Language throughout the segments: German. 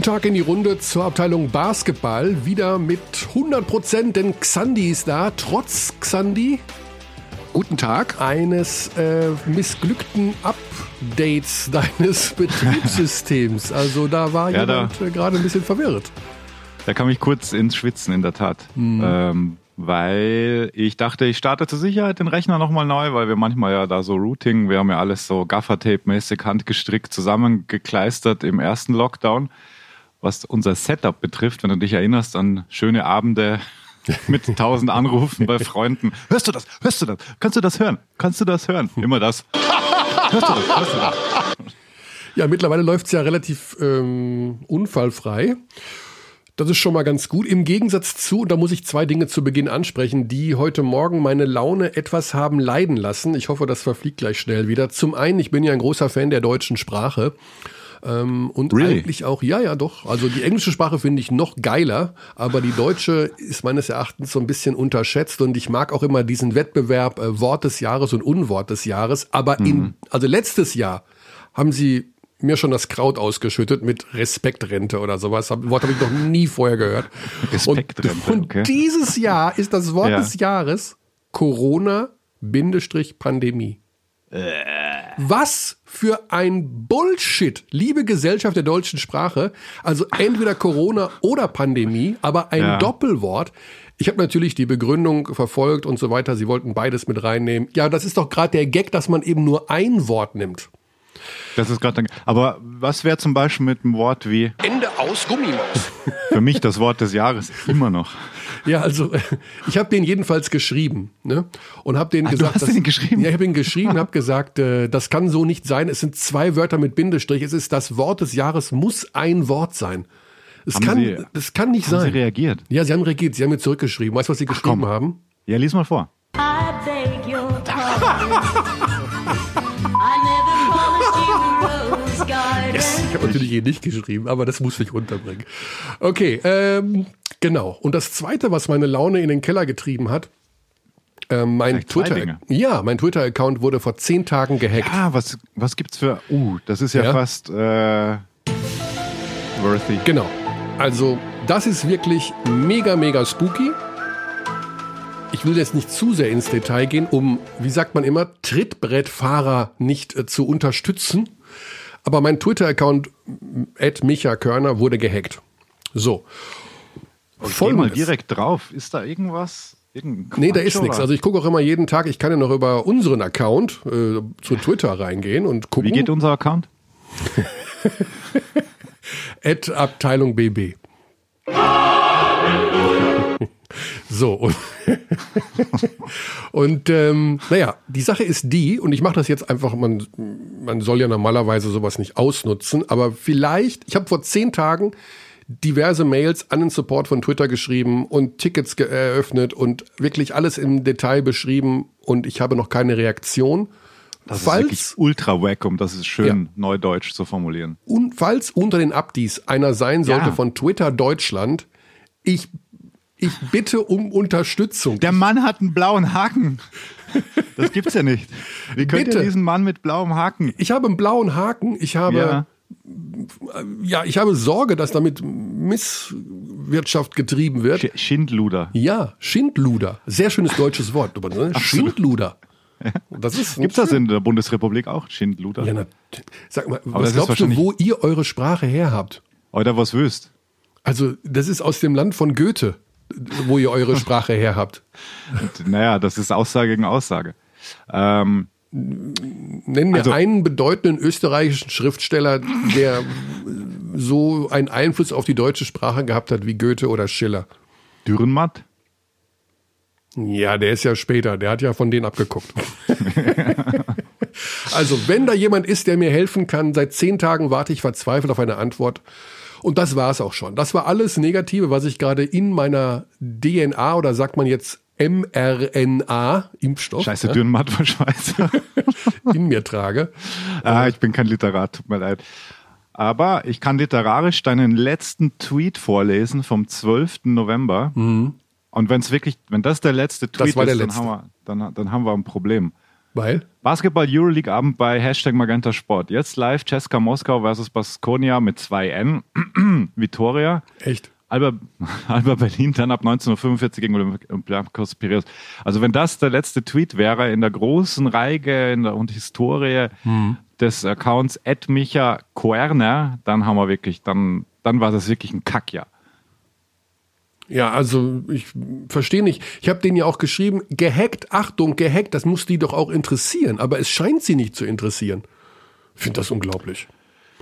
Guten Tag in die Runde zur Abteilung Basketball. Wieder mit 100%, denn Xandi ist da. Trotz Xandi. Guten Tag. Eines äh, missglückten Updates deines Betriebssystems. Also da war Ja, jemand äh, gerade ein bisschen verwirrt. Da kam ich kurz ins Schwitzen, in der Tat. Ähm, weil ich dachte, ich starte zur Sicherheit den Rechner nochmal neu, weil wir manchmal ja da so Routing, wir haben ja alles so Gaffertape-mäßig handgestrickt zusammengekleistert im ersten Lockdown. Was unser Setup betrifft, wenn du dich erinnerst an schöne Abende mit tausend Anrufen bei Freunden. Hörst du das? Hörst du das? Kannst du das hören? Kannst du das hören? Immer das. Hörst du das? Hörst du das? Ja, mittlerweile läuft es ja relativ ähm, unfallfrei. Das ist schon mal ganz gut. Im Gegensatz zu, und da muss ich zwei Dinge zu Beginn ansprechen, die heute Morgen meine Laune etwas haben leiden lassen. Ich hoffe, das verfliegt gleich schnell wieder. Zum einen, ich bin ja ein großer Fan der deutschen Sprache. Ähm, und Really? eigentlich auch, ja, ja, doch. Also die englische Sprache finde ich noch geiler, aber die deutsche ist meines Erachtens so ein bisschen unterschätzt und ich mag auch immer diesen Wettbewerb äh, Wort des Jahres und Unwort des Jahres. Aber in, also letztes Jahr haben sie mir schon das Kraut ausgeschüttet mit Respektrente oder sowas. Hab- Wort habe ich noch nie vorher gehört. Respektrente, und, und okay. dieses Jahr ist das Wort Ja. des Jahres Corona-Pandemie. Was für ein Bullshit, liebe Gesellschaft der deutschen Sprache. Also entweder Corona oder Pandemie, aber ein Ja. Doppelwort. Ich habe natürlich die Begründung verfolgt und so weiter. Sie wollten beides mit reinnehmen. Ja, das ist doch gerade der Gag, dass man eben nur ein Wort nimmt. Das ist gerade. Aber was wäre zum Beispiel mit einem Wort wie Ende aus Gummimaus. für mich das Wort des Jahres immer noch? Ja, also ich habe den jedenfalls geschrieben ne? und habe den Ach, du gesagt, hast dass- den geschrieben? Ja, ich habe ihn geschrieben, habe gesagt, äh, das kann so nicht sein. Es sind zwei Wörter mit Bindestrich. Es ist das Wort des Jahres muss ein Wort sein. Es Haben kann, Sie- es kann nicht Haben sein. Sie reagiert? ja, sie haben reagiert. Sie haben mir zurückgeschrieben. Weißt du, was sie geschrieben komm. haben? Ja, lies mal vor. I beg your garden. Ich habe natürlich eh nicht geschrieben, aber das muss ich unterbringen. Okay, ähm, genau. Und das Zweite, was meine Laune in den Keller getrieben hat, ähm, mein Gleich zwei Twitter, Dinge. ja, mein Twitter-Account wurde vor zehn Tagen gehackt. Ah, was, was gibt's für. Uh, das ist ja, Ja. fast äh, worthy. Genau. Also, das ist wirklich mega, mega spooky. Ich will jetzt nicht zu sehr ins Detail gehen, um, wie sagt man immer, Trittbrettfahrer nicht äh, zu unterstützen. Aber mein Twitter-Account, at Micha Körner, wurde gehackt. So. Geh mal direkt drauf. Ist da irgendwas? Irgendein Nee, da ist nichts. Also ich gucke auch immer jeden Tag, ich kann ja noch über unseren Account äh, zu Twitter reingehen und gucken. Wie geht unser Account? At Abteilung BB. So, und, und ähm, naja, die Sache ist die, und ich mache das jetzt einfach, man, man soll ja normalerweise sowas nicht ausnutzen, aber vielleicht, ich habe vor zehn Tagen diverse Mails an den Support von Twitter geschrieben und Tickets ge- eröffnet und wirklich alles im Detail beschrieben und ich habe noch keine Reaktion. Das ist wirklich falls, ultra wack, um das ist schön Ja. neudeutsch zu formulieren. un, falls unter den Abdis einer sein sollte Ja. von Twitter Deutschland, ich, ich bitte um Unterstützung. Der Mann hat einen blauen Haken. Das gibt's ja nicht. Wie könnt Bitte. ihr diesen Mann mit blauem Haken? Ich habe einen blauen Haken, ich habe, Ja. Ja, ich habe Sorge, dass damit Misswirtschaft getrieben wird. Sch- Schindluder. Ja, Schindluder. Sehr schönes deutsches Wort. aber, ne? Schindluder. Das ist Gibt's das in der Bundesrepublik auch? Schindluder? Ja, na, sag mal, das was glaubst du, wo ihr eure Sprache her habt? Oder was wüsst? Also, das ist aus dem Land von Goethe, wo ihr eure Sprache her habt. Naja, das ist Aussage gegen Aussage. Ähm, Nenn mir Also- einen bedeutenden österreichischen Schriftsteller, der so einen Einfluss auf die deutsche Sprache gehabt hat wie Goethe oder Schiller. Dürrenmatt? Ja, der ist ja später, der hat ja von denen abgeguckt. also, wenn da jemand ist, der mir helfen kann, seit zehn Tagen warte ich verzweifelt auf eine Antwort. Und das war es auch schon. Das war alles Negative, was ich gerade in meiner DNA oder sagt man jetzt mRNA-Impfstoff Scheiße, ja, Dürrenmatt war Schweizer. in mir trage. ah, ich bin kein Literat, tut mir leid. Aber ich kann literarisch deinen letzten Tweet vorlesen vom 12. November. Und wenn es wirklich, wenn das der letzte Tweet der ist, letzte. Dann, haben wir, dann, dann haben wir ein Problem. Weil? Basketball Euroleague Abend bei Hashtag Magenta Sport. Jetzt live Ceska Moskau versus Baskonia mit 2 N. Vitoria. Echt? Alba, Alba Berlin dann ab 1945 gegen Olympiakos Piraeus. Also wenn das der letzte Tweet wäre in der großen Reihe in der, und Historie des Accounts at Micha Koerner, dann haben wir wirklich, dann, dann war das wirklich ein Kackjahr. Ja, also ich verstehe nicht. Ich habe denen ja auch geschrieben, gehackt, Achtung, gehackt, das muss die doch auch interessieren, aber es scheint sie nicht zu interessieren. Ich finde das unglaublich.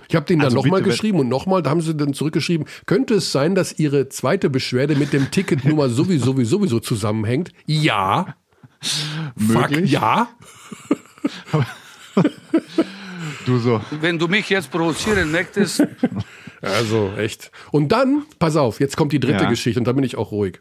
Ich habe denen dann Also nochmal geschrieben und nochmal, da haben sie dann zurückgeschrieben, könnte es sein, dass ihre zweite Beschwerde mit dem Ticketnummer sowieso, sowieso, sowieso zusammenhängt? Ja. Fuck, Möglich? ja. Du so. Wenn du mich jetzt provozieren möchtest, Also echt. Und dann, pass auf, jetzt kommt die dritte Ja. Geschichte und da bin ich auch ruhig.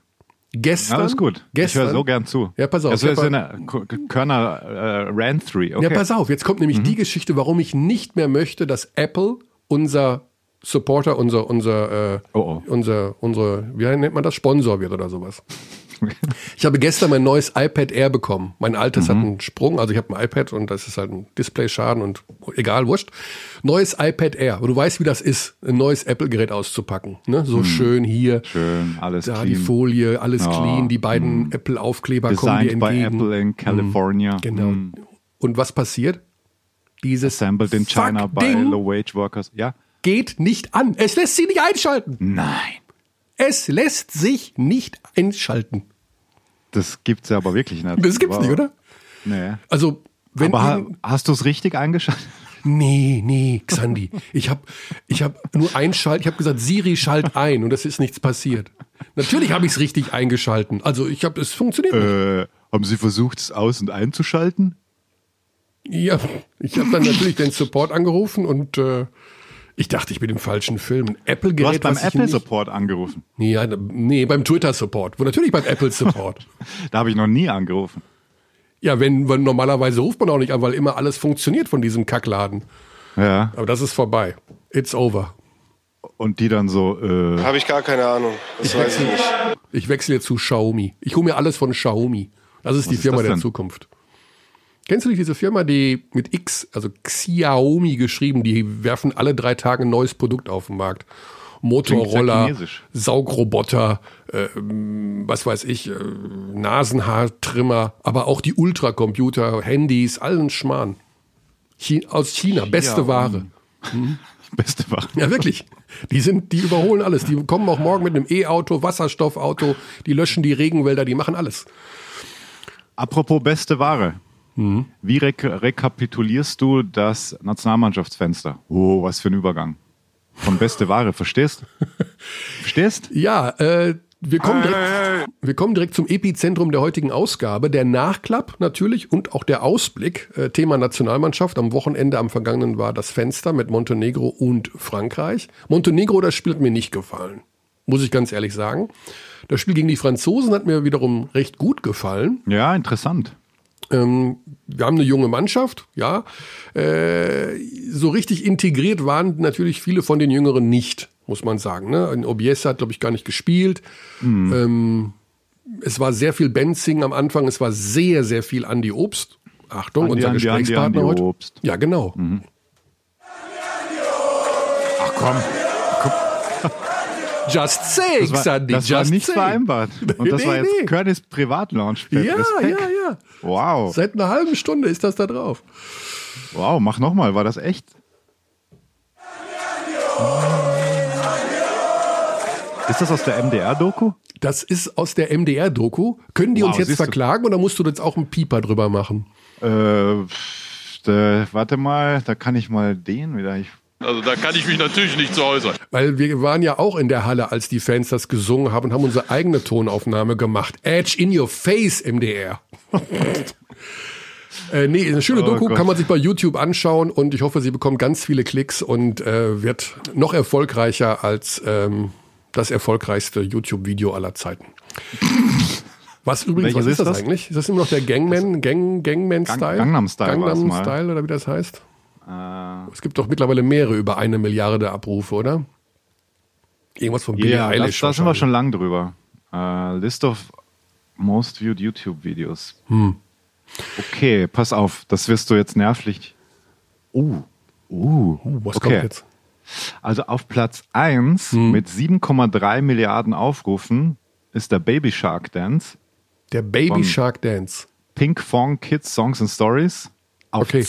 Gestern. Alles gut. Gestern, ich höre so gern zu. Ja, pass auf, Also ist eine Körner äh, Rand 3. Okay. Ja, pass auf, jetzt kommt nämlich die Geschichte, warum ich nicht mehr möchte, dass Apple unser Supporter, unser, unser, äh, Oh, oh. unser, unsere, wie nennt man das, Sponsor wird oder sowas. Ich habe gestern mein neues iPad Air bekommen. Mein altes hat einen Sprung, also ich habe ein iPad und das ist halt ein Displayschaden und egal, wurscht. Neues iPad Air. Und du weißt, wie das ist, ein neues Apple-Gerät auszupacken. Ne? So schön hier. Schön, alles Da clean. die Folie, alles Ja, clean, die beiden Apple-Aufkleber kommen dir Designed by entgegen. Apple in California. Genau. Mm. Und was passiert? Dieses Assembled in China by low wage workers. Ja? geht nicht an. Es lässt sich nicht einschalten. Nein. Es lässt sich nicht einschalten. Das gibt's ja aber wirklich nicht. Das gibt's Wow. nicht, oder? Nee. Also, wenn aber Ihnen- hast du es richtig eingeschaltet? Nee, nee, Xandi. Ich habe ich hab nur einschalten. Ich habe gesagt, Siri schalt ein und es ist nichts passiert. Natürlich habe ich es richtig eingeschalten. Also ich habe es funktioniert. Äh, haben Sie versucht, es aus- und einzuschalten? Ja, ich habe dann natürlich den Support angerufen und äh, ich dachte, ich bin im falschen Film. Ein Du hast beim was ich Apple Support angerufen. ja, nee, beim Twitter-Support. Wo natürlich beim Apple-Support. Da habe ich noch nie angerufen. ja, wenn, wenn normalerweise ruft man auch nicht an, weil immer alles funktioniert von diesem Kackladen. Ja. Aber das ist vorbei. It's over. Und die dann so, äh, Habe ich gar keine Ahnung. Das weiß ich nicht. Ich wechsle jetzt zu Xiaomi. Ich hole mir alles von Xiaomi. Das ist die ist Firma das der? Zukunft. Kennst du nicht diese Firma, die mit X, also Xiaomi geschrieben, die werfen alle drei Tage ein neues Produkt auf den Markt. Motorroller. Saugroboter, äh, was weiß ich, äh, Nasenhaartrimmer, aber auch die Ultracomputer, Handys, allen Schmarrn. Chi aus China, beste Xiaomi. Ware. beste Ware. Ja, wirklich. Die sind, die überholen alles. Die kommen auch morgen mit einem E-Auto, Wasserstoffauto, die löschen die Regenwälder, die machen alles. Apropos beste Ware. Mhm. Wie rek rekapitulierst du das Nationalmannschaftsfenster? Oh, was für ein Übergang. Von beste Ware, verstehst? verstehst? Ja, äh, wir kommen, direkt, wir kommen direkt zum Epizentrum der heutigen Ausgabe. Der Nachklapp natürlich und auch der Ausblick. Äh, Thema Nationalmannschaft. Am Wochenende, am vergangenen war das Fenster mit Montenegro und Frankreich. Montenegro, das Spiel hat mir nicht gefallen. Muss ich ganz ehrlich sagen. Das Spiel gegen die Franzosen hat mir wiederum recht gut gefallen. Ja, interessant. Ähm, wir haben eine junge Mannschaft, ja. Äh, so richtig integriert waren natürlich viele von den Jüngeren nicht, muss man sagen. Ne? Ein Obiesa hat, glaube ich, gar nicht gespielt. Ähm, es war sehr viel Benzing am Anfang, es war sehr, sehr viel Andi Obst. Achtung, Andi, unser Andi, Andi, Gesprächspartner Andi heute. Obst. Ja, genau. Ach komm. Just saying, Das war, Sandy, das just war nicht saying. vereinbart. Und das Nee, war jetzt nee. Körnis Privatlaunch. Ja, Respekt. ja, ja. Wow. Seit einer halben Stunde ist das da drauf. Wow, mach nochmal. War das echt? Ist das aus der MDR-Doku? Das ist aus der MDR-Doku. Können die Wow, uns jetzt siehst du. verklagen oder musst du jetzt auch einen Pieper drüber machen? Äh, warte mal, da kann ich mal den wieder. Ich, Also da kann ich mich natürlich nicht zu äußern. Weil wir waren ja auch in der Halle, als die Fans das gesungen haben und haben unsere eigene Tonaufnahme gemacht. Edge in your face, MDR. äh, nee, eine schöne Oh Doku, Gott. kann man sich bei YouTube anschauen und ich hoffe, sie bekommt ganz viele Klicks und äh, wird noch erfolgreicher als ähm, das erfolgreichste YouTube-Video aller Zeiten. Was übrigens, Welches was ist ist das, das? eigentlich? Ist das immer noch der Gangman, Gang, Gangman-Style? Gangnam Style war's Gangnam mal. Style oder wie das heißt? Äh, Es gibt doch mittlerweile mehrere über eine Milliarde Abrufe, oder? Irgendwas von Billie das, Eilish. da sind wir schon lang drüber. Äh, List of most viewed YouTube-Videos. Okay, pass auf, das wirst du jetzt nervlich. Uh, uh, Uh, was okay. kommt jetzt? Also auf Platz 1 Hm. mit 7,3 Milliarden Aufrufen ist der Baby Shark Dance. Der Baby Shark Dance. Pink Fong Kids Songs and Stories. Auf Okay.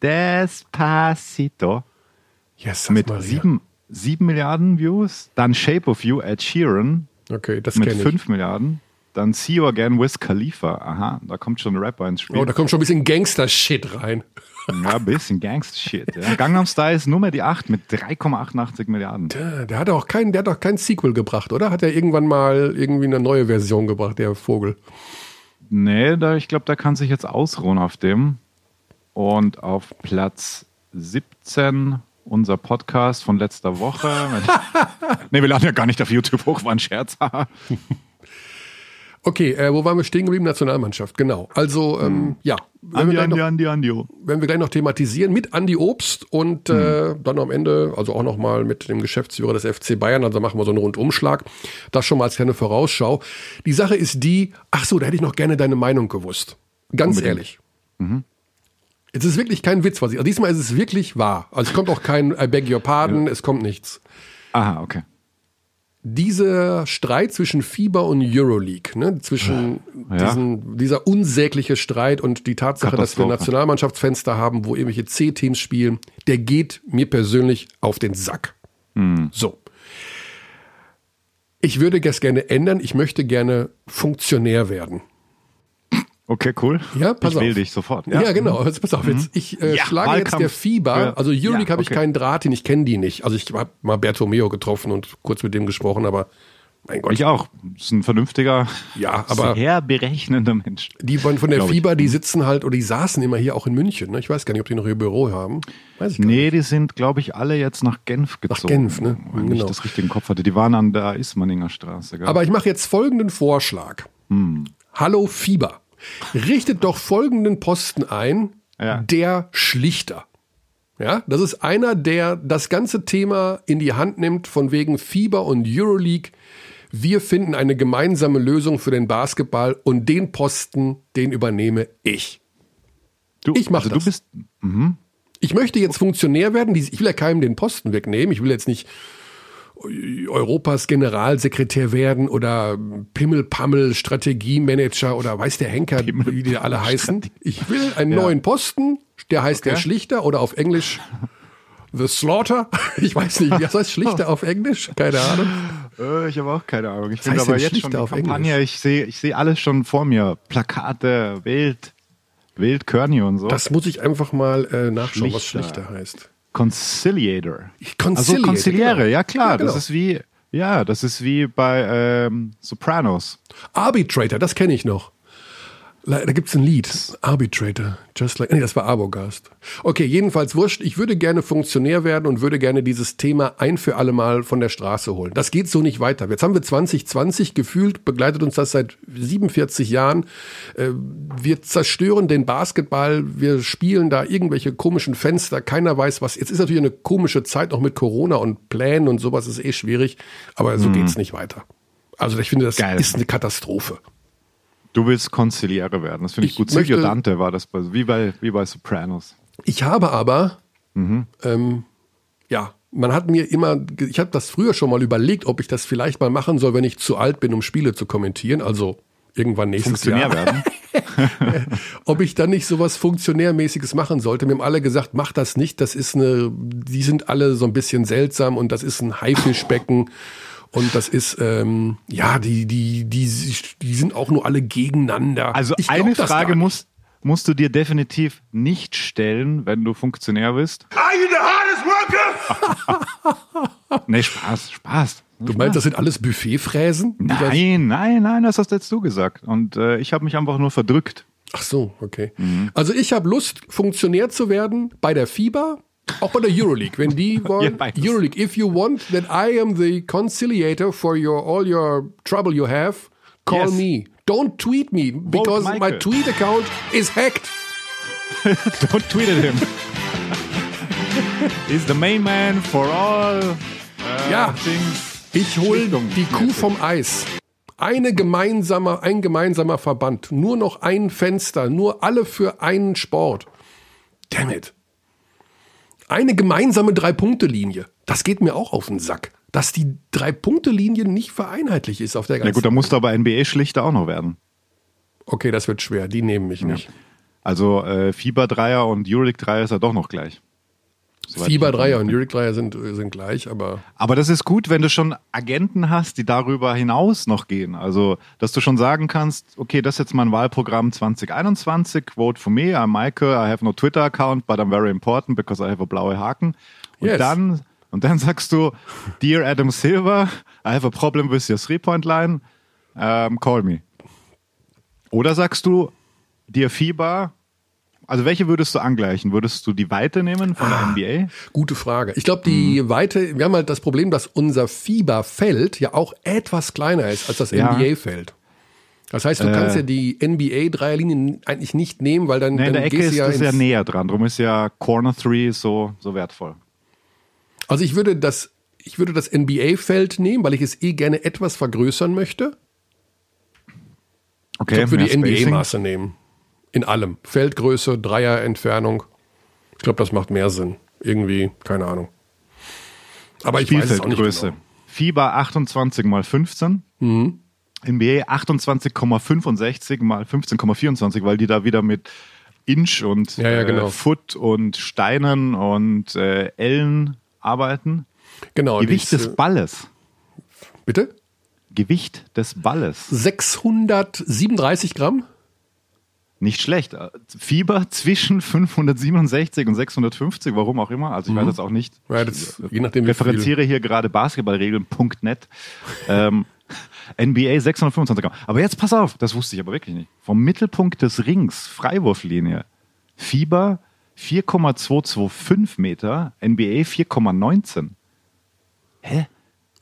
2 Despacito Yes, mit Maria. 7, 7 Milliarden Views. Dann Shape of You, Ed Sheeran Okay, das mit. 5 Milliarden. Dann See You Again with Khalifa. Aha, da kommt schon ein Rapper ins Spiel. Oh, da kommt schon ein bisschen Gangster-Shit rein. Ja, ein bisschen Gangster-Shit. Ja. Gangnam Style ist Nummer die 8 mit 3,88 Milliarden. Ja, Der hat auch kein, der hat auch kein Sequel gebracht, oder? Hat er irgendwann mal irgendwie eine neue Version gebracht, der Vogel? Nee, da, ich glaube, da kann sich jetzt ausruhen auf dem. Und auf Platz 17 unser Podcast von letzter Woche. nee, wir laden ja gar nicht auf YouTube hoch, war ein Scherz. Okay, äh, wo waren wir stehen geblieben? Nationalmannschaft, genau. Also, ähm, ja, wenn wir, Andi, gleich Andi, noch, Andi, Andi. wenn wir gleich noch thematisieren mit Andi Obst und äh, dann am Ende, also auch nochmal mit dem Geschäftsführer des FC Bayern, also machen wir so einen Rundumschlag. Das schon mal als kleine Vorausschau. Die Sache ist die, ach so, da hätte ich noch gerne deine Meinung gewusst. Ganz ehrlich. Es ist wirklich kein Witz, was ich. Also diesmal ist es wirklich wahr. Also es kommt auch kein I beg your pardon, es kommt nichts. Aha, okay. dieser Streit zwischen FIBA und Euroleague, ne, zwischen Ja. diesen, dieser unsägliche Streit und die Tatsache, dass wir. Nationalmannschaftsfenster haben, wo irgendwelche C-Teams spielen, der geht mir persönlich auf den Sack. Hm. So. Ich würde das gerne ändern. Ich möchte gerne Funktionär werden. Okay, cool. Ja, pass ich will auf. dich sofort. Ja, genau. Also pass auf, jetzt, ich äh, Ja, schlage jetzt Wahlkampf der FIBA, also Euroleague Ja, habe ich okay. keinen Draht hin, ich kenne die nicht. Also ich habe mal Bertomeo getroffen und kurz mit dem gesprochen, aber mein Gott. Ich auch. Das ist ein vernünftiger, Ja, aber sehr berechnender Mensch. die von, von der. FIBA, die sitzen halt, oder die saßen immer hier auch in München. Ne? Ich weiß gar nicht, ob die noch ihr Büro haben. Weiß ich Nee, die sind, glaube ich, alle jetzt nach Genf gezogen. Genf, ne? Wenn Genau. ich das richtig im Kopf hatte. Die waren an der Ismaninger Straße. Gell? Aber ich mache jetzt folgenden Vorschlag. Hm. Hallo FIBA, richtet doch folgenden Posten ein, Ja. der Schlichter. Ja, das ist einer, der das ganze Thema in die Hand nimmt, von wegen FIBA und Euroleague. Wir finden eine gemeinsame Lösung für den Basketball und den Posten, den übernehme ich. du, ich mach also das. Du bist, Ich möchte jetzt Funktionär werden. Ich will ja keinem den Posten wegnehmen. Ich will jetzt nicht Europas Generalsekretär werden oder Pimmelpammel Strategiemanager oder weiß der Henker, wie die alle heißen. Ich will einen neuen Posten, der heißt der Okay. Schlichter oder auf Englisch The Slaughter. Ich weiß nicht, wie heißt Schlichter auf Englisch? Keine Ahnung. äh, ich habe auch keine Ahnung. Ich Was heißt aber jetzt Schlichter schon auf Kampagne. Ich sehe, ich sehe alles schon vor mir. Plakate, Wild, Wild und so. Das muss ich einfach mal äh, nachschauen, was Schlichter. Schlichter heißt. Conciliator. Conciliator, also Conciliere, genau. ja klar. Ja, genau. Das ist wie, ja, das ist wie bei ähm, Sopranos. Arbitrator, das kenne ich noch. Da gibt's ein Lied. Arbitrator. Just like. Nee, das war Arbogast. Okay, jedenfalls wurscht. Ich würde gerne Funktionär werden und würde gerne dieses Thema ein für alle Mal von der Straße holen. Das geht so nicht weiter. Jetzt haben wir 2020 gefühlt, begleitet uns das seit 47 Jahren. Äh, Wir zerstören den Basketball. Wir spielen da irgendwelche komischen Fenster. Keiner weiß was. Jetzt ist natürlich eine komische Zeit noch mit Corona und Plänen und sowas ist eh schwierig. Aber so geht's nicht weiter. Also ich finde, das Geil. ist eine Katastrophe. Du willst Conciliere werden. Das finde ich, Ich gut. Silvio Dante war das bei, wie bei, wie bei Sopranos. Ich habe aber, Mhm. ähm, ja, man hat mir immer, ich habe das früher schon mal überlegt, ob ich das vielleicht mal machen soll, wenn ich zu alt bin, um Spiele zu kommentieren. Also irgendwann nächstes Funktionär Jahr. werden. Ob ich dann nicht sowas Funktionärmäßiges machen sollte. Mir haben alle gesagt, mach das nicht. Das ist eine, die sind alle so ein bisschen seltsam und das ist ein Haifischbecken. Und das ist, ähm, ja, die, die, die, die sind auch nur alle gegeneinander. Also Ich eine Frage nicht. musst, du dir definitiv nicht stellen, wenn du Funktionär bist. Are you the hardest worker? Nee, Spaß, Spaß. Du meinst, das sind alles Buffetfräsen? Nein, nein, nein, das hast jetzt du gesagt. Und äh, ich habe mich einfach nur verdrückt. Ach so, okay. Mhm. Also ich habe Lust, Funktionär zu werden bei der FIBA, auch bei der Euroleague. Wenn die Ja, wollen, beides. Euroleague, if you want that I am the conciliator for your all your trouble you have, call Yes. me. Don't tweet me because my tweet account is hacked. Don't tweet at him. He's the main man for all äh, Ja. things. Ich hol Schlichtung. die Kuh vom Eis. Eine gemeinsame, ein gemeinsamer Verband. Nur noch ein Fenster. Nur alle für einen Sport. Damn it. Eine gemeinsame Drei-Punkte-Linie. Das geht mir auch auf den Sack. Dass die Drei-Punkte-Linie nicht vereinheitlich ist auf der Ja ganzen gut, da musst du aber NBA schlichter auch noch werden. Okay, das wird schwer. Die nehmen mich nicht. Also äh, Fieber-Dreier und Euroleague-Dreier ist ja doch noch gleich. Soweit Fieber Dreier und Lyric Dreier sind, sind gleich, aber Aber das ist gut, wenn du schon Agenten hast, die darüber hinaus noch gehen. Also, dass du schon sagen kannst, okay, das ist jetzt mein Wahlprogramm 2021, vote for me, I'm Michael, I have no Twitter account, but I'm very important because I have a blaue Haken. Und Yes. dann, und dann sagst du, Dear Adam Silver, I have a problem with your three-point line, um, call me. Oder sagst du, Dear FIBA, also welche würdest du angleichen? Würdest du die Weite nehmen von Ah. der NBA? gute Frage. Ich glaube, die Mhm. Weite, wir haben halt das Problem, dass unser Fieberfeld ja auch etwas kleiner ist als das Ja. NBA-Feld. Das heißt, du Äh. kannst ja die NBA-Dreierlinie eigentlich nicht nehmen, weil dann, Nee, in dann der Ecke gehst ist ja das ja näher dran. Darum ist ja Corner Three so, so wertvoll. Also ich würde das, ich würde das NBA-Feld nehmen, weil ich es eh gerne etwas vergrößern möchte. Okay, Ich mehr die. NBA-Maße nehmen. In allem. Feldgröße, Dreierentfernung. Ich glaube, das macht mehr Sinn. Irgendwie, keine Ahnung. Aber ich weiß es auch nicht Spielfeldgröße. genau. FIBA 28 mal 15. Mhm. NBA 28,65 mal 15,24, weil die da wieder mit Inch und Ja, ja, äh, genau. Foot und Steinen und äh, Ellen arbeiten. Genau. Gewicht dies, des äh, Balles. Bitte? Gewicht des Balles. 637 Gramm? Nicht schlecht. Äh, Fieber zwischen 567 und 650, warum auch immer. Also ich weiß jetzt auch nicht. Mhm. Ja, das, je nachdem, viel. referenziere hier gerade basketballregeln.net. ähm, NBA 625 Gramm. Aber jetzt pass auf, das wusste ich aber wirklich nicht. Vom Mittelpunkt des Rings, Freiwurflinie, Fieber 4,225 Meter, NBA 4,19. Hä?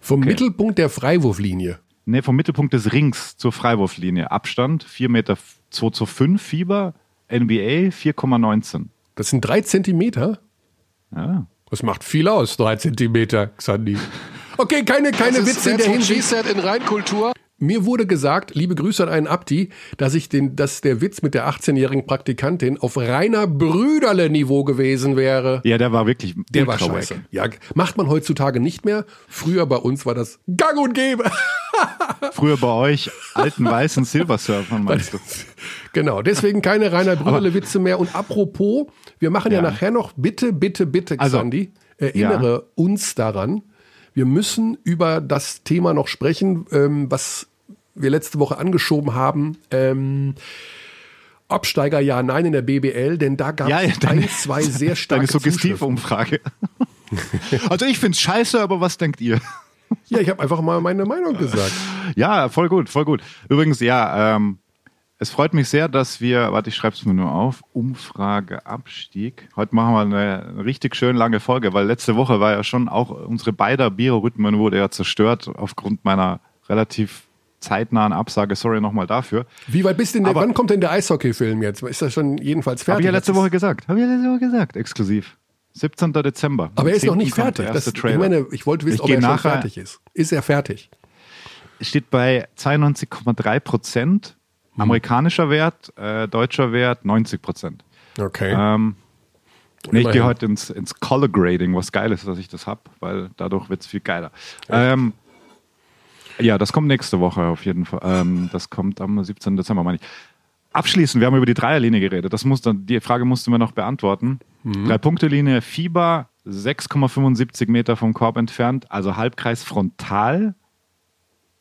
Vom Okay. Mittelpunkt der Freiwurflinie. Ne, vom Mittelpunkt des Rings zur Freiwurflinie. Abstand 4 Meter 225 Fieber, NBA 4,19. Das sind drei Zentimeter. Ja. Das macht viel aus, drei Zentimeter, Xandi. Okay, keine, keine Witze in der Hinsicht. in Reinkultur. Mir wurde gesagt, liebe Grüße an einen Abdi, dass ich den, dass der Witz mit der 18-jährigen Praktikantin auf reiner Brüderle-Niveau gewesen wäre. Ja, der war wirklich Der war scheiße. Ja, macht man heutzutage nicht mehr. Früher bei uns war das gang und gäbe. Früher bei euch alten weißen Silversurfern, meinst du? Genau, deswegen keine reiner Brüderle-Witze mehr. Und apropos, wir machen ja, Ja. nachher noch, bitte, bitte, bitte, Also, Xandi, erinnere uns daran, wir müssen über das Thema noch sprechen, ähm, was wir letzte Woche angeschoben haben. Ähm, Absteiger ja, nein in der BBL, denn da gab es Ja, ja, ein, zwei sehr starke Deine. Suggestivumfrage. also ich find's scheiße, aber was denkt ihr? Ja, ich habe einfach mal meine Meinung gesagt. Ja, voll gut, voll gut. Übrigens, ja, ähm, es freut mich sehr, dass wir, warte, ich schreibe es mir nur auf, Umfrage Abstieg. Heute machen wir eine richtig schön lange Folge, weil letzte Woche war ja schon auch unsere beider Biorhythmen wurde ja zerstört aufgrund meiner relativ zeitnahen Absage. Sorry nochmal dafür. Wie weit bist denn der, Aber- wann kommt denn der Eishockey-Film jetzt? Ist das schon jedenfalls fertig? Habe ich ja letzte Woche gesagt. Habe ich ja letzte Woche gesagt, exklusiv. 17. Dezember. Aber er ist noch nicht 10. kommt der fertig. Das, ich meine, ich wollte wissen, Ich ob er schon nachher- fertig ist. Ist er fertig? steht bei 92,3 Prozent. Hm. Amerikanischer Wert, äh, deutscher Wert 90 Prozent. Okay. Ähm, nee, ich gehe heute ins, ins Color Grading, was geil ist, dass ich das hab, weil dadurch wird's viel geiler. Ähm, ja, das kommt nächste Woche auf jeden Fall. Ähm, das kommt am 17. Dezember, meine ich. Abschließend, wir haben über die Dreierlinie geredet. Das muss dann, die Frage mussten wir noch beantworten. Mhm. Drei-Punkte-Linie, Fieber, 6,75 Meter vom Korb entfernt, also Halbkreis frontal.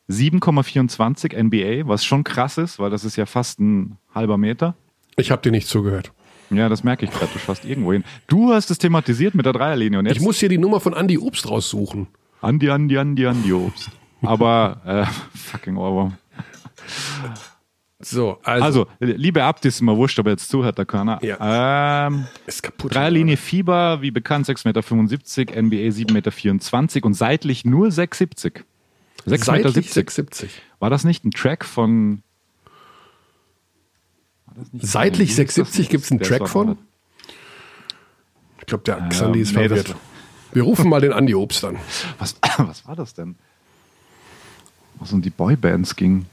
7,24 NBA, was schon krass ist, weil das ist ja fast ein halber Meter. Ich habe dir nicht zugehört. Ja, das merke ich gerade. Du schaust irgendwo hin. Du hast es thematisiert mit der Dreierlinie und jetzt Ich muss hier die Nummer von Andy Obst raussuchen. Andi, Andi, Andi, Andi Obst. Aber äh, fucking Ohrwurm. So, also, Also, liebe Abt, ist mir wurscht, aber jetzt zuhört der Körner. Ähm, ist kaputt. Dreierlinie Fieber, wie bekannt, 6,75 Meter, NBA 7,24 Meter und seitlich nur 6,70 Meter. 6,70 Seitlich Meter. 670. War das nicht ein Track von. Seitlich Wie hieß das 670 denn? gibt's einen Track von? Ich glaube, der Xandi ist nee, verwirrt. Wir rufen mal den Andi Obst an. Was, was war das denn? Was um die Boybands ging.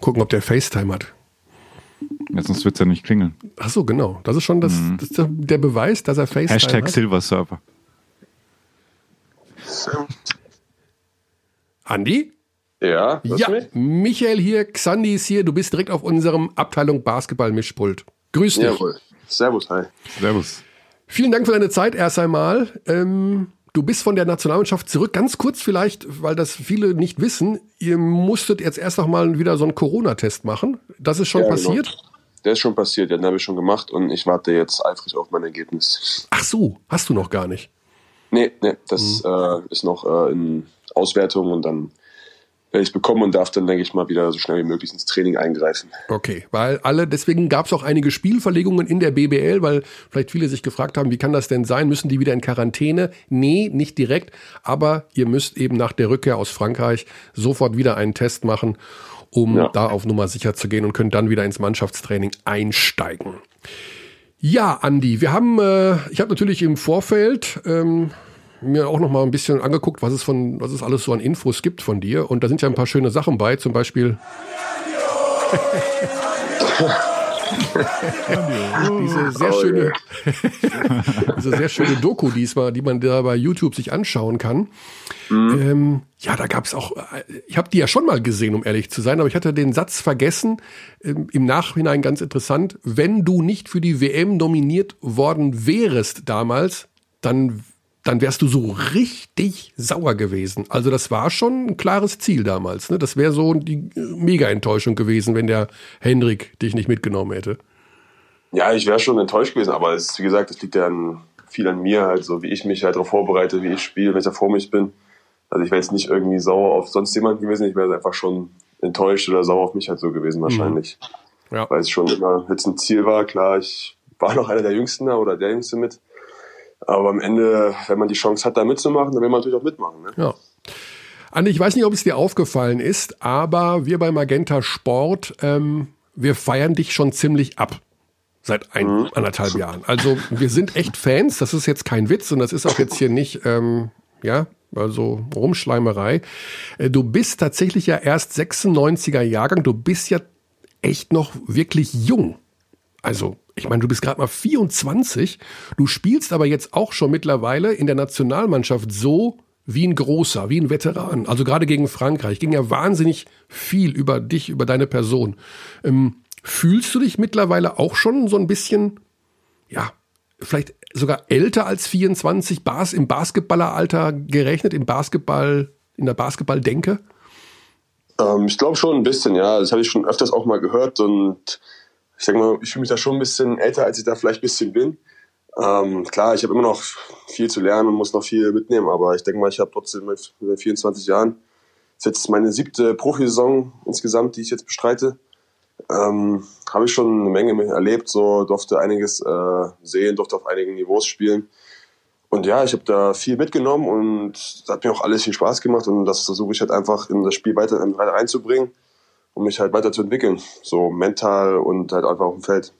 Gucken, ob der FaceTime hat. Ja, sonst wird es ja nicht klingeln. Ach so, genau. Das ist schon das, das ist der Beweis, dass er FaceTime Hashtag hat. Silver Server. Andi? Ja, Ja, mich? Michael hier, Xandi ist hier. Du bist direkt auf unserem Abteilung Basketball-Mischpult. Grüß dich. Jawohl. Servus, hi. Servus. Vielen Dank für deine Zeit erst einmal. Ähm, du bist von der Nationalmannschaft zurück. Ganz kurz vielleicht, weil das viele nicht wissen. Ihr musstet jetzt erst noch mal wieder so einen Corona-Test machen. Das ist schon Ja, passiert? Genau. Der ist schon passiert, ja, den habe ich schon gemacht und ich warte jetzt eifrig auf mein Ergebnis. Ach so, hast du noch gar nicht. Nee, nee, das äh, ist noch äh, in Auswertung und dann ich es bekommen und darf dann, denke ich mal, wieder so schnell wie möglich ins Training eingreifen. Okay, weil alle, deswegen gab es auch einige Spielverlegungen in der BBL, weil vielleicht viele sich gefragt haben, wie kann das denn sein? Müssen die wieder in Quarantäne? Nee, nicht direkt, aber ihr müsst eben nach der Rückkehr aus Frankreich sofort wieder einen Test machen, um Ja. da auf Nummer sicher zu gehen und könnt dann wieder ins Mannschaftstraining einsteigen. Ja, Andi, wir haben, äh, ich habe natürlich im Vorfeld ähm, mir auch noch mal ein bisschen angeguckt, was es von, was es alles so an Infos gibt von dir. Und da sind ja ein paar schöne Sachen bei, zum Beispiel diese sehr Oh, schöne, diese sehr schöne Doku diesmal, die man da bei YouTube sich anschauen kann. Ähm, ja, da gab's auch, äh, ich habe die ja schon mal gesehen, um ehrlich zu sein, aber ich hatte den Satz vergessen, ähm, im Nachhinein ganz interessant, wenn du nicht für die WM nominiert worden wärest damals, dann, dann wärst du so richtig sauer gewesen. Also das war schon ein klares Ziel damals. Ne? Das wäre so die äh, Mega-Enttäuschung gewesen, wenn der Hendrik dich nicht mitgenommen hätte. Ja, ich wäre schon enttäuscht gewesen, aber es ist, wie gesagt, es liegt ja an, viel an mir, halt so wie ich mich halt darauf vorbereite, wie ich spiele, wenn ich da vor mich bin. Also ich wäre jetzt nicht irgendwie sauer auf sonst jemanden gewesen, ich wäre einfach schon enttäuscht oder sauer auf mich halt so gewesen wahrscheinlich. Ja. Weil es schon immer jetzt ein Ziel war, klar, ich war noch einer der Jüngsten da oder der Jüngste mit. Aber am Ende, wenn man die Chance hat, da mitzumachen, dann will man natürlich auch mitmachen. Ne? Ja. Andi, ich weiß nicht, ob es dir aufgefallen ist, aber wir bei Magenta Sport, ähm, wir feiern dich schon ziemlich ab. Seit ein, anderthalb Jahren. Also wir sind echt Fans, das ist jetzt kein Witz und das ist auch jetzt hier nicht, ähm, ja, also Rumschleimerei. Äh, Du bist tatsächlich ja erst 96er Jahrgang, du bist ja echt noch wirklich jung. Also, ich meine, du bist gerade mal 24, du spielst aber jetzt auch schon mittlerweile in der Nationalmannschaft so wie ein großer, wie ein Veteran. Also gerade gegen Frankreich ging ja wahnsinnig viel über dich, über deine Person. Ähm, fühlst du dich mittlerweile auch schon so ein bisschen, ja, vielleicht sogar älter als 24, Bas im Basketballeralter gerechnet, im Basketball, in der Basketballdenke? Ähm, ich glaube schon ein bisschen, ja. Das habe ich schon öfters auch mal gehört und ich denke mal, ich fühle mich da schon ein bisschen älter, als ich da vielleicht ein bisschen bin. Ähm, klar, ich habe immer noch viel zu lernen und muss noch viel mitnehmen, aber ich denke mal, ich habe trotzdem mit 24 Jahren, das ist jetzt meine siebte Profisaison insgesamt, die ich jetzt bestreite, ähm, habe ich schon eine Menge erlebt, so durfte einiges äh, sehen, durfte auf einigen Niveaus spielen. Und ja, ich habe da viel mitgenommen und es hat mir auch alles viel Spaß gemacht und das versuche ich halt einfach in das Spiel weiter, weiter reinzubringen, um mich halt weiterzuentwickeln, so mental und halt einfach auf dem Feld.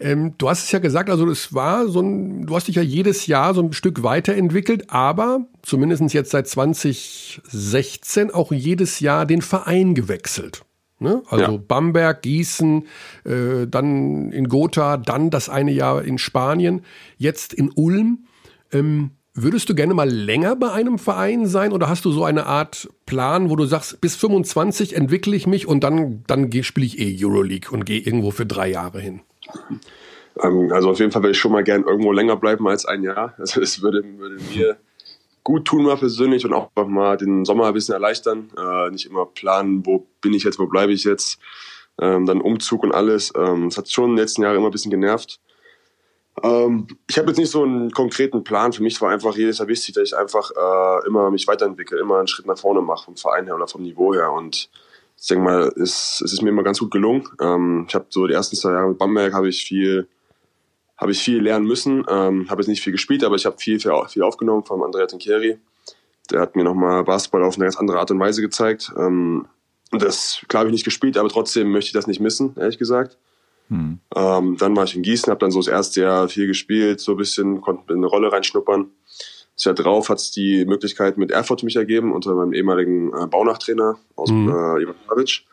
Ähm, du hast es ja gesagt, also es war so ein, du hast dich ja jedes Jahr so ein Stück weiterentwickelt, aber zumindest jetzt seit 2016 auch jedes Jahr den Verein gewechselt. Ne? Also Ja. Bamberg, Gießen, äh, dann in Gotha, dann das eine Jahr in Spanien, jetzt in Ulm. Ähm, würdest du gerne mal länger bei einem Verein sein oder hast du so eine Art Plan, wo du sagst, bis 25 entwickle ich mich und dann, dann spiele ich eh Euroleague und gehe irgendwo für drei Jahre hin? Ähm, also auf jeden Fall würde ich schon mal gern irgendwo länger bleiben als ein Jahr. Also es würde, würde mir gut tun mal persönlich und auch mal den Sommer ein bisschen erleichtern. Äh, nicht immer planen, wo bin ich jetzt, wo bleibe ich jetzt. Ähm, dann Umzug und alles. Ähm, das hat schon in den letzten Jahren immer ein bisschen genervt. Ähm, ich habe jetzt nicht so einen konkreten Plan. Für mich war einfach jedes Jahr wichtig, dass ich einfach äh, immer mich weiterentwickle, immer einen Schritt nach vorne mache vom Verein her oder vom Niveau her. Und ich denke mal, es, es ist mir immer ganz gut gelungen. Ähm, ich habe so die ersten zwei Jahre mit Bamberg habe ich viel habe ich viel lernen müssen. Ähm, habe jetzt nicht viel gespielt, aber ich habe viel, viel, viel aufgenommen vom Andrea Tinkeri. Der hat mir nochmal Basketball auf eine ganz andere Art und Weise gezeigt. Ähm, das, klar habe ich nicht gespielt, aber trotzdem möchte ich das nicht missen, ehrlich gesagt. Hm. Ähm, dann war ich in Gießen, habe dann so das erste Jahr viel gespielt, so ein bisschen, konnte in eine Rolle reinschnuppern. Das Jahr drauf hat es die Möglichkeit mit Erfurt mich ergeben, unter meinem ehemaligen äh, Baunachtrainer aus Mhm. äh, Ivan Pavic.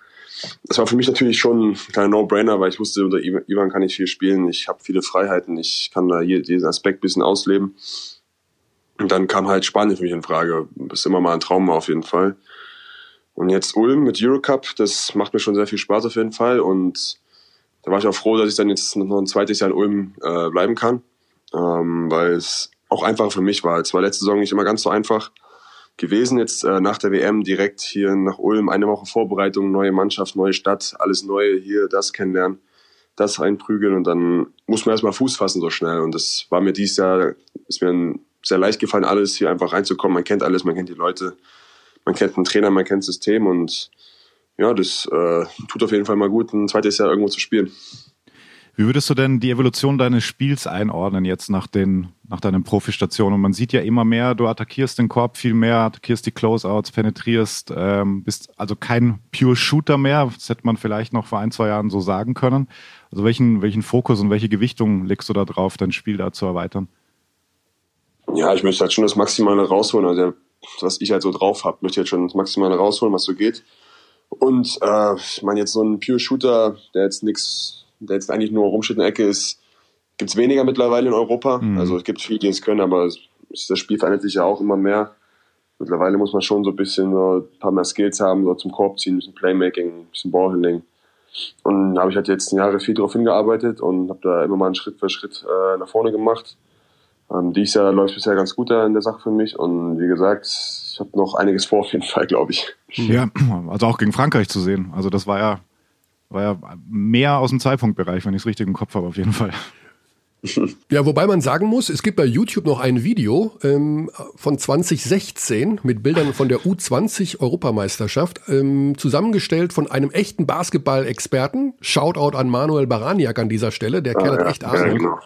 Das war für mich natürlich schon ein kleiner No-Brainer, weil ich wusste, unter Ivan Ivan kann ich viel spielen, ich habe viele Freiheiten, ich kann da hier diesen Aspekt ein bisschen ausleben. Und dann kam halt Spanien für mich in Frage. Das ist immer mal ein Traum auf jeden Fall. Und jetzt Ulm mit Eurocup, das macht mir schon sehr viel Spaß auf jeden Fall. Und da war ich auch froh, dass ich dann jetzt noch ein zweites Jahr in Ulm äh, bleiben kann, ähm, weil es auch einfacher für mich war. Es war letzte Saison nicht immer ganz so einfach gewesen. Jetzt äh, nach der WM direkt hier nach Ulm, eine Woche Vorbereitung, neue Mannschaft, neue Stadt, alles Neue, hier das kennenlernen, das einprügeln und dann muss man erstmal Fuß fassen so schnell. Und das war mir dieses Jahr, ist mir sehr leicht gefallen, alles hier einfach reinzukommen. Man kennt alles, man kennt die Leute, man kennt den Trainer, man kennt das System und ja, das äh, tut auf jeden Fall mal gut, ein zweites Jahr irgendwo zu spielen. Wie würdest du denn die Evolution deines Spiels einordnen jetzt nach den, nach deinen Profistationen? Und man sieht ja immer mehr, du attackierst den Korb viel mehr, attackierst die Closeouts, penetrierst, ähm, bist also kein Pure Shooter mehr. Das hätte man vielleicht noch vor ein, zwei Jahren so sagen können. Also welchen, welchen Fokus und welche Gewichtung legst du da drauf, dein Spiel da zu erweitern? Ja, ich möchte halt schon das Maximale rausholen. Also was ich halt so drauf habe, möchte ich halt schon das Maximale rausholen, was so geht. Und äh, ich meine, jetzt so ein Pure Shooter, der jetzt nix, der jetzt eigentlich nur rumsteht in der Ecke ist, gibt's weniger mittlerweile in Europa. Mhm. Also es gibt viele, die es können, aber es, das Spiel verändert sich ja auch immer mehr. Mittlerweile muss man schon so ein bisschen so ein paar mehr Skills haben, so zum Korb ziehen, ein bisschen Playmaking, ein bisschen Ballhandling. Und da habe ich halt jetzt Jahre viel drauf hingearbeitet und habe da immer mal einen Schritt für Schritt äh, nach vorne gemacht. Ähm, dieses Jahr läuft bisher ganz gut da in der Sache für mich und wie gesagt, ich habe noch einiges vor auf jeden Fall, glaube ich. Ja, also auch gegen Frankreich zu sehen. Also das war ja, war ja mehr aus dem Zweipunktbereich, wenn ich es richtig im Kopf habe, auf jeden Fall. Ja, wobei man sagen muss, es gibt bei YouTube noch ein Video ähm, von 2016 mit Bildern von der U20-Europameisterschaft, ähm, zusammengestellt von einem echten Basketball-Experten. Shoutout an Manuel Baraniak an dieser Stelle, der Kerl hat echt ja, Ahnung. genau.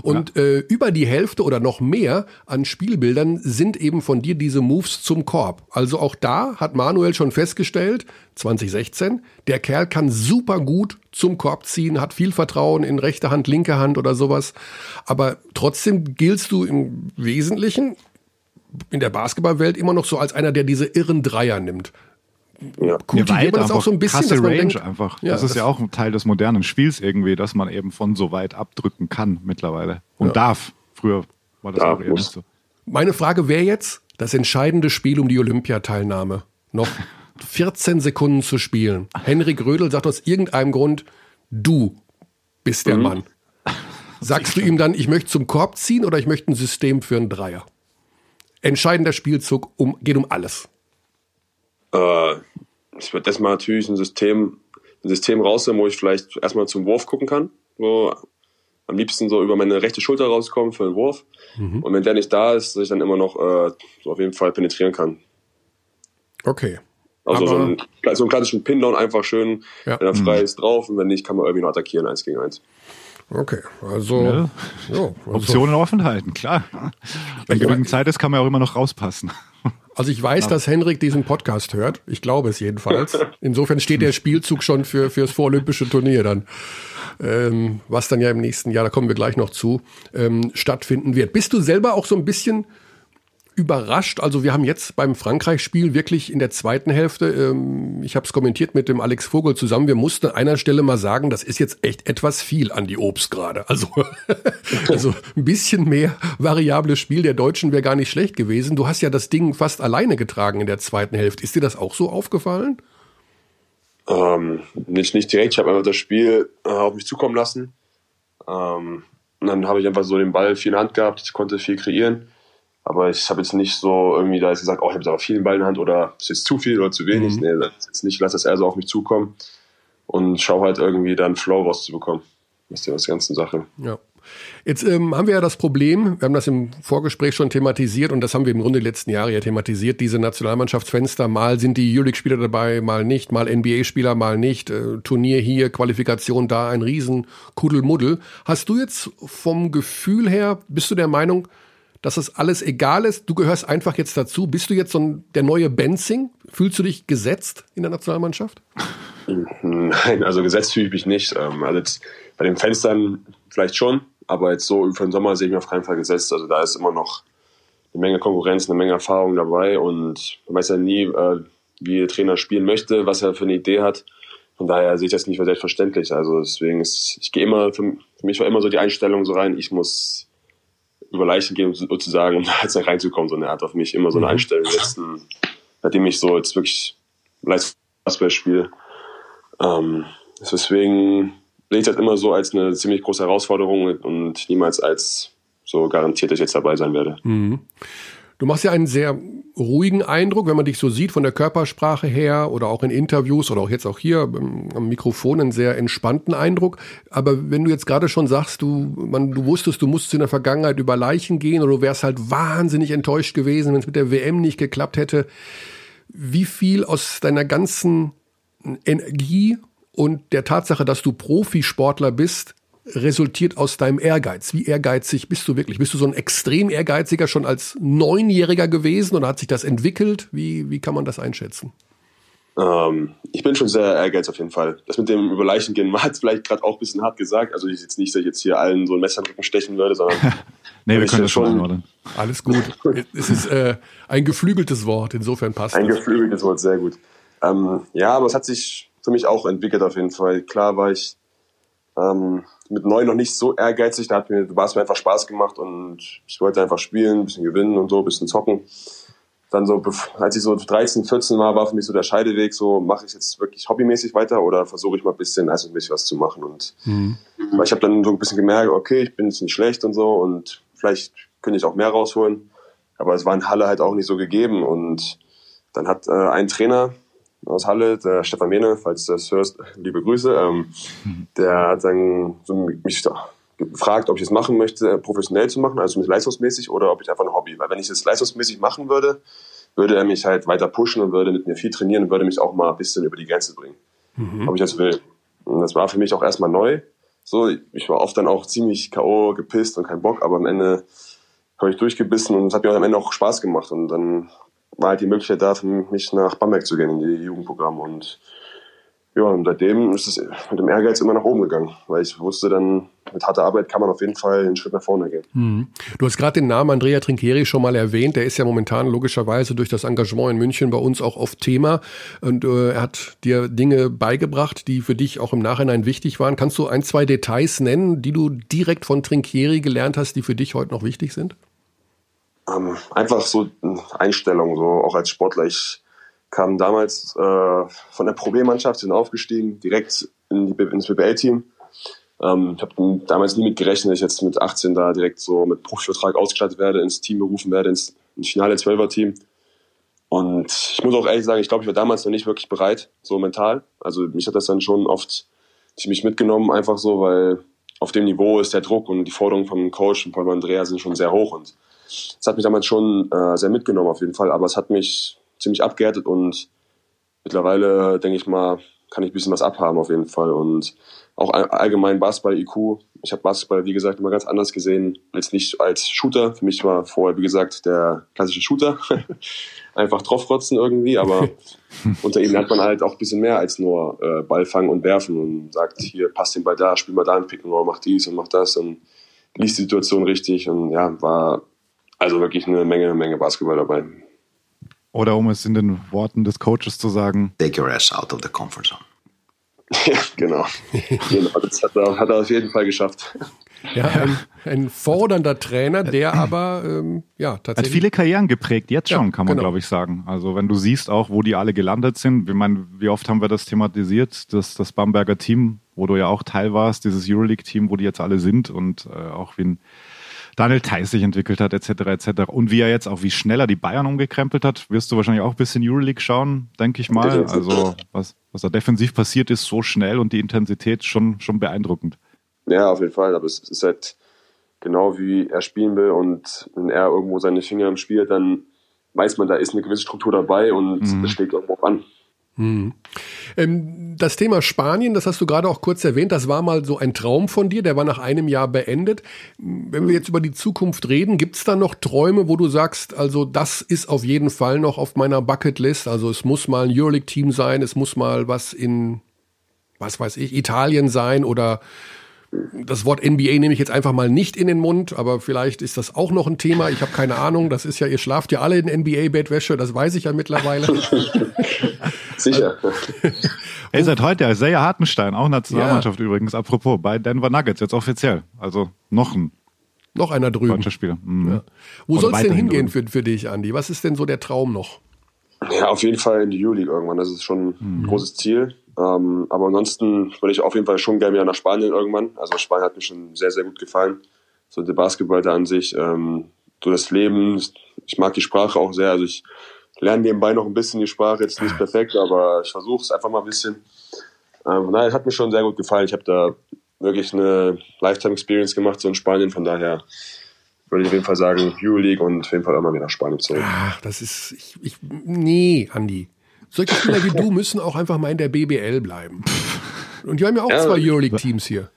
Und äh, über die Hälfte oder noch mehr an Spielbildern sind eben von dir diese Moves zum Korb. Also auch da hat Manuel schon festgestellt, 2016, der Kerl kann super gut zum Korb ziehen, hat viel Vertrauen in rechte Hand, linke Hand oder sowas. Aber trotzdem giltst du im Wesentlichen in der Basketballwelt immer noch so als einer, der diese irren Dreier nimmt. Ja. Kultiviert man das auch so ein bisschen, krasse dass man Range denkt, einfach. Ja, das ist das- ja auch ein Teil des modernen Spiels irgendwie, dass man eben von so weit abdrücken kann mittlerweile und Ja. darf. Früher war das Ja, auch eher nicht so. Meine Frage wäre jetzt das entscheidende Spiel um die Olympiateilnahme. Noch 14 Sekunden zu spielen. Henrik Rödel sagt aus irgendeinem Grund, du bist der Mann. Sagst du ihm dann, ich möchte zum Korb ziehen oder ich möchte ein System für einen Dreier? Entscheidender Spielzug um, geht um alles. Äh, ich würde erstmal natürlich ein System, ein System rausnehmen, wo ich vielleicht erstmal zum Wurf gucken kann. So am liebsten so über meine rechte Schulter rauskommen für den Wurf. Und wenn der nicht da ist, dass ich dann immer noch äh, so auf jeden Fall penetrieren kann. Okay. Also so einen, so einen klassischen Pin-Down einfach schön, Ja. wenn er frei ist, drauf und wenn nicht, kann man irgendwie noch attackieren, eins gegen eins. Okay. Also, Ja. ja, also, Optionen offen halten, klar. Wenn genügend Zeit ist, kann man ja auch immer noch rauspassen. also ich weiß, dass Henrik diesen Podcast hört. Ich glaube es jedenfalls. Insofern steht der Spielzug schon für fürs vorolympische Turnier dann. Ähm, was dann ja im nächsten Jahr, da kommen wir gleich noch zu, ähm, stattfinden wird. Bist du selber auch so ein bisschen überrascht? Also wir haben jetzt beim Frankreich-Spiel wirklich in der zweiten Hälfte, ähm, ich habe es kommentiert mit dem Alex Vogel zusammen, wir mussten an einer Stelle mal sagen, das ist jetzt echt etwas viel an die Obst gerade. Also, also ein bisschen mehr variables Spiel der Deutschen wäre gar nicht schlecht gewesen. Du hast ja das Ding fast alleine getragen in der zweiten Hälfte. Ist dir das auch so aufgefallen? Ähm, nicht, nicht direkt, ich habe einfach das Spiel äh, auf mich zukommen lassen. Ähm, und dann habe ich einfach so den Ball viel in der Hand gehabt, ich konnte viel kreieren. Aber ich habe jetzt nicht so irgendwie da jetzt gesagt, oh, ich habe jetzt aber viel Ball in der Hand oder ist jetzt zu viel oder zu wenig. Nee, das ist jetzt nicht, lass das eher so auf mich zukommen und schau halt irgendwie dann Flow rauszubekommen. Das ist ja das ganze Sache. Ja. Jetzt ähm, haben wir ja das Problem, wir haben das im Vorgespräch schon thematisiert und das haben wir im Grunde die letzten Jahre ja thematisiert, diese Nationalmannschaftsfenster, mal sind die Euroleague-Spieler dabei, mal nicht, mal NBA-Spieler, mal nicht, äh, Turnier hier, Qualifikation da, ein riesen Kuddelmuddel. Hast du jetzt vom Gefühl her, bist du der Meinung, dass das alles egal ist, du gehörst einfach jetzt dazu, bist du jetzt so ein, der neue Benzing? Fühlst du dich gesetzt in der Nationalmannschaft? Nein, also gesetzt fühle ich mich nicht. Ähm, also jetzt bei den Fenstern vielleicht schon, aber jetzt so für den Sommer sehe ich mich auf keinen Fall gesetzt. Also da ist immer noch eine Menge Konkurrenz, eine Menge Erfahrung dabei und man weiß ja nie, äh, wie der Trainer spielen möchte, was er für eine Idee hat. Von daher sehe ich das nicht für selbstverständlich. Also deswegen ist, ich gehe immer, für mich war immer so die Einstellung so rein, ich muss über Leichen gehen, sozusagen, um da jetzt reinzukommen. So eine Art auf mich immer so eine Einstellung. Letzten, seitdem ich so jetzt wirklich Leistungsbasketball spiele. Ähm, deswegen sehe ich das immer so als eine ziemlich große Herausforderung und niemals als so garantiert, dass ich jetzt dabei sein werde. Du machst ja einen sehr ruhigen Eindruck, wenn man dich so sieht, von der Körpersprache her oder auch in Interviews oder auch jetzt auch hier ähm, am Mikrofon einen sehr entspannten Eindruck. Aber wenn du jetzt gerade schon sagst, du, man, du wusstest, du musstest in der Vergangenheit über Leichen gehen oder du wärst halt wahnsinnig enttäuscht gewesen, wenn es mit der WM nicht geklappt hätte. Wie viel aus deiner ganzen Energie und der Tatsache, dass du Profisportler bist, resultiert aus deinem Ehrgeiz? Wie ehrgeizig bist du wirklich? Bist du so ein extrem ehrgeiziger schon als Neunjähriger gewesen oder hat sich das entwickelt? Wie, wie kann man das einschätzen? Ähm, ich bin schon sehr ehrgeizig auf jeden Fall. Das mit dem über Leichen gehen, man hat vielleicht gerade auch ein bisschen hart gesagt. Also ich jetzt nicht, dass ich jetzt hier allen so ein Messer in den Rücken stechen würde, sondern Nee, wir Ich können das schon einordnen. Alles gut. es ist äh, ein geflügeltes Wort, insofern passt Ein es. geflügeltes Wort, sehr gut. Ähm, ja, aber es hat sich für mich auch entwickelt auf jeden Fall. Klar war ich ähm, mit neun noch nicht so ehrgeizig, da hat mir du hast mir einfach Spaß gemacht und ich wollte einfach spielen, ein bisschen gewinnen und so, ein bisschen zocken. Dann so, als ich so 13, 14 war, war für mich so der Scheideweg, so mache ich jetzt wirklich hobbymäßig weiter oder versuche ich mal ein bisschen leistungsmäßig was zu machen und weil ich habe dann so ein bisschen gemerkt, okay, ich bin jetzt nicht schlecht und so und vielleicht könnte ich auch mehr rausholen. Aber es war in Halle halt auch nicht so gegeben. Und dann hat äh, ein Trainer aus Halle, der Stefan Mehne, falls du das hörst, liebe Grüße, ähm, der hat dann so mich gefragt, ob ich es machen möchte, äh, professionell zu machen, also leistungsmäßig oder ob ich einfach ein Hobby. Weil wenn ich es leistungsmäßig machen würde, würde er mich halt weiter pushen und würde mit mir viel trainieren und würde mich auch mal ein bisschen über die Grenze bringen ob ich das will. Und das war für mich auch erstmal neu. So, ich war oft dann auch ziemlich K.O. gepisst und kein Bock, aber am Ende habe ich durchgebissen und es hat mir am Ende auch Spaß gemacht. Und dann war halt die Möglichkeit da, für mich nach Bamberg zu gehen in die Jugendprogramme. Und ja, und seitdem ist es mit dem Ehrgeiz immer nach oben gegangen, weil ich wusste dann, mit harter Arbeit kann man auf jeden Fall einen Schritt nach vorne gehen. Du hast gerade den Namen Andrea Trinchieri schon mal erwähnt. Der ist ja momentan logischerweise durch das Engagement in München bei uns auch oft Thema. Und äh, er hat dir Dinge beigebracht, die für dich auch im Nachhinein wichtig waren. Kannst du ein, zwei Details nennen, die du direkt von Trinchieri gelernt hast, die für dich heute noch wichtig sind? Ähm, einfach so Einstellung, so auch als Sportler. Ich kam damals äh, von der Problemmannschaft, sind aufgestiegen, direkt in die, ins BBL-Team. Ähm, ich habe damals nie mit gerechnet, dass ich jetzt mit 18 da direkt so mit Profivertrag ausgestattet werde, ins Team berufen werde, ins, ins finale 12er-Team. Und ich muss auch ehrlich sagen, ich glaube, ich war damals noch nicht wirklich bereit, so mental. Also mich hat das dann schon oft ziemlich mitgenommen, einfach so, weil auf dem Niveau ist der Druck und die Forderungen vom Coach und Paul Andrea sind schon sehr hoch. Und es hat mich damals schon äh, sehr mitgenommen auf jeden Fall, aber es hat mich ziemlich abgehärtet und mittlerweile, denke ich mal, kann ich ein bisschen was abhaben auf jeden Fall. Und auch all- allgemein Basketball-IQ. Ich habe Basketball, wie gesagt, immer ganz anders gesehen, als nicht als Shooter. Für mich war vorher, wie gesagt, der klassische Shooter. Einfach draufrotzen irgendwie, aber unter ihm lernt man halt auch ein bisschen mehr als nur äh, Ball fangen und werfen und sagt, hier, passt den Ball da, spiel mal da einen Pick and Roll, mach dies und mach das und liest die Situation richtig und ja, war also wirklich eine Menge, Menge Basketball dabei. Oder um es in den Worten des Coaches zu sagen, Take your ass out of the comfort zone. Ja, genau. genau. Das hat er, hat er auf jeden Fall geschafft. Ja, ein, ein fordernder Trainer, der aber ähm, ja hat tatsächlich. viele Karrieren geprägt, jetzt Ja, schon, kann man genau. glaube ich sagen. Also wenn du siehst auch, wo die alle gelandet sind, ich meine, wie oft haben wir das thematisiert, dass das Bamberger Team, wo du ja auch Teil warst, dieses Euroleague-Team, wo die jetzt alle sind und äh, auch wie ein Daniel Theiss sich entwickelt hat, etc. etc. Und wie er jetzt auch, wie schnell er die Bayern umgekrempelt hat, wirst du wahrscheinlich auch ein bisschen Euroleague schauen, denke ich mal. Also was, was da defensiv passiert ist, so schnell und die Intensität schon, schon beeindruckend. Ja, auf jeden Fall. Aber es ist halt genau wie er spielen will und wenn er irgendwo seine Finger im Spiel hat, dann weiß man, da ist eine gewisse Struktur dabei und das schlägt irgendwo an. Ähm, das Thema Spanien, das hast du gerade auch kurz erwähnt, das war mal so ein Traum von dir, der war nach einem Jahr beendet. Wenn wir jetzt über die Zukunft reden, gibt es da noch Träume, wo du sagst, also das ist auf jeden Fall noch auf meiner Bucketlist, also es muss mal ein Euroleague-Team sein, es muss mal was in, was weiß ich, Italien sein oder das Wort NBA nehme ich jetzt einfach mal nicht in den Mund, aber vielleicht ist das auch noch ein Thema. Ich habe keine Ahnung. Das ist ja, ihr schlaft ja alle in NBA-Bettwäsche, das weiß ich ja mittlerweile. Sicher. Hey, seit heute Isaiah Hartenstein, auch Nationalmannschaft übrigens, apropos, bei Denver Nuggets, jetzt offiziell. Also noch ein noch einer drüben. deutscher Spieler. Mhm. Wo Oder soll es denn hingehen drüben. für, für dich, Andi? Was ist denn so der Traum noch? Ja, auf jeden Fall in die Euroleague irgendwann. Das ist schon ein großes Ziel. Ähm, aber ansonsten würde ich auf jeden Fall schon gerne wieder nach Spanien irgendwann. Also Spanien hat mir schon sehr, sehr gut gefallen. So der Basketball da an sich, ähm, so das Leben. Ich mag die Sprache auch sehr. Also ich lerne nebenbei noch ein bisschen die Sprache, jetzt nicht perfekt, aber ich versuche es einfach mal ein bisschen. Ähm, daher hat mir schon sehr gut gefallen. Ich habe da wirklich eine Lifetime-Experience gemacht, so in Spanien. Von daher würde ich auf jeden Fall sagen, Euroleague und auf jeden Fall immer wieder nach Spanien zurück. Ach, das ist, ich, ich, nee, Andi. Solche Spieler wie du müssen auch einfach mal in der BBL bleiben. Und die haben ja auch Ja. zwei Euroleague-Teams hier.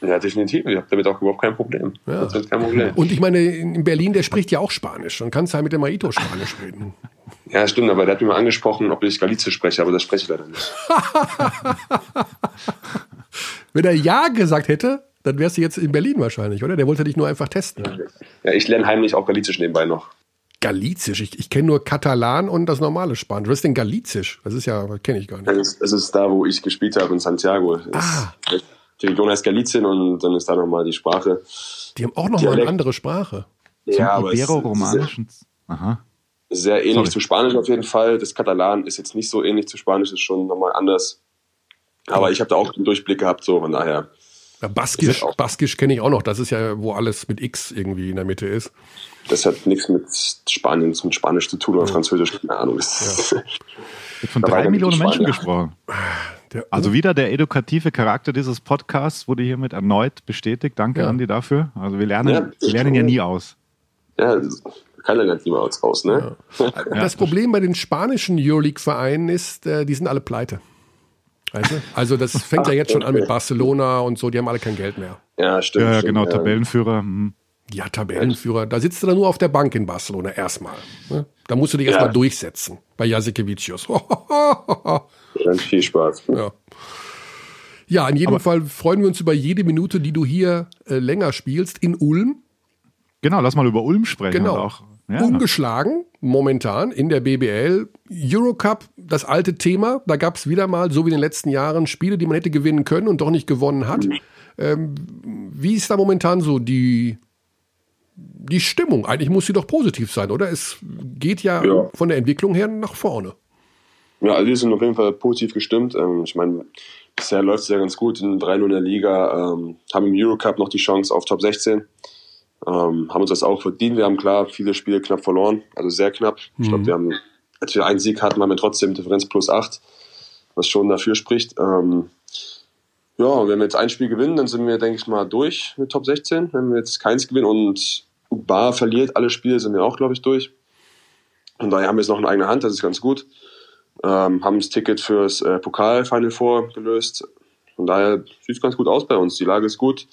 Ja, definitiv. Ich habe damit auch überhaupt kein Problem. Ja. Das ist kein Problem. Und ich meine, in Berlin, der spricht ja auch Spanisch. Dann kannst du halt mit dem Aito Spanisch reden. Ja, stimmt, aber der hat mir mal angesprochen, ob ich Galizisch spreche, aber das spreche ich leider nicht. Wenn er Ja gesagt hätte, dann wärst du jetzt in Berlin wahrscheinlich, oder? Der wollte dich nur einfach testen. Ja, ich lerne heimlich auch Galizisch nebenbei noch. Galizisch, ich, ich kenne nur Katalan und das normale Spanisch. Was ist denn Galizisch? Das ist ja, kenne ich gar nicht. Das ist, das ist da, wo ich gespielt habe, in Santiago. Ah. Die Region heißt Galizien und dann ist da nochmal die Sprache. Die haben auch noch mal eine andere Sprache. Ja, aber es ist Ibero-Romanischen. Aha. sehr, sehr ähnlich Sorry. zu Spanisch auf jeden Fall. Das Katalan ist jetzt nicht so ähnlich zu Spanisch, ist schon nochmal anders. Aber ich habe da auch einen Durchblick gehabt, so von daher. Ja, Baskisch, Ist Baskisch kenne ich auch noch. Das ist ja, wo alles mit X irgendwie in der Mitte ist. Das hat nichts mit Spanien, mit Spanisch zu tun oder Französisch, keine Ahnung. Das Wird von drei Millionen. Menschen gesprochen. Der, Also wieder der edukative Charakter dieses Podcasts wurde hiermit erneut bestätigt. Danke, Ja. Andi, dafür. Also wir lernen, Ja. wir lernen ja nie aus. ja, keiner lernt niemals raus, ne? das Problem bei den spanischen Euroleague-Vereinen ist, äh, die sind alle pleite. Weißt du? Also das fängt ja jetzt schon an mit Barcelona und so, die haben alle kein Geld mehr. Ja, stimmt. Ja, ja, stimmt, genau, ja. Tabellenführer. mhm. Ja, Tabellenführer. Da sitzt du dann nur auf der Bank in Barcelona erstmal. Ne? Da musst du dich erstmal Ja. durchsetzen. Bei Jasikevicius. Dann viel Spaß. ja. ja, in jedem Fall freuen wir uns über jede Minute, die du hier äh, länger spielst in Ulm. Genau, lass mal über Ulm sprechen. Genau. ja. Ungeschlagen momentan in der BBL. Eurocup, das alte Thema. Da gab es wieder mal, so wie in den letzten Jahren, Spiele, die man hätte gewinnen können und doch nicht gewonnen hat. Ähm, wie ist da momentan so die, die Stimmung? Eigentlich muss sie doch positiv sein, oder? Es geht ja, Ja. von der Entwicklung her nach vorne. Ja, also wir sind auf jeden Fall positiv gestimmt. Ähm, ich meine, bisher läuft es ja ganz gut in 3-0 in der Liga, ähm, haben im Eurocup noch die Chance auf Top 16. Ähm, haben uns das auch verdient. Wir haben klar viele Spiele knapp verloren, also sehr knapp. Ich glaube, wir haben, als wir einen Sieg hatten, haben wir trotzdem Differenz plus 8, was schon dafür spricht. Ähm, ja, wenn wir jetzt ein Spiel gewinnen, dann sind wir, denke ich mal, durch mit Top 16. Wenn wir jetzt keins gewinnen und Bar verliert alle Spiele, sind wir auch, glaube ich, durch. Und daher haben wir jetzt noch in eigener Hand, das ist ganz gut ähm, haben das Ticket fürs äh, Pokal-Final Four gelöst. Von daher sieht es ganz gut aus bei uns. Die Lage ist gut.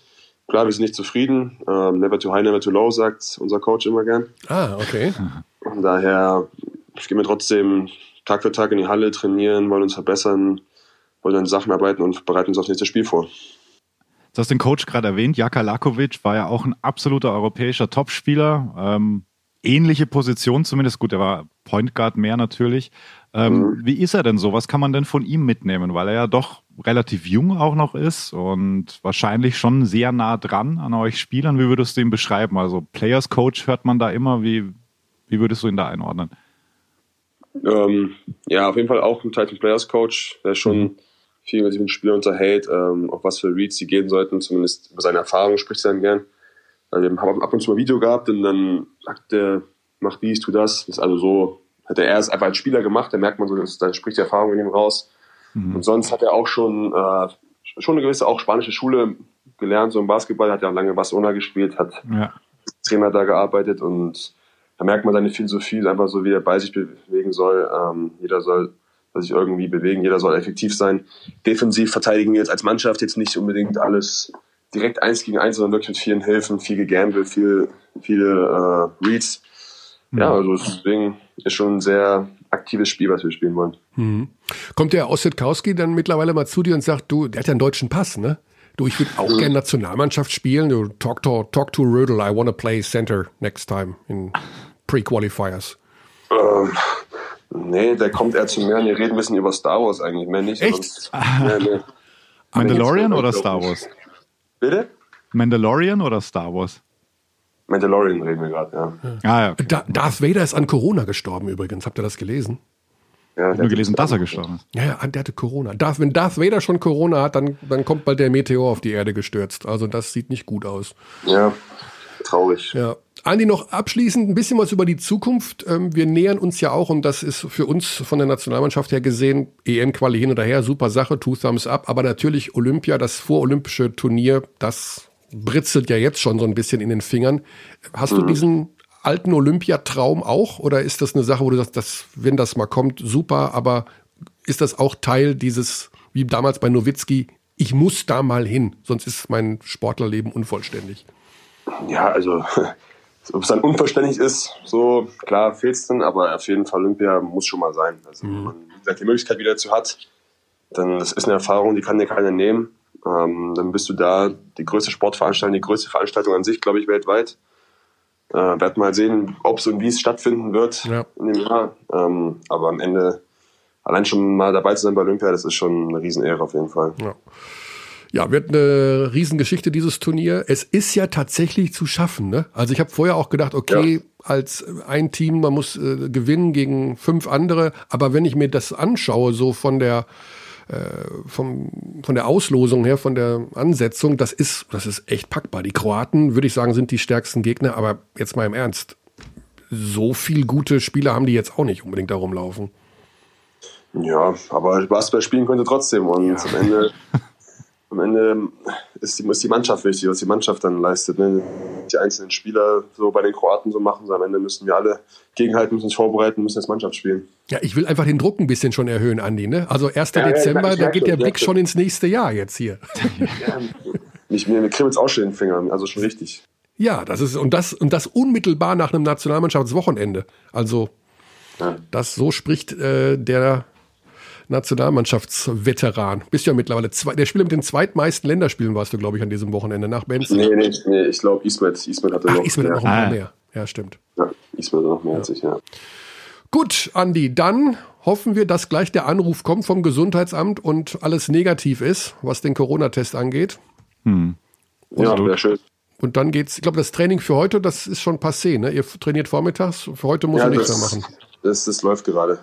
Klar, wir sind nicht zufrieden. Ähm, never too high, never too low, sagt unser Coach immer gern. Ah, okay. Von daher gehen wir trotzdem Tag für Tag in die Halle, trainieren, wollen uns verbessern, wollen an Sachen arbeiten und bereiten uns aufs nächste Spiel vor. Du hast den Coach gerade erwähnt. Jaka Lakovic war ja auch ein absoluter europäischer Topspieler. Ähm, ähnliche Position zumindest. Gut, er war Point Guard mehr natürlich. Ähm, Wie ist er denn so? Was kann man denn von ihm mitnehmen? Weil er ja doch relativ jung auch noch ist und wahrscheinlich schon sehr nah dran an euch Spielern. Wie würdest du ihn beschreiben? Also Players Coach hört man da immer. Wie, wie würdest du ihn da einordnen? Ähm, ja, auf jeden Fall auch ein Titan Players Coach, der schon viel mit den Spielern unterhält, ähm, auf was für Reads sie gehen sollten, zumindest über seine Erfahrungen spricht er dann gern. Also wir haben ab und zu mal ein Video gehabt und dann sagt er, mach dies, tu das. das ist also so, hätte er es einfach als Spieler gemacht, da merkt man so, dass, da spricht die Erfahrung in ihm raus. Und sonst hat er auch schon, äh, schon eine gewisse auch spanische Schule gelernt, so im Basketball, hat ja auch lange Barcelona gespielt, hat Ja. Trainer da gearbeitet und da merkt man seine Philosophie, einfach so, wie er bei sich bewegen soll. Ähm, jeder soll sich irgendwie bewegen, jeder soll effektiv sein. Defensiv verteidigen wir jetzt als Mannschaft jetzt nicht unbedingt alles direkt eins gegen eins, sondern wirklich mit vielen Hilfen, viel gegambelt, viel, viele äh, Reads. Ja, also deswegen ist schon ein sehr aktives Spiel, was wir spielen wollen. Kommt der Ossetkowski dann mittlerweile mal zu dir und sagt, du, der hat ja einen deutschen Pass, ne? Du, ich würde auch gerne Nationalmannschaft spielen. Du, talk to, talk to Rödel, I wanna play center next time in Pre-Qualifiers. Ähm, nee, der kommt eher zu mir und wir reden ein bisschen über Star Wars eigentlich, mehr nicht. Echt? Sonst, nee, nee. Mandalorian oder Star Wars? Bitte? Mandalorian oder Star Wars? Mandalorian reden wir gerade, ja. Ah ja, okay. Da, Darth Vader ist an Corona gestorben übrigens. Habt ihr das gelesen? ja nur gelesen, dass er gestorben ist. Ja, ja, der hatte Corona. Darth, wenn Darth Vader schon Corona hat, dann, dann kommt bald der Meteor auf die Erde gestürzt. Also das sieht nicht gut aus. Ja, traurig. Ja. Andi, noch abschließend ein bisschen was über die Zukunft. Ähm, wir nähern uns ja auch, und das ist für uns von der Nationalmannschaft her gesehen, EM-Quali hin oder her, super Sache, two thumbs up. Aber natürlich Olympia, das vorolympische Turnier, das britzelt ja jetzt schon so ein bisschen in den Fingern. Hast du diesen alten Olympiatraum auch? Oder ist das eine Sache, wo du sagst, das, wenn das mal kommt, super, aber ist das auch Teil dieses, wie damals bei Nowitzki, ich muss da mal hin, sonst ist mein Sportlerleben unvollständig. Ja, also, ob es dann unverständlich ist, so klar fehlt es dann, aber auf jeden Fall Olympia muss schon mal sein. Also, wenn man die Möglichkeit wieder dazu hat, dann das ist eine Erfahrung, die kann dir keiner nehmen. Ähm, dann bist du da die größte Sportveranstaltung, die größte Veranstaltung an sich, glaube ich, weltweit. Äh, werden mal sehen, ob es und wie es stattfinden wird Ja. in dem Jahr. Ähm, aber am Ende allein schon mal dabei zu sein bei Olympia, das ist schon eine Riesenehre auf jeden Fall. Ja. Ja, wird eine Riesengeschichte, dieses Turnier. Es ist ja tatsächlich zu schaffen. Ne? Also ich habe vorher auch gedacht, okay, als ein Team, man muss äh, gewinnen gegen fünf andere. Aber wenn ich mir das anschaue, so von der, äh, vom, von der Auslosung her, von der Ansetzung, das ist, das ist echt packbar. Die Kroaten, würde ich sagen, sind die stärksten Gegner. Aber jetzt mal im Ernst, so viel gute Spieler haben die jetzt auch nicht unbedingt da rumlaufen. Ja, aber Basketball spielen könnte trotzdem. Und am Ende, am Ende ist die, ist die Mannschaft wichtig, was die Mannschaft dann leistet. Ne? Die einzelnen Spieler so bei den Kroaten so machen. So am Ende müssen wir alle gegenhalten, müssen uns vorbereiten, müssen jetzt Mannschaft spielen. Ja, ich will einfach den Druck ein bisschen schon erhöhen, Andi. Ne? Also 1. Ja, ja, Dezember, ich da geht der Blick schon ins nächste Jahr jetzt hier. Ich, mir, kribbelt es auch schon in den Fingern, also schon richtig. Ja, das ist und das und das unmittelbar nach einem Nationalmannschaftswochenende. Also Ja. das so spricht äh, der Nationalmannschaftsveteran. Bist ja mittlerweile zwei, der Spieler mit den zweitmeisten Länderspielen warst du, glaube ich, an diesem Wochenende nach Benz. Nee, nee, nee ich glaube, Ismet, Ismet hatte Ach, noch, Ismet hat noch ein mehr. paar Ah. mehr. Ja, stimmt. Ja, Ismet noch mehr als ich, ja. Gut, Andi, dann hoffen wir, dass gleich der Anruf kommt vom Gesundheitsamt und alles negativ ist, was den Corona-Test angeht. Ja, wäre schön. Und dann geht's, ich glaube, das Training für heute, das ist schon passé, ne? Ihr trainiert vormittlich, für heute muss Ja, er nichts mehr machen. Das, das läuft gerade.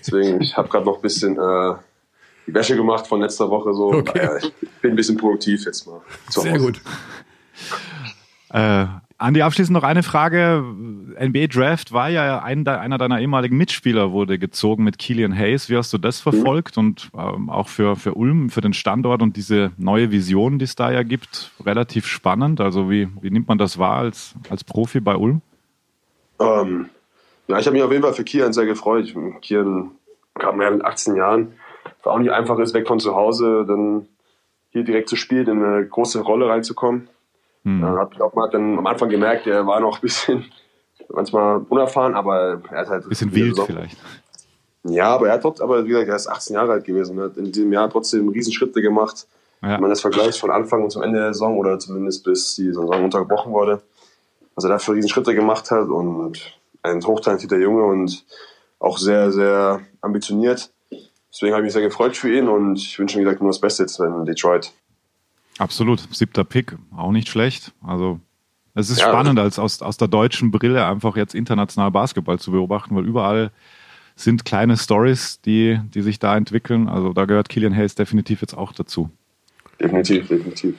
Deswegen, ich habe gerade noch ein bisschen äh, die Wäsche gemacht von letzter Woche. So. Okay. Naja, ich bin ein bisschen produktiv jetzt mal. Sehr gut. Äh, Andi, abschließend noch eine Frage. NBA Draft war ja ein, einer deiner ehemaligen Mitspieler wurde gezogen mit Killian Hayes. Wie hast du das verfolgt und ähm, auch für, für Ulm, für den Standort und diese neue Vision, die es da ja gibt, relativ spannend. Also wie, wie nimmt man das wahr als, als Profi bei Ulm? Ähm, ja, ich habe mich auf jeden Fall für Kian sehr gefreut. Kian kam ja mit 18 Jahren. War auch nicht einfach ist, weg von zu Hause, dann hier direkt zu spielen, in eine große Rolle reinzukommen. Hm. Ja, hab, glaub, man hat dann am Anfang gemerkt, er war noch ein bisschen manchmal unerfahren, aber er hat halt. Bisschen wild Saison- vielleicht. Ja, aber er hat trotzdem, aber wie gesagt, er ist 18 Jahre alt gewesen und hat in diesem Jahr trotzdem Riesenschritte gemacht. Ja. Wenn man das vergleicht von Anfang und zum Ende der Saison oder zumindest bis die Saison unterbrochen wurde, was er da für Riesenschritte gemacht hat und ein hochtalentierter Junge und auch sehr, sehr ambitioniert. Deswegen habe ich mich sehr gefreut für ihn und ich wünsche, wie gesagt, nur das Beste jetzt in Detroit. Absolut. Siebter Pick, auch nicht schlecht. Also es ist Ja. spannend, als aus, aus der deutschen Brille einfach jetzt international Basketball zu beobachten, weil überall sind kleine Stories, die, die sich da entwickeln. Also da gehört Killian Hayes definitiv jetzt auch dazu. Definitiv, definitiv.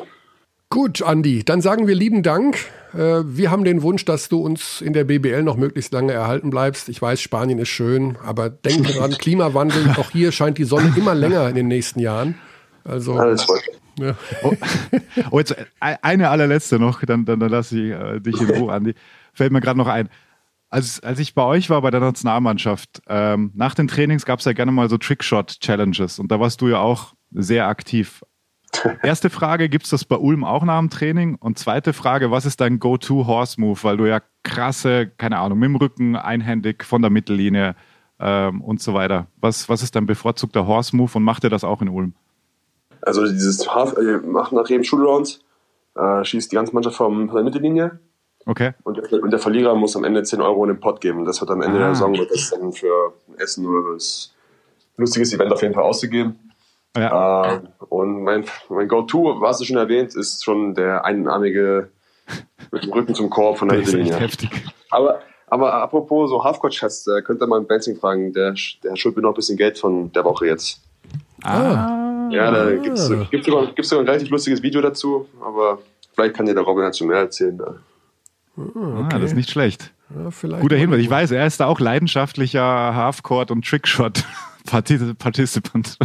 Gut, Andi, dann sagen wir lieben Dank. Äh, Wir haben den Wunsch, dass du uns in der BBL noch möglichst lange erhalten bleibst. Ich weiß, Spanien ist schön, aber denk dran, Klimawandel, auch hier scheint die Sonne immer länger in den nächsten Jahren. Also, Alles mich. ja. Oh, jetzt äh, eine allerletzte noch, dann, dann, dann lasse ich äh, dich in Ruhe, Andi. Fällt mir gerade noch ein. Als, als ich bei euch war, bei der Nationalmannschaft, ähm, nach den Trainings gab es ja gerne mal so Trickshot-Challenges und da warst du ja auch sehr aktiv. Erste Frage, gibt es das bei Ulm auch nach dem Training? Und zweite Frage, was ist dein Go-To-Horse-Move? Weil du ja krasse, keine Ahnung, mit dem Rücken, einhändig, von der Mittellinie ähm, und so weiter. Was, was ist dein bevorzugter Horse-Move und macht ihr das auch in Ulm? Also dieses Half, äh, macht nach jedem Shootaround, äh, schießt die ganze Mannschaft vom, von der Mittellinie Okay. und der, und der Verlierer muss am Ende 10 Euro in den Pot geben. Das wird am Ende der Ah. Saison wird das dann für Essen oder das lustiges Event auf jeden Fall ausgegeben. Ja. Äh, und mein, mein Go-To, was du schon erwähnt, ist schon der einarmige mit dem Rücken zum Korb von der Der ist echt Mittellinie. heftig. Aber, aber apropos so Halfcourt-Chats, da könnt ihr mal einen Benzing fragen, der, der schuldet mir noch ein bisschen Geld von der Woche jetzt. Ah. Ja, da gibt's gibt's sogar, gibt's sogar ein relativ lustiges Video dazu, aber vielleicht kann dir der Robin dazu mehr erzählen. Da. Ah, das ist nicht schlecht. Ja, Guter Hinweis. Ich weiß, er ist da auch leidenschaftlicher Halfcourt und Trickshot-Participant.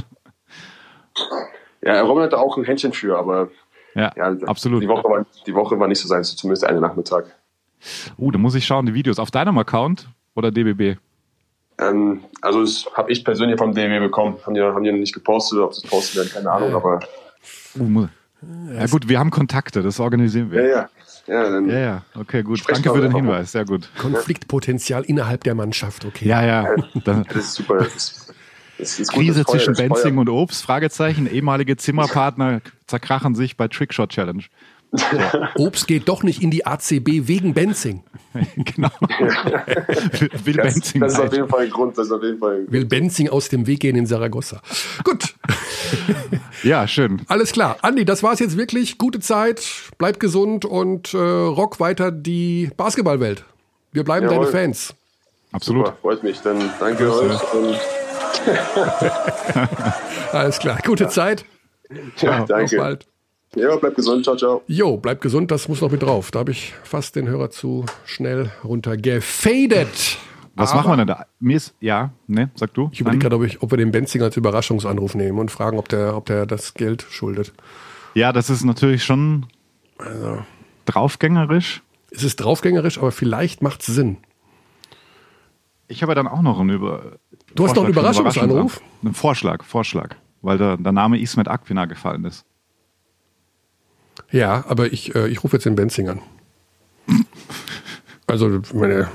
Ja, Robin hatte auch ein Händchen für, aber Ja, ja, absolut. Die Woche, war, die Woche war nicht so sein, zumindest eine Nachmittag. Uh, da muss ich schauen, die Videos. Auf deinem Account oder DBB? Ähm, also das habe ich persönlich vom DW bekommen. Haben die, haben die noch nicht gepostet, ob sie es posten werden, keine Ahnung, aber Uh, ja gut, wir haben Kontakte, das organisieren ja, wir. ja. Ja, dann, Ja, ja, okay, gut. Danke für den. Hinweis, sehr gut. Konfliktpotenzial innerhalb der Mannschaft, okay. Ja, ja. Da, das ist super. Das, ist- ist gut, Krise Feuer- zwischen Benzing und Obst, Fragezeichen. Ehemalige Zimmerpartner zerkrachen sich bei Trickshot Challenge. Obst geht doch nicht in die ACB wegen Benzing. genau. Will Das, Benzing das ist auf halt. jeden Fall ein Grund. Das ist auf jeden Fall ein Will Benzing aus dem Weg gehen in Saragossa. Gut, Ja, schön. alles klar. Andi, das war's jetzt wirklich. Gute Zeit, bleib gesund und äh, rock weiter die Basketballwelt. Wir bleiben Jawohl. deine Fans. Absolut. super. Freut mich. Dann danke euch. Und, Alles klar, gute Zeit. ja, danke. bald. Ja, bleibt gesund. Ciao, ciao. Jo, bleib gesund, das muss noch mit drauf. Da habe ich fast den Hörer zu schnell runtergefadet. Was Aber machen wir denn da? Mir ist, ja, ne, sag du. Ich überlege gerade, ob, ich, ob wir den Benzing als Überraschungsanruf nehmen und fragen, ob der, ob der das Geld schuldet. Ja, das ist natürlich schon Also. draufgängerisch. Es ist draufgängerisch, aber vielleicht macht es Sinn. Ich habe ja dann auch noch einen Über Du hast noch einen Überraschungsanruf? Einen Vorschlag, Vorschlag. Weil der, der Name Ismet Akpina gefallen ist. Ja, aber ich, äh, ich rufe jetzt den Benzing an. Also, ich meine,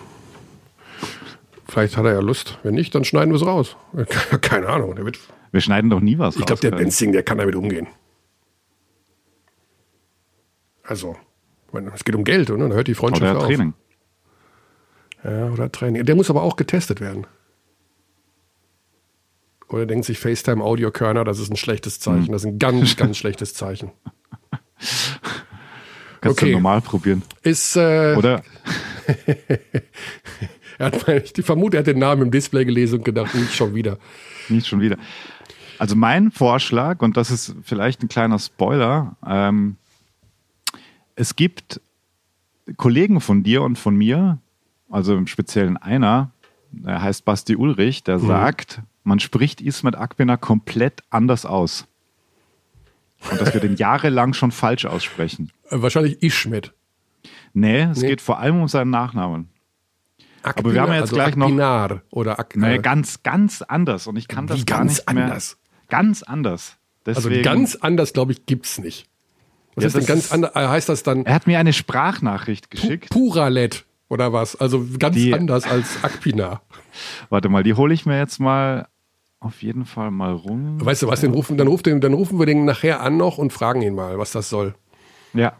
vielleicht hat er ja Lust. Wenn nicht, dann schneiden wir es raus. Keine Ahnung. Der wird, Wir schneiden doch nie was ich glaube, der raus. Benzing, der kann damit umgehen. Also, ich meine, es geht um Geld, oder? Da hört die Freundschaft Oder auf. Training. Ja, oder Training. Der muss aber auch getestet werden. Oder denkt sich FaceTime Audio Körner, das ist ein schlechtes Zeichen. Das ist ein ganz, ganz schlechtes Zeichen. Kannst Okay. du normal probieren. Ist, äh, Oder? er hat, mal- ich vermute, er hat den Namen im Display gelesen und gedacht, nicht schon wieder. Nicht schon wieder. Also mein Vorschlag, und das ist vielleicht ein kleiner Spoiler, ähm, es gibt Kollegen von dir und von mir, also im Speziellen einer, er heißt Basti Ulrich, der sagt, man spricht Ismet Akbina komplett anders aus. Und dass wir den jahrelang schon falsch aussprechen. Wahrscheinlich Ischmet. Nee, es Nee. geht vor allem um seinen Nachnamen. Aber wir haben ja jetzt also gleich noch- Akpinar oder Ak Nee, äh, ganz, ganz anders. Und ich kann das Wie gar ganz nicht mehr. anders? Ganz anders. Also Deswegen, ganz anders, glaube ich, gibt's nicht. Was Ja, ist denn das ganz anders? Heißt das dann Er hat mir eine Sprachnachricht geschickt. Puralet oder was? Also ganz Die- anders als Akpinar. Warte mal, die hole ich mir jetzt mal auf jeden Fall mal rum. Weißt du was? Den rufen, dann, ruft den, dann rufen wir den nachher an noch und fragen ihn mal, was das soll. Ja.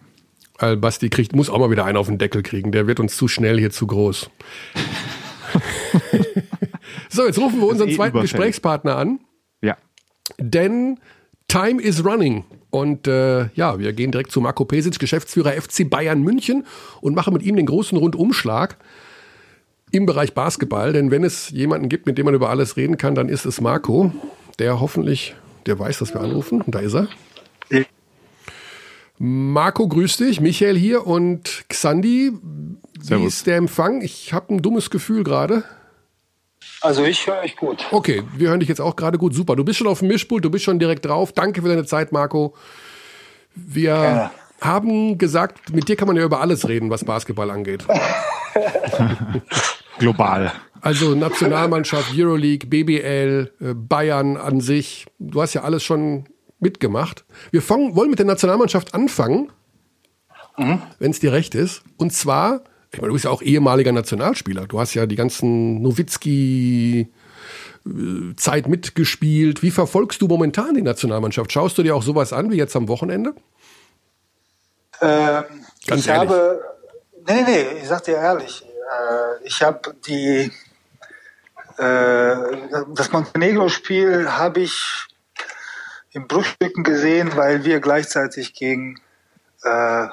Weil Basti kriegt, muss auch mal wieder einen auf den Deckel kriegen. Der wird uns zu schnell hier zu groß. so, jetzt rufen wir unseren eh zweiten überfällig. Gesprächspartner an, Ja. denn Time is running. Und äh, ja, wir gehen direkt zu Marco Pesic, Geschäftsführer FC Bayern München und machen mit ihm den großen Rundumschlag im Bereich Basketball. Denn wenn es jemanden gibt, mit dem man über alles reden kann, dann ist es Marco, der hoffentlich, der weiß, dass wir anrufen. Und da ist er. Marco, grüß dich. Michael hier und Xandi. Wie Servus. ist der Empfang? Ich habe ein dummes Gefühl gerade. Also ich höre euch gut. Okay, wir hören dich jetzt auch gerade gut. Super. Du bist schon auf dem Mischpult, du bist schon direkt drauf. Danke für deine Zeit, Marco. Wir Gerne. haben gesagt, mit dir kann man ja über alles reden, was Basketball angeht. Global. Also Nationalmannschaft, Euroleague, BBL, äh, Bayern an sich. Du hast ja alles schon mitgemacht. Wir fangen, wollen mit der Nationalmannschaft anfangen, wenn es dir recht ist. Und zwar, ich meine, du bist ja auch ehemaliger Nationalspieler. Du hast ja die ganzen Nowitzki, äh, Zeit mitgespielt. Wie verfolgst du momentan die Nationalmannschaft? Schaust du dir auch sowas an wie jetzt am Wochenende? Ähm, Ganz ich ehrlich. habe, nee, nee, ich sag dir ehrlich, äh, ich habe die, äh, das Montenegro-Spiel habe ich in Bruchstücken gesehen, weil wir gleichzeitig gegen äh,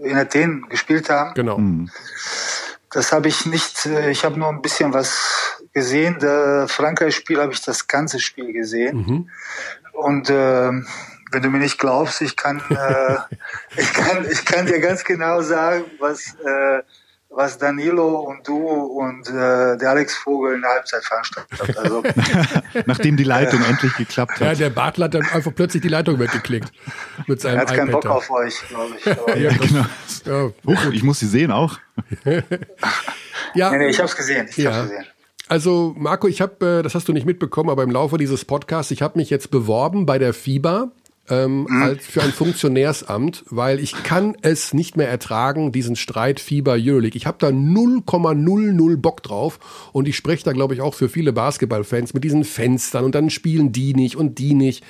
in Athen gespielt haben. Genau. Das habe ich nicht, äh, ich habe nur ein bisschen was gesehen. Der Frankreich-Spiel habe ich das ganze Spiel gesehen. Und ähm, wenn du mir nicht glaubst, ich kann, äh, ich kann, ich kann dir ganz genau sagen, was, äh, was Danilo und du und äh, der Alex Vogel in der Halbzeit veranstaltet hat. Also, Nachdem die Leitung endlich geklappt Ja, hat. der Bartler hat dann einfach plötzlich die Leitung weggeklickt. Mit seinem er hat keinen Bock auf euch, glaube ich. Ja, genau. Ja, Huch, ich muss sie sehen auch. ja, nee, nee, ich habe es gesehen. Ich Ja. hab's gesehen. Also Marco, ich habe, äh, das hast du nicht mitbekommen, aber im Laufe dieses Podcasts, ich habe mich jetzt beworben bei der FIBA ähm, als für ein Funktionärsamt, weil ich kann es nicht mehr ertragen, diesen Streit FIBA Euroleague. Ich habe da 0,00 Bock drauf und ich spreche da, glaube ich, auch für viele Basketballfans mit diesen Fenstern und dann spielen die nicht und die nicht.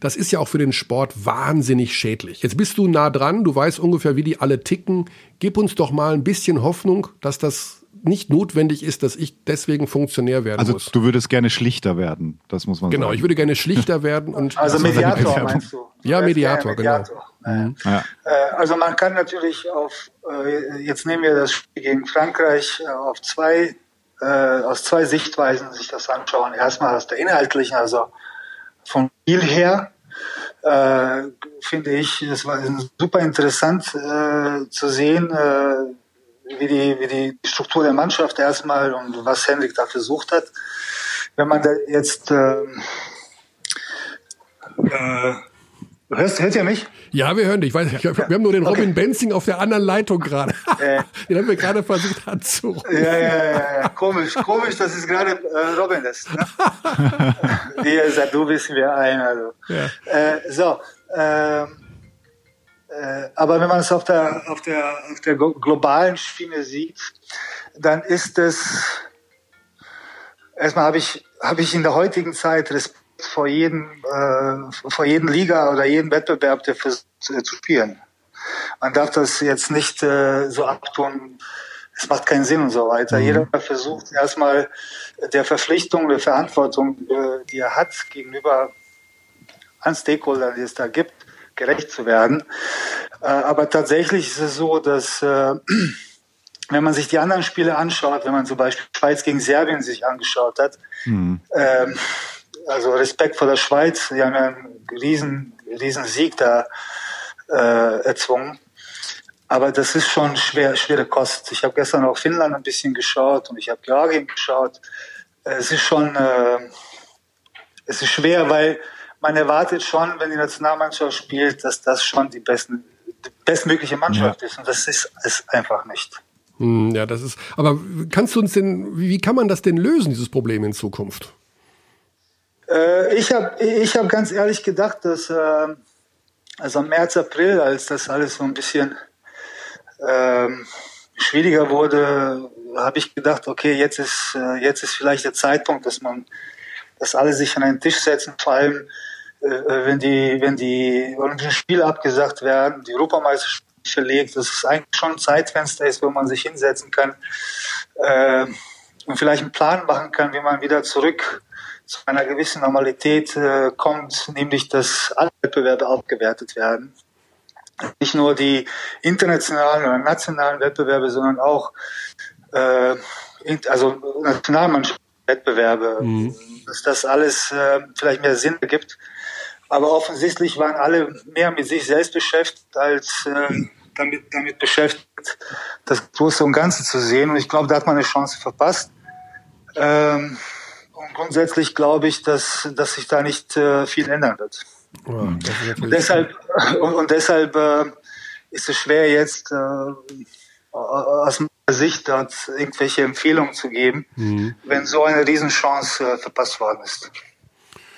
Das ist ja auch für den Sport wahnsinnig schädlich. Jetzt bist du nah dran, du weißt ungefähr, wie die alle ticken. Gib uns doch mal ein bisschen Hoffnung, dass das nicht notwendig ist, dass ich deswegen Funktionär werden Also muss. du würdest gerne schlichter werden, das muss man Genau, sagen. ich würde gerne schlichter werden und Also Mediator Werbung. meinst du? Ja, Mediator, gerne genau. Ja. Äh, Also man kann natürlich auf, äh, jetzt nehmen wir das Spiel gegen Frankreich äh, auf zwei, aus zwei Sichtweisen sich das anschauen. Erstmal aus der inhaltlichen, also vom Spiel her, äh, finde ich, es war super interessant äh, zu sehen, äh, wie die, wie die Struktur der Mannschaft erstmal und was Hendrik da versucht hat. Wenn man da jetzt, äh, äh, hörst, hört ihr mich? ja, wir hören dich. Ich weiß, nicht, wir haben nur den Robin Benzing auf der anderen Leitung gerade. Äh. Den haben wir gerade versucht anzurufen. Ja, ja, ja, ja. komisch, komisch, dass es gerade äh, Robin ist. Ne? Wie sagt, du bist mir ein. Also. Ja. Äh, so, ähm, äh, aber wenn man es auf der, auf der, auf der glo- globalen Schiene sieht, dann ist es, erstmal habe ich, habe ich in der heutigen Zeit Respekt vor jedem, äh, vor jedem Liga oder jedem Wettbewerb, der versucht äh, zu spielen. Man darf das jetzt nicht äh, so abtun, es macht keinen Sinn und so weiter. Jeder versucht erstmal der Verpflichtung, der Verantwortung, äh, die er hat gegenüber an Stakeholder, die es da gibt, gerecht zu werden. Äh, aber tatsächlich ist es so, dass äh, wenn man sich die anderen Spiele anschaut, wenn man zum Beispiel Schweiz gegen Serbien sich angeschaut hat, ähm, also Respekt vor der Schweiz, die haben ja einen riesen, riesen Sieg da äh, erzwungen. Aber das ist schon schwer, schwere Kost. Ich habe gestern auch Finnland ein bisschen geschaut und ich habe Georgien geschaut. Es ist schon, äh, es ist schwer, weil man erwartet schon, wenn die Nationalmannschaft spielt, dass das schon die besten, die bestmögliche Mannschaft ist. Und das ist es einfach nicht. Hm, Ja, das ist. Aber kannst du uns denn, wie, kann man das denn lösen, dieses Problem in Zukunft? Äh, ich habe ich hab ganz ehrlich gedacht, dass äh, also im März, April, als das alles so ein bisschen ähm, schwieriger wurde, habe ich gedacht, okay, jetzt ist äh, jetzt ist vielleicht der Zeitpunkt, dass man, dass alle sich an einen Tisch setzen, vor allem äh, wenn die wenn die Olympischen Spiele abgesagt werden, die Europameisterschaft verlegt, dass es eigentlich schon ein Zeitfenster ist, wo man sich hinsetzen kann äh, und vielleicht einen Plan machen kann, wie man wieder zurück zu einer gewissen Normalität äh, kommt, nämlich dass alle Wettbewerbe aufgewertet werden. Nicht nur die internationalen oder nationalen Wettbewerbe, sondern auch äh, also Nationalmannschaftswettbewerbe, dass das alles äh, vielleicht mehr Sinn ergibt. Aber offensichtlich waren alle mehr mit sich selbst beschäftigt als äh, damit, damit beschäftigt, das Große und Ganze zu sehen. Und ich glaube, da hat man eine Chance verpasst. Ähm, und grundsätzlich glaube ich, dass, dass sich da nicht äh, viel ändern wird. Ja, Und deshalb, und, und deshalb äh, ist es schwer jetzt äh, aus meiner Sicht dort irgendwelche Empfehlungen zu geben, wenn so eine Riesenchance äh, verpasst worden ist.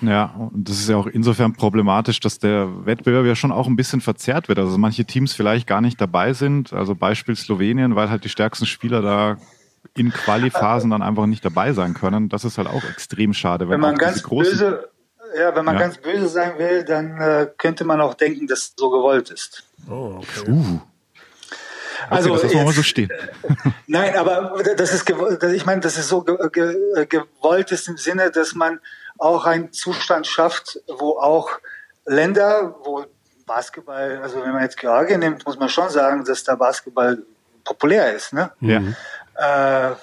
Ja, und das ist ja auch insofern problematisch, dass der Wettbewerb ja schon auch ein bisschen verzerrt wird. Also manche Teams vielleicht gar nicht dabei sind. Also Beispiel Slowenien, weil halt die stärksten Spieler da in Qualiphasen dann einfach nicht dabei sein können. Das ist halt auch extrem schade. Wenn man ganz böse, ja, wenn man Ja. ganz böse sein will, dann äh, könnte man auch denken, dass es so gewollt ist. Oh, okay. Uh. Okay, Also das jetzt- so stehen. Nein, aber das ist, ich meine, das ist so ge ge gewollt ist im Sinne, dass man auch einen Zustand schafft, wo auch Länder, wo Basketball, also wenn man jetzt Georgien nimmt, muss man schon sagen, dass da Basketball populär ist, ne? Ja. Äh,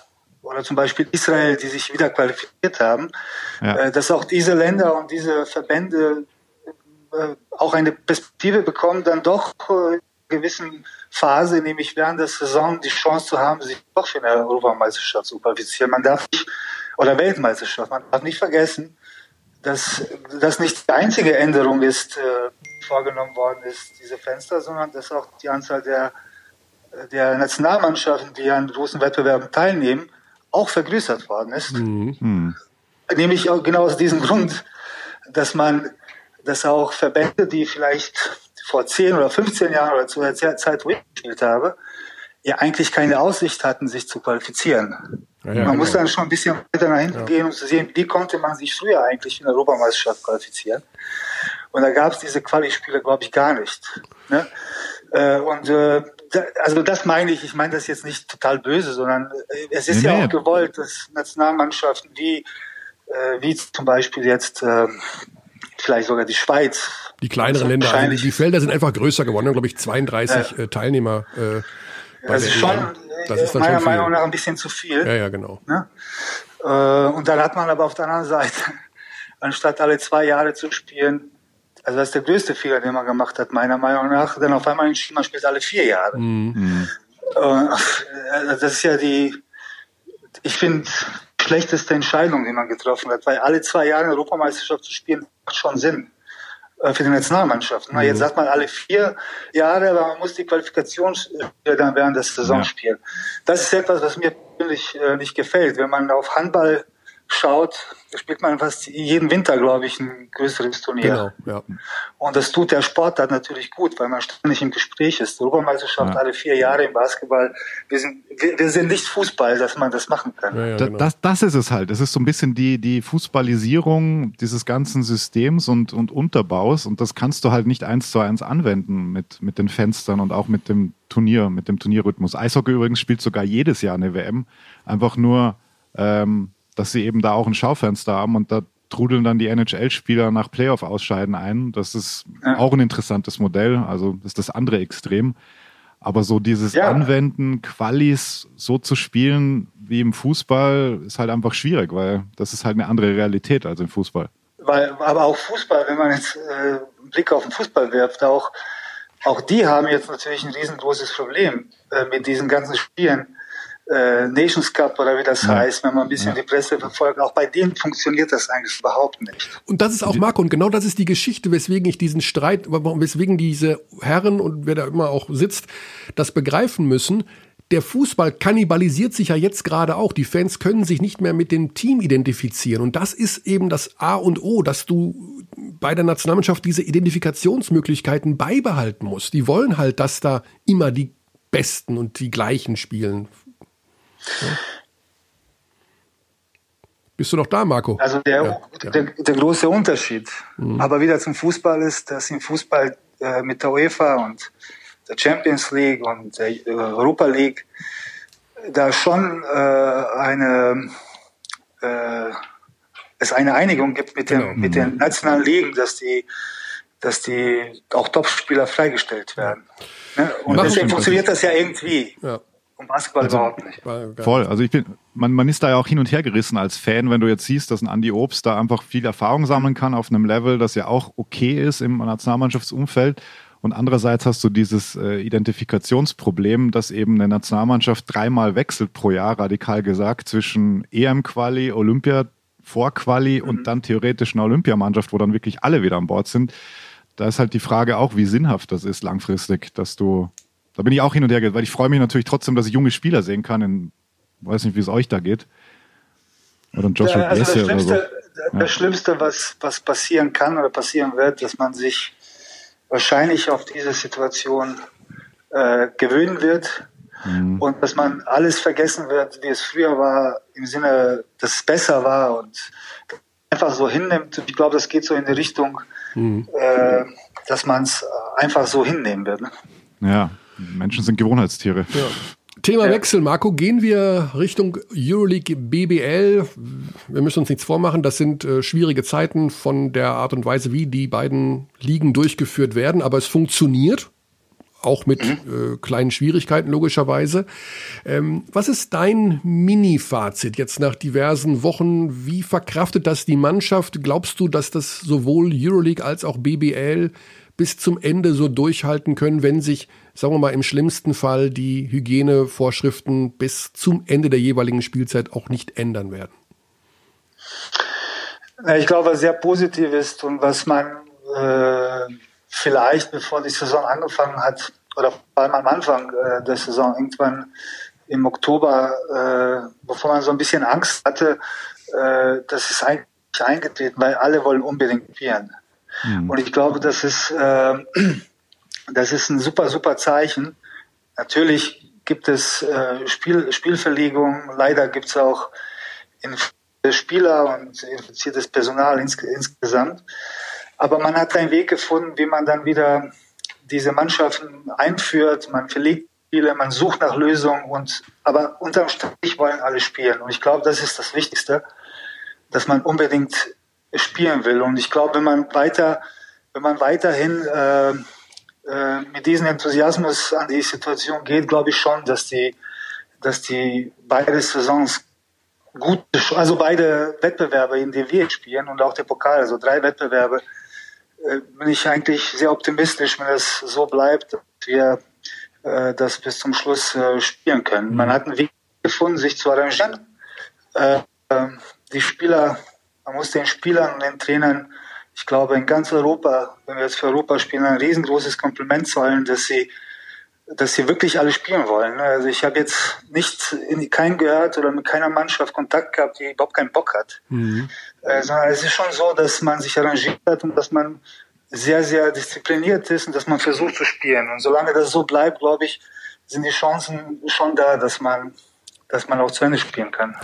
oder zum Beispiel Israel, die sich wieder qualifiziert haben, Ja. äh, dass auch diese Länder und diese Verbände äh, auch eine Perspektive bekommen, dann doch äh, in einer gewissen Phase, nämlich während der Saison, die Chance zu haben, sich doch für eine Europameisterschaft zu qualifizieren. Man darf nicht, oder Weltmeisterschaft, man darf nicht vergessen, dass das nicht die einzige Änderung ist, äh, die vorgenommen worden ist, diese Fenster, sondern dass auch die Anzahl der, der Nationalmannschaften, die an großen Wettbewerben teilnehmen, auch vergrößert worden ist. Hm. Nämlich auch genau aus diesem Grund, dass man, dass auch Verbände, die vielleicht vor 10 oder 15 Jahren oder zu der Zeit, wo ich gespielt habe, ja eigentlich keine Aussicht hatten, sich zu qualifizieren. Ja, ja, man muss genau. dann schon ein bisschen weiter nach hinten gehen, um zu sehen, wie konnte man sich früher eigentlich für eine Europameisterschaft qualifizieren. Und da gab es diese Quali-Spiele, glaube ich, gar nicht. Ne? Äh, und äh, da, also das meine ich, ich meine das jetzt nicht total böse, sondern äh, es ist Nee, ja nee. auch gewollt, dass Nationalmannschaften wie, wie zum Beispiel jetzt äh, vielleicht sogar die Schweiz. Die kleineren Länder, also die, Felder sind einfach größer geworden. Haben, glaube ich, 32 äh, Teilnehmer Das der ist schon. Das ist dann meiner schon viel. Meinung nach ein bisschen zu viel. Ja, ja, genau. Ne? Äh, und dann hat man aber auf der anderen Seite, anstatt alle zwei Jahre zu spielen, also das ist der größte Fehler, den man gemacht hat, meiner Meinung nach, dann auf einmal entschieden, man spielt alle vier Jahre. Äh, das ist ja die, ich finde, schlechteste Entscheidung, die man getroffen hat, weil alle zwei Jahre Europameisterschaft zu spielen, macht schon Sinn für die Nationalmannschaft. Na, Jetzt sagt man alle vier Jahre, aber man muss die Qualifikationsspiele dann während der Saison Ja. spielen. Das ist etwas, was mir persönlich äh, nicht gefällt. Wenn man auf Handball schaut, da spielt man fast jeden Winter, glaube ich, ein größeres Turnier. Genau, ja. Und das tut der Sportart natürlich gut, weil man ständig im Gespräch ist. Die Europameisterschaft Ja. alle vier Jahre im Basketball. Wir sind, wir, wir sind nicht Fußball, dass man das machen kann. ja, ja genau. das, das ist es halt. Es ist so ein bisschen die, die Fußballisierung dieses ganzen Systems und, und Unterbaus. Und das kannst du halt nicht eins zu eins anwenden mit, mit den Fenstern und auch mit dem Turnier, mit dem Turnierrhythmus. Eishockey übrigens spielt sogar jedes Jahr eine WM. Einfach nur, ähm, dass sie eben da auch ein Schaufenster haben und da trudeln dann die NHL-Spieler nach Playoff-Ausscheiden ein. Das ist auch ein interessantes Modell. Also das ist das andere Extrem. Aber so dieses Ja. Anwenden, Qualis so zu spielen wie im Fußball, ist halt einfach schwierig, weil das ist halt eine andere Realität als im Fußball. Weil, aber auch Fußball, wenn man jetzt äh, einen Blick auf den Fußball wirft, auch, auch die haben jetzt natürlich ein riesengroßes Problem äh, mit diesen ganzen Spielen. Äh, Nations Cup oder wie das Ja. heißt, wenn man ein bisschen die Presse verfolgt, auch bei denen funktioniert das eigentlich überhaupt nicht. Und das ist auch Marco, und genau das ist die Geschichte, weswegen ich diesen Streit, weswegen diese Herren und wer da immer auch sitzt, das begreifen müssen. Der Fußball kannibalisiert sich ja jetzt gerade auch. Die Fans können sich nicht mehr mit dem Team identifizieren. Und das ist eben das A und O, dass du bei der Nationalmannschaft diese Identifikationsmöglichkeiten beibehalten musst. Die wollen halt, dass da immer die Besten und die Gleichen spielen. Ja. Bist du noch da, Marco? Also der, Ja, der, der große Unterschied, aber wieder zum Fußball ist, dass im Fußball äh, mit der UEFA und der Champions League und der äh, Europa League da schon äh, eine äh, es eine Einigung gibt mit den Genau. mit den nationalen Ligen, dass die dass die auch Topspieler freigestellt werden. Ne? Und Machen deswegen funktioniert das ja irgendwie. Ja. Und Basketball überhaupt nicht. Voll. Also ich bin, man, man ist da ja auch hin und her gerissen als Fan, wenn du jetzt siehst, dass ein Andy Obst da einfach viel Erfahrung sammeln kann auf einem Level, das ja auch okay ist im Nationalmannschaftsumfeld. Und andererseits hast du dieses äh, Identifikationsproblem, dass eben eine Nationalmannschaft dreimal wechselt pro Jahr, radikal gesagt, zwischen EM-Quali, Olympia, Vorquali und dann theoretisch eine Olympiamannschaft, wo dann wirklich alle wieder an Bord sind. Da ist halt die Frage auch, wie sinnhaft das ist langfristig, dass du, da bin ich auch hin und her, weil ich freue mich natürlich trotzdem, dass ich junge Spieler sehen kann. In, weiß nicht, wie es euch da geht. Oder Joshua Ja, also das Blesse oder so. Schlimmste, das Schlimmste, was, was passieren kann oder passieren wird, dass man sich wahrscheinlich auf diese Situation äh, gewöhnen wird mhm. und dass man alles vergessen wird, wie es früher war, im Sinne, dass es besser war und einfach so hinnimmt. Ich glaube, das geht so in die Richtung, mhm. äh, dass man es einfach so hinnehmen wird. Ne? Ja, Menschen sind Gewohnheitstiere. Ja. Thema ja. Wechsel, Marco. Gehen wir Richtung Euroleague BBL. Wir müssen uns nichts vormachen. Das sind äh, schwierige Zeiten von der Art und Weise, wie die beiden Ligen durchgeführt werden. Aber es funktioniert. Auch mit mhm. äh, kleinen Schwierigkeiten logischerweise. Ähm, was ist dein Mini-Fazit jetzt nach diversen Wochen? Wie verkraftet das die Mannschaft? Glaubst du, dass das sowohl Euroleague als auch BBL bis zum Ende so durchhalten können, wenn sich, sagen wir mal, im schlimmsten Fall die Hygienevorschriften bis zum Ende der jeweiligen Spielzeit auch nicht ändern werden? Ich glaube, was sehr positiv ist und was man äh, vielleicht, bevor die Saison angefangen hat, oder vor allem am Anfang äh, der Saison, irgendwann im Oktober, äh, bevor man so ein bisschen Angst hatte, äh, das ist eigentlich eingetreten, weil alle wollen unbedingt spielen. Mhm. Und ich glaube, das ist, äh, das ist ein super, super Zeichen. Natürlich gibt es äh, Spiel, Spielverlegungen, leider gibt es auch infizierte Spieler und infiziertes Personal ins, insgesamt. Aber man hat einen Weg gefunden, wie man dann wieder diese Mannschaften einführt. Man verlegt Spiele, man sucht nach Lösungen und aber unterm Strich wollen alle spielen. Und ich glaube, das ist das Wichtigste, dass man unbedingt spielen will. Und ich glaube, wenn man weiter, wenn man weiterhin äh, äh, mit diesem Enthusiasmus an die Situation geht, glaube ich schon, dass die, dass die beide Saisons gut, also beide Wettbewerbe, in denen wir spielen und auch der Pokal, also drei Wettbewerbe, äh, bin ich eigentlich sehr optimistisch, wenn es so bleibt, dass wir äh, das bis zum Schluss spielen können. Man hat einen Weg gefunden, sich zu arrangieren. Äh, äh die Spieler man muss den Spielern und den Trainern, ich glaube, in ganz Europa, wenn wir jetzt für Europa spielen, ein riesengroßes Kompliment zollen, dass sie dass sie wirklich alle spielen wollen. Ne? Also ich habe jetzt nicht in keinen gehört oder mit keiner Mannschaft Kontakt gehabt, die überhaupt keinen Bock hat. Mhm. Sondern es ist schon so, dass man sich arrangiert hat und dass man sehr, sehr diszipliniert ist und dass man versucht zu spielen. Und solange das so bleibt, glaube ich, sind die Chancen schon da, dass man dass man auch zu Ende spielen kann.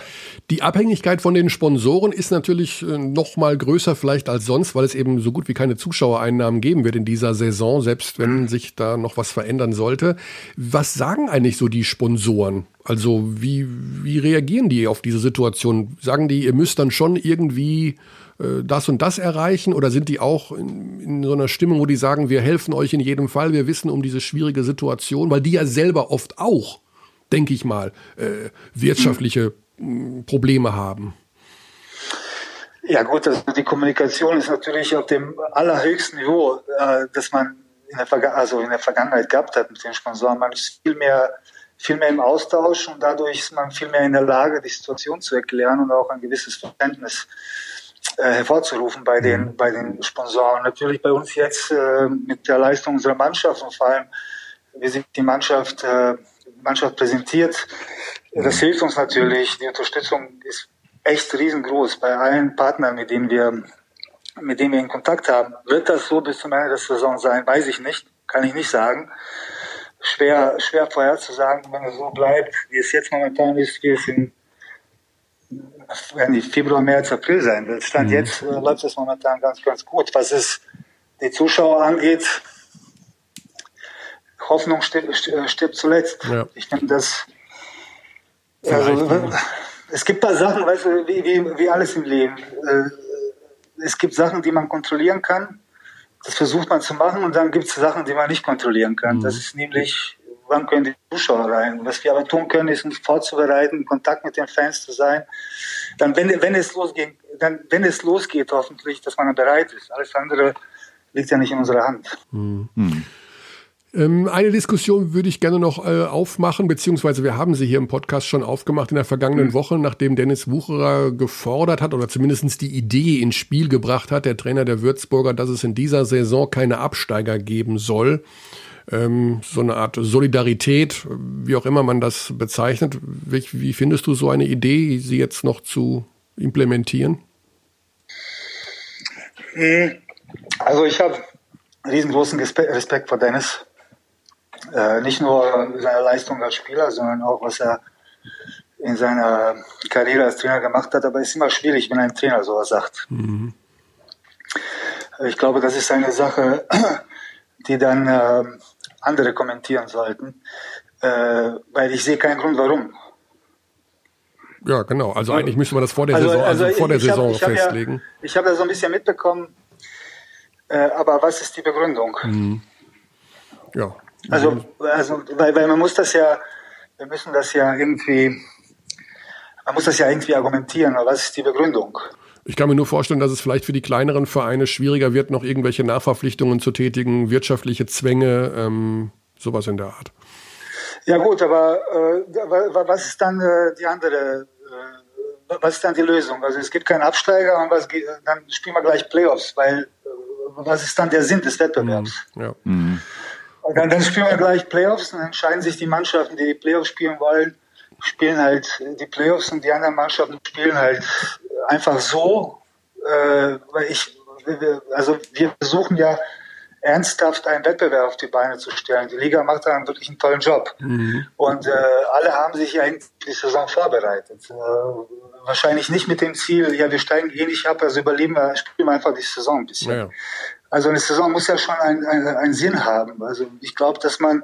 Die Abhängigkeit von den Sponsoren ist natürlich äh, noch mal größer vielleicht als sonst, weil es eben so gut wie keine Zuschauereinnahmen geben wird in dieser Saison, selbst wenn sich da noch was verändern sollte. Was sagen eigentlich so die Sponsoren? Also wie, wie reagieren die auf diese Situation? Sagen die, ihr müsst dann schon irgendwie äh, das und das erreichen? Oder sind die auch in, in, so einer Stimmung, wo die sagen, wir helfen euch in jedem Fall, wir wissen um diese schwierige Situation, weil die ja selber oft auch denke ich mal, äh, wirtschaftliche mhm. Probleme haben. Ja gut, also die Kommunikation ist natürlich auf dem allerhöchsten Niveau, äh, das man in der, also in der Vergangenheit gehabt hat mit den Sponsoren. Man ist viel mehr, viel mehr im Austausch und dadurch ist man viel mehr in der Lage, die Situation zu erklären und auch ein gewisses Verständnis äh, hervorzurufen bei den, mhm. bei den Sponsoren. Natürlich bei uns jetzt äh, mit der Leistung unserer Mannschaft und vor allem, wir sind die Mannschaft, äh, Mannschaft präsentiert. Das hilft uns natürlich. Die Unterstützung ist echt riesengroß bei allen Partnern, mit denen wir, mit denen wir in Kontakt haben. Wird das so bis zum Ende der Saison sein? Weiß ich nicht. Kann ich nicht sagen. Schwer, schwer vorherzusagen, wenn es so bleibt, wie es jetzt momentan ist, wie es in werden die Februar, März, April sein wird. Stand mhm. jetzt äh, läuft es momentan ganz, ganz gut. Was es die Zuschauer angeht, Hoffnung stirbt, stirbt zuletzt. Ja. Ich denke, dass also, es gibt da Sachen, weißt du, wie, wie, wie alles im Leben. Äh, es gibt Sachen, die man kontrollieren kann. Das versucht man zu machen und dann gibt es Sachen, die man nicht kontrollieren kann. Mhm. Das ist nämlich, wann können die Zuschauer rein? Was wir aber tun können, ist uns vorzubereiten, in Kontakt mit den Fans zu sein. Dann, wenn, wenn es losgeht, dann, wenn es losgeht, hoffentlich, dass man dann bereit ist. Alles andere liegt ja nicht in unserer Hand. Mhm. Ähm, eine Diskussion würde ich gerne noch äh, aufmachen, beziehungsweise wir haben sie hier im Podcast schon aufgemacht in der vergangenen mhm. Woche, nachdem Dennis Wucherer gefordert hat oder zumindest die Idee ins Spiel gebracht hat, der Trainer der Würzburger, dass es in dieser Saison keine Absteiger geben soll. Ähm, so eine Art Solidarität, wie auch immer man das bezeichnet. Wie, wie findest du so eine Idee, sie jetzt noch zu implementieren? Mhm. Also ich habe riesengroßen Respekt vor Dennis Äh, nicht nur seine Leistung als Spieler, sondern auch was er in seiner Karriere als Trainer gemacht hat. Aber es ist immer schwierig, wenn ein Trainer sowas sagt. Ich glaube, das ist eine Sache, die dann äh, andere kommentieren sollten, äh, weil ich sehe keinen Grund, warum. Ja, genau. Also eigentlich müsste man das vor der Saison, also, vor der ich hab- Saison ich hab festlegen. Ja, ich habe ja so ein bisschen mitbekommen, äh, aber was ist die Begründung? Mhm. Ja. Also, also weil, weil man muss das ja, wir müssen das ja irgendwie, man muss das ja irgendwie argumentieren. Aber was ist die Begründung? Ich kann mir nur vorstellen, dass es vielleicht für die kleineren Vereine schwieriger wird, noch irgendwelche Nachverpflichtungen zu tätigen, wirtschaftliche Zwänge, ähm, sowas in der Art. Ja gut, aber äh, wa- wa- was ist dann äh, die andere, äh, was ist dann die Lösung? Also es gibt keinen Absteiger und was, ge- dann spielen wir gleich Playoffs, weil äh, was ist dann der Sinn des Wettbewerbs? Ja. Mhm. Und Dann, dann spielen wir gleich Playoffs und dann entscheiden sich die Mannschaften, die die Playoffs spielen wollen, spielen halt die Playoffs und die anderen Mannschaften spielen halt einfach so, äh, weil ich, also wir versuchen ja ernsthaft einen Wettbewerb auf die Beine zu stellen. Die Liga macht da einen wirklich einen tollen Job. Und äh, alle haben sich eigentlich die Saison vorbereitet. Äh, wahrscheinlich nicht mit dem Ziel, ja, wir steigen eh nicht ab, also überleben wir, spielen wir einfach die Saison ein bisschen. Ja. Also eine Saison muss ja schon einen, einen, Sinn haben. Also ich glaube, dass man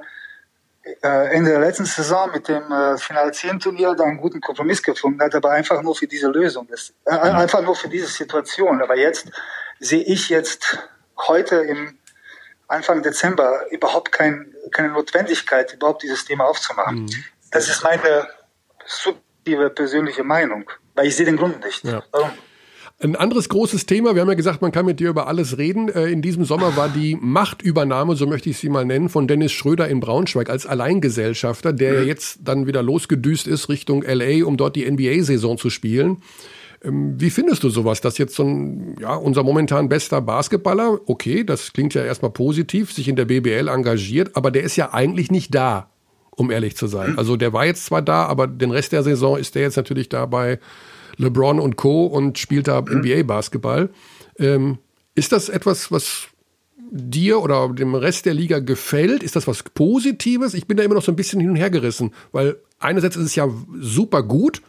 äh, Ende der letzten Saison mit dem äh, Final 10 Turnier da einen guten Kompromiss gefunden hat, aber einfach nur für diese Lösung, das, äh, einfach nur für diese Situation. Aber jetzt sehe ich jetzt heute im Anfang Dezember überhaupt kein, keine Notwendigkeit, überhaupt dieses Thema aufzumachen. Das ist meine subjektive persönliche Meinung, weil ich sehe den Grund nicht. Ja. Warum? Ein anderes großes Thema, wir haben ja gesagt, man kann mit dir über alles reden. Äh, In diesem Sommer war die Machtübernahme, so möchte ich sie mal nennen, von Dennis Schröder in Braunschweig als Alleingesellschafter, der ja jetzt dann wieder losgedüst ist Richtung LA, um dort die NBA-Saison zu spielen. Ähm, Wie findest du sowas, dass jetzt so ein, ja, unser momentan bester Basketballer, okay, das klingt ja erstmal positiv, sich in der BBL engagiert, aber der ist ja eigentlich nicht da, um ehrlich zu sein. Also der war jetzt zwar da, aber den Rest der Saison ist der jetzt natürlich da bei LeBron und Co. und spielt da NBA-Basketball. Ähm, ist das etwas, was dir oder dem Rest der Liga gefällt? Ist das was Positives? Ich bin da immer noch so ein bisschen hin und her gerissen, weil einerseits ist es ja super gut.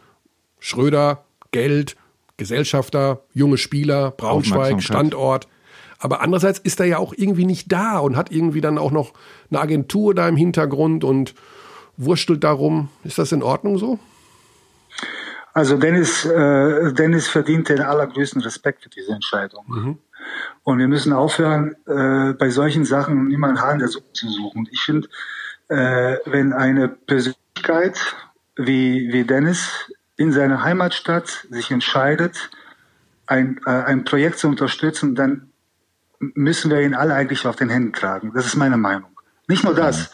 Schröder, Geld, Gesellschafter, junge Spieler, Braunschweig. Standort. Aber andererseits ist er ja auch irgendwie nicht da und hat irgendwie dann auch noch eine Agentur da im Hintergrund und wurstelt darum. Ist das in Ordnung so? Also Dennis, äh, Dennis verdient den allergrößten Respekt für diese Entscheidung. Und wir müssen aufhören, äh, bei solchen Sachen immer einen Hahn der Suppe zu suchen. Ich finde, äh, wenn eine Persönlichkeit wie, wie Dennis in seiner Heimatstadt sich entscheidet, ein, äh, ein Projekt zu unterstützen, dann müssen wir ihn alle eigentlich auf den Händen tragen. Das ist meine Meinung. Nicht nur das,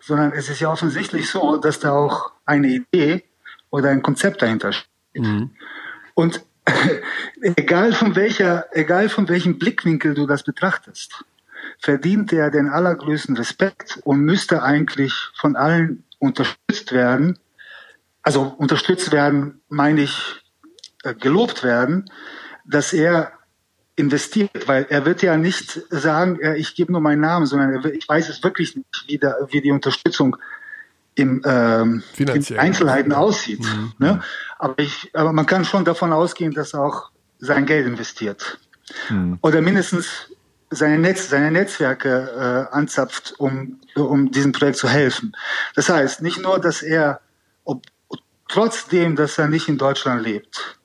sondern es ist ja offensichtlich so, dass da auch eine Idee oder ein Konzept dahinter steht. Und egal von welcher, egal von welchem Blickwinkel du das betrachtest, verdient er den allergrößten Respekt und müsste eigentlich von allen unterstützt werden. Also unterstützt werden, meine ich, äh, gelobt werden, dass er investiert, weil er wird ja nicht sagen, ja, ich gebe nur meinen Namen, sondern er ich weiß es wirklich nicht, wie, da, wie die Unterstützung im, ähm, in. Einzelheiten aussieht. Ne? Aber, ich, aber man kann schon davon ausgehen, dass er auch sein Geld investiert. Oder mindestens seine, Netz, seine Netzwerke äh, anzapft, um, um diesem Projekt zu helfen. Das heißt, nicht nur, dass er, ob, trotzdem, dass er nicht in Deutschland lebt,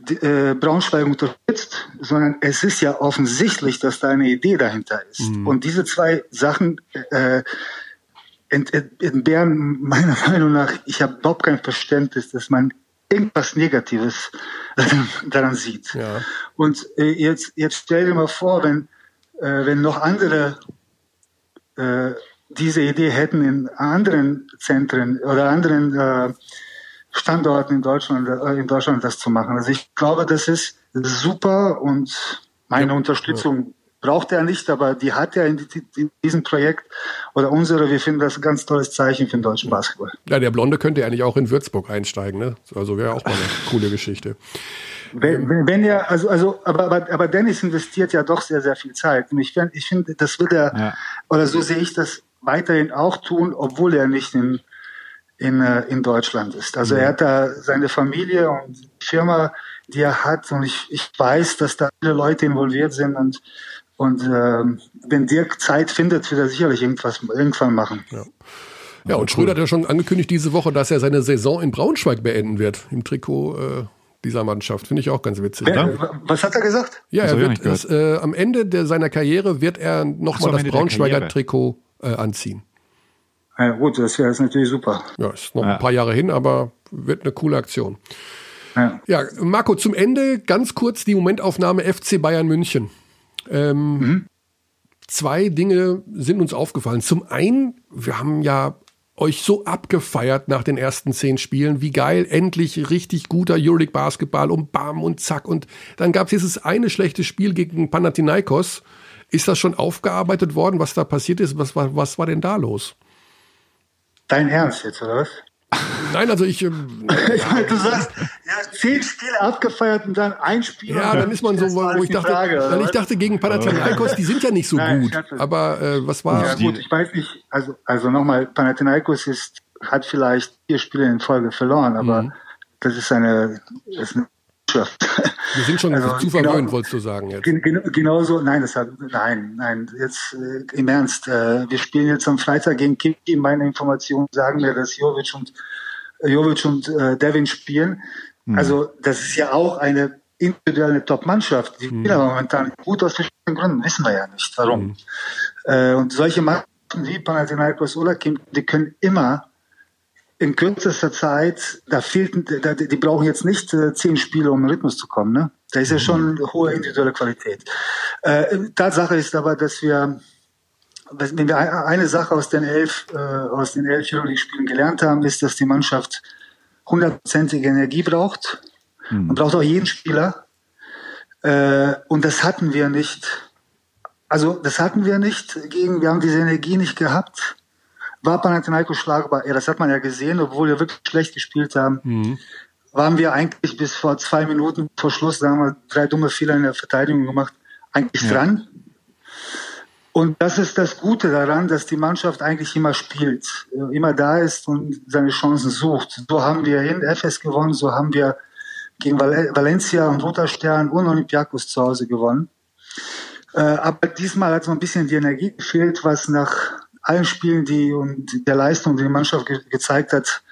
die, äh, Braunschweig unterstützt, sondern es ist ja offensichtlich, dass da eine Idee dahinter ist. Und diese zwei Sachen äh, ent, ent, entbehren meiner Meinung nach, ich habe überhaupt kein Verständnis, dass man irgendwas Negatives daran, sieht. Ja. Und äh, jetzt, jetzt stell dir mal vor, wenn, äh, wenn noch andere äh, diese Idee hätten in anderen Zentren oder anderen äh, Standorten in Deutschland, äh, in Deutschland das zu machen. Also ich glaube, das ist super und meine Unterstützung braucht er nicht, aber die hat er in, die- in diesem Projekt oder unsere. Wir finden das ein ganz tolles Zeichen für den deutschen Basketball. Ja, der Blonde könnte ja eigentlich auch in Würzburg einsteigen, ne? Also wäre auch mal eine coole Geschichte. Wenn, wenn, wenn er, also, also, aber, aber, aber Dennis investiert ja doch sehr, sehr viel Zeit. Und ich finde, ich finde, das wird er, Ja. oder so sehe ich das, weiterhin auch tun, obwohl er nicht in, in, äh, in Deutschland ist. Also er hat da seine Familie und die Firma, die er hat und ich, ich weiß, dass da viele Leute involviert sind und und ähm, wenn Dirk Zeit findet, wird er sicherlich irgendwas irgendwann machen. Ja. Ja, und Schröder hat ja schon angekündigt diese Woche, dass er seine Saison in Braunschweig beenden wird, im Trikot äh, dieser Mannschaft. Finde ich auch ganz witzig. Wer, Ne? was hat er gesagt? Ja, er ich wird es, äh, am Ende der, seiner Karriere wird er so, nochmal das Braunschweiger. Trikot äh, anziehen. Ja, gut, das wäre jetzt natürlich super. Ja, ist noch Ja. ein paar Jahre hin, aber wird eine coole Aktion. Ja. Ja, Marco, zum Ende ganz kurz die Momentaufnahme FC Bayern München. Ähm, Zwei Dinge sind uns aufgefallen. Zum einen, wir haben ja euch so abgefeiert nach den ersten zehn Spielen. Wie geil, endlich richtig guter Euroleague Basketball und bam und zack. Und dann gab es dieses eine schlechte Spiel gegen Panathinaikos. Ist das schon aufgearbeitet worden, was da passiert ist? Was war, was war denn da los? Dein Ernst jetzt, oder was? Nein, also ich, ähm, du sagst, ja, zehn Spiele abgefeiert und dann ein Spiel. Ja, dann ist man so, wo ich dachte, Frage, weil ich dachte gegen Panathinaikos, die sind ja nicht so Nein, gut. Aber äh, was war? Ja gut, ich weiß nicht, also, also nochmal, Panathinaikos ist, hat vielleicht vier Spiele in Folge verloren, aber Mhm. das ist eine, das ist eine Mannschaft. Wir sind schon Also, zu genau- verwöhnt, wolltest du sagen jetzt. Gen- gen- Genauso, nein, das hat, nein, nein, jetzt äh, im Ernst. Äh, wir spielen jetzt am Freitag gegen Kiki. Meine Informationen sagen mir, dass Jovic und Jovic und äh, Devin spielen. Also das ist ja auch eine individuelle Top-Mannschaft. Die spielen aber momentan gut aus verschiedenen Gründen, wissen wir ja nicht, warum. Äh, und solche Mannschaften wie Panathinaikos oder Kim, die können immer in kürzester Zeit, da fehlt, da, die brauchen jetzt nicht äh, zehn Spiele, um in Rhythmus zu kommen. Ne? Da ist ja schon eine hohe individuelle Qualität. Äh, Tatsache ist aber, dass wir, wenn wir ein- eine Sache aus den elf, äh, aus den elf Euroleague-Spielen gelernt haben, ist, dass die Mannschaft hundertprozentige Energie braucht. Man braucht auch jeden Spieler. Äh, und das hatten wir nicht. Also das hatten wir nicht gegen, wir haben diese Energie nicht gehabt. War Panathinaikos schlagbar? Ja, das hat man ja gesehen, obwohl wir wirklich schlecht gespielt haben. Waren wir eigentlich bis vor zwei Minuten vor Schluss, da haben wir drei dumme Fehler in der Verteidigung gemacht, eigentlich dran. Und das ist das Gute daran, dass die Mannschaft eigentlich immer spielt, immer da ist und seine Chancen sucht. So haben wir in FS gewonnen, so haben wir gegen Val Valencia und Roter Stern und Olympiakos zu Hause gewonnen. Äh, aber diesmal hat so ein bisschen die Energie gefehlt, was nach allen Spielen, die und der Leistung, die die Mannschaft ge gezeigt hat,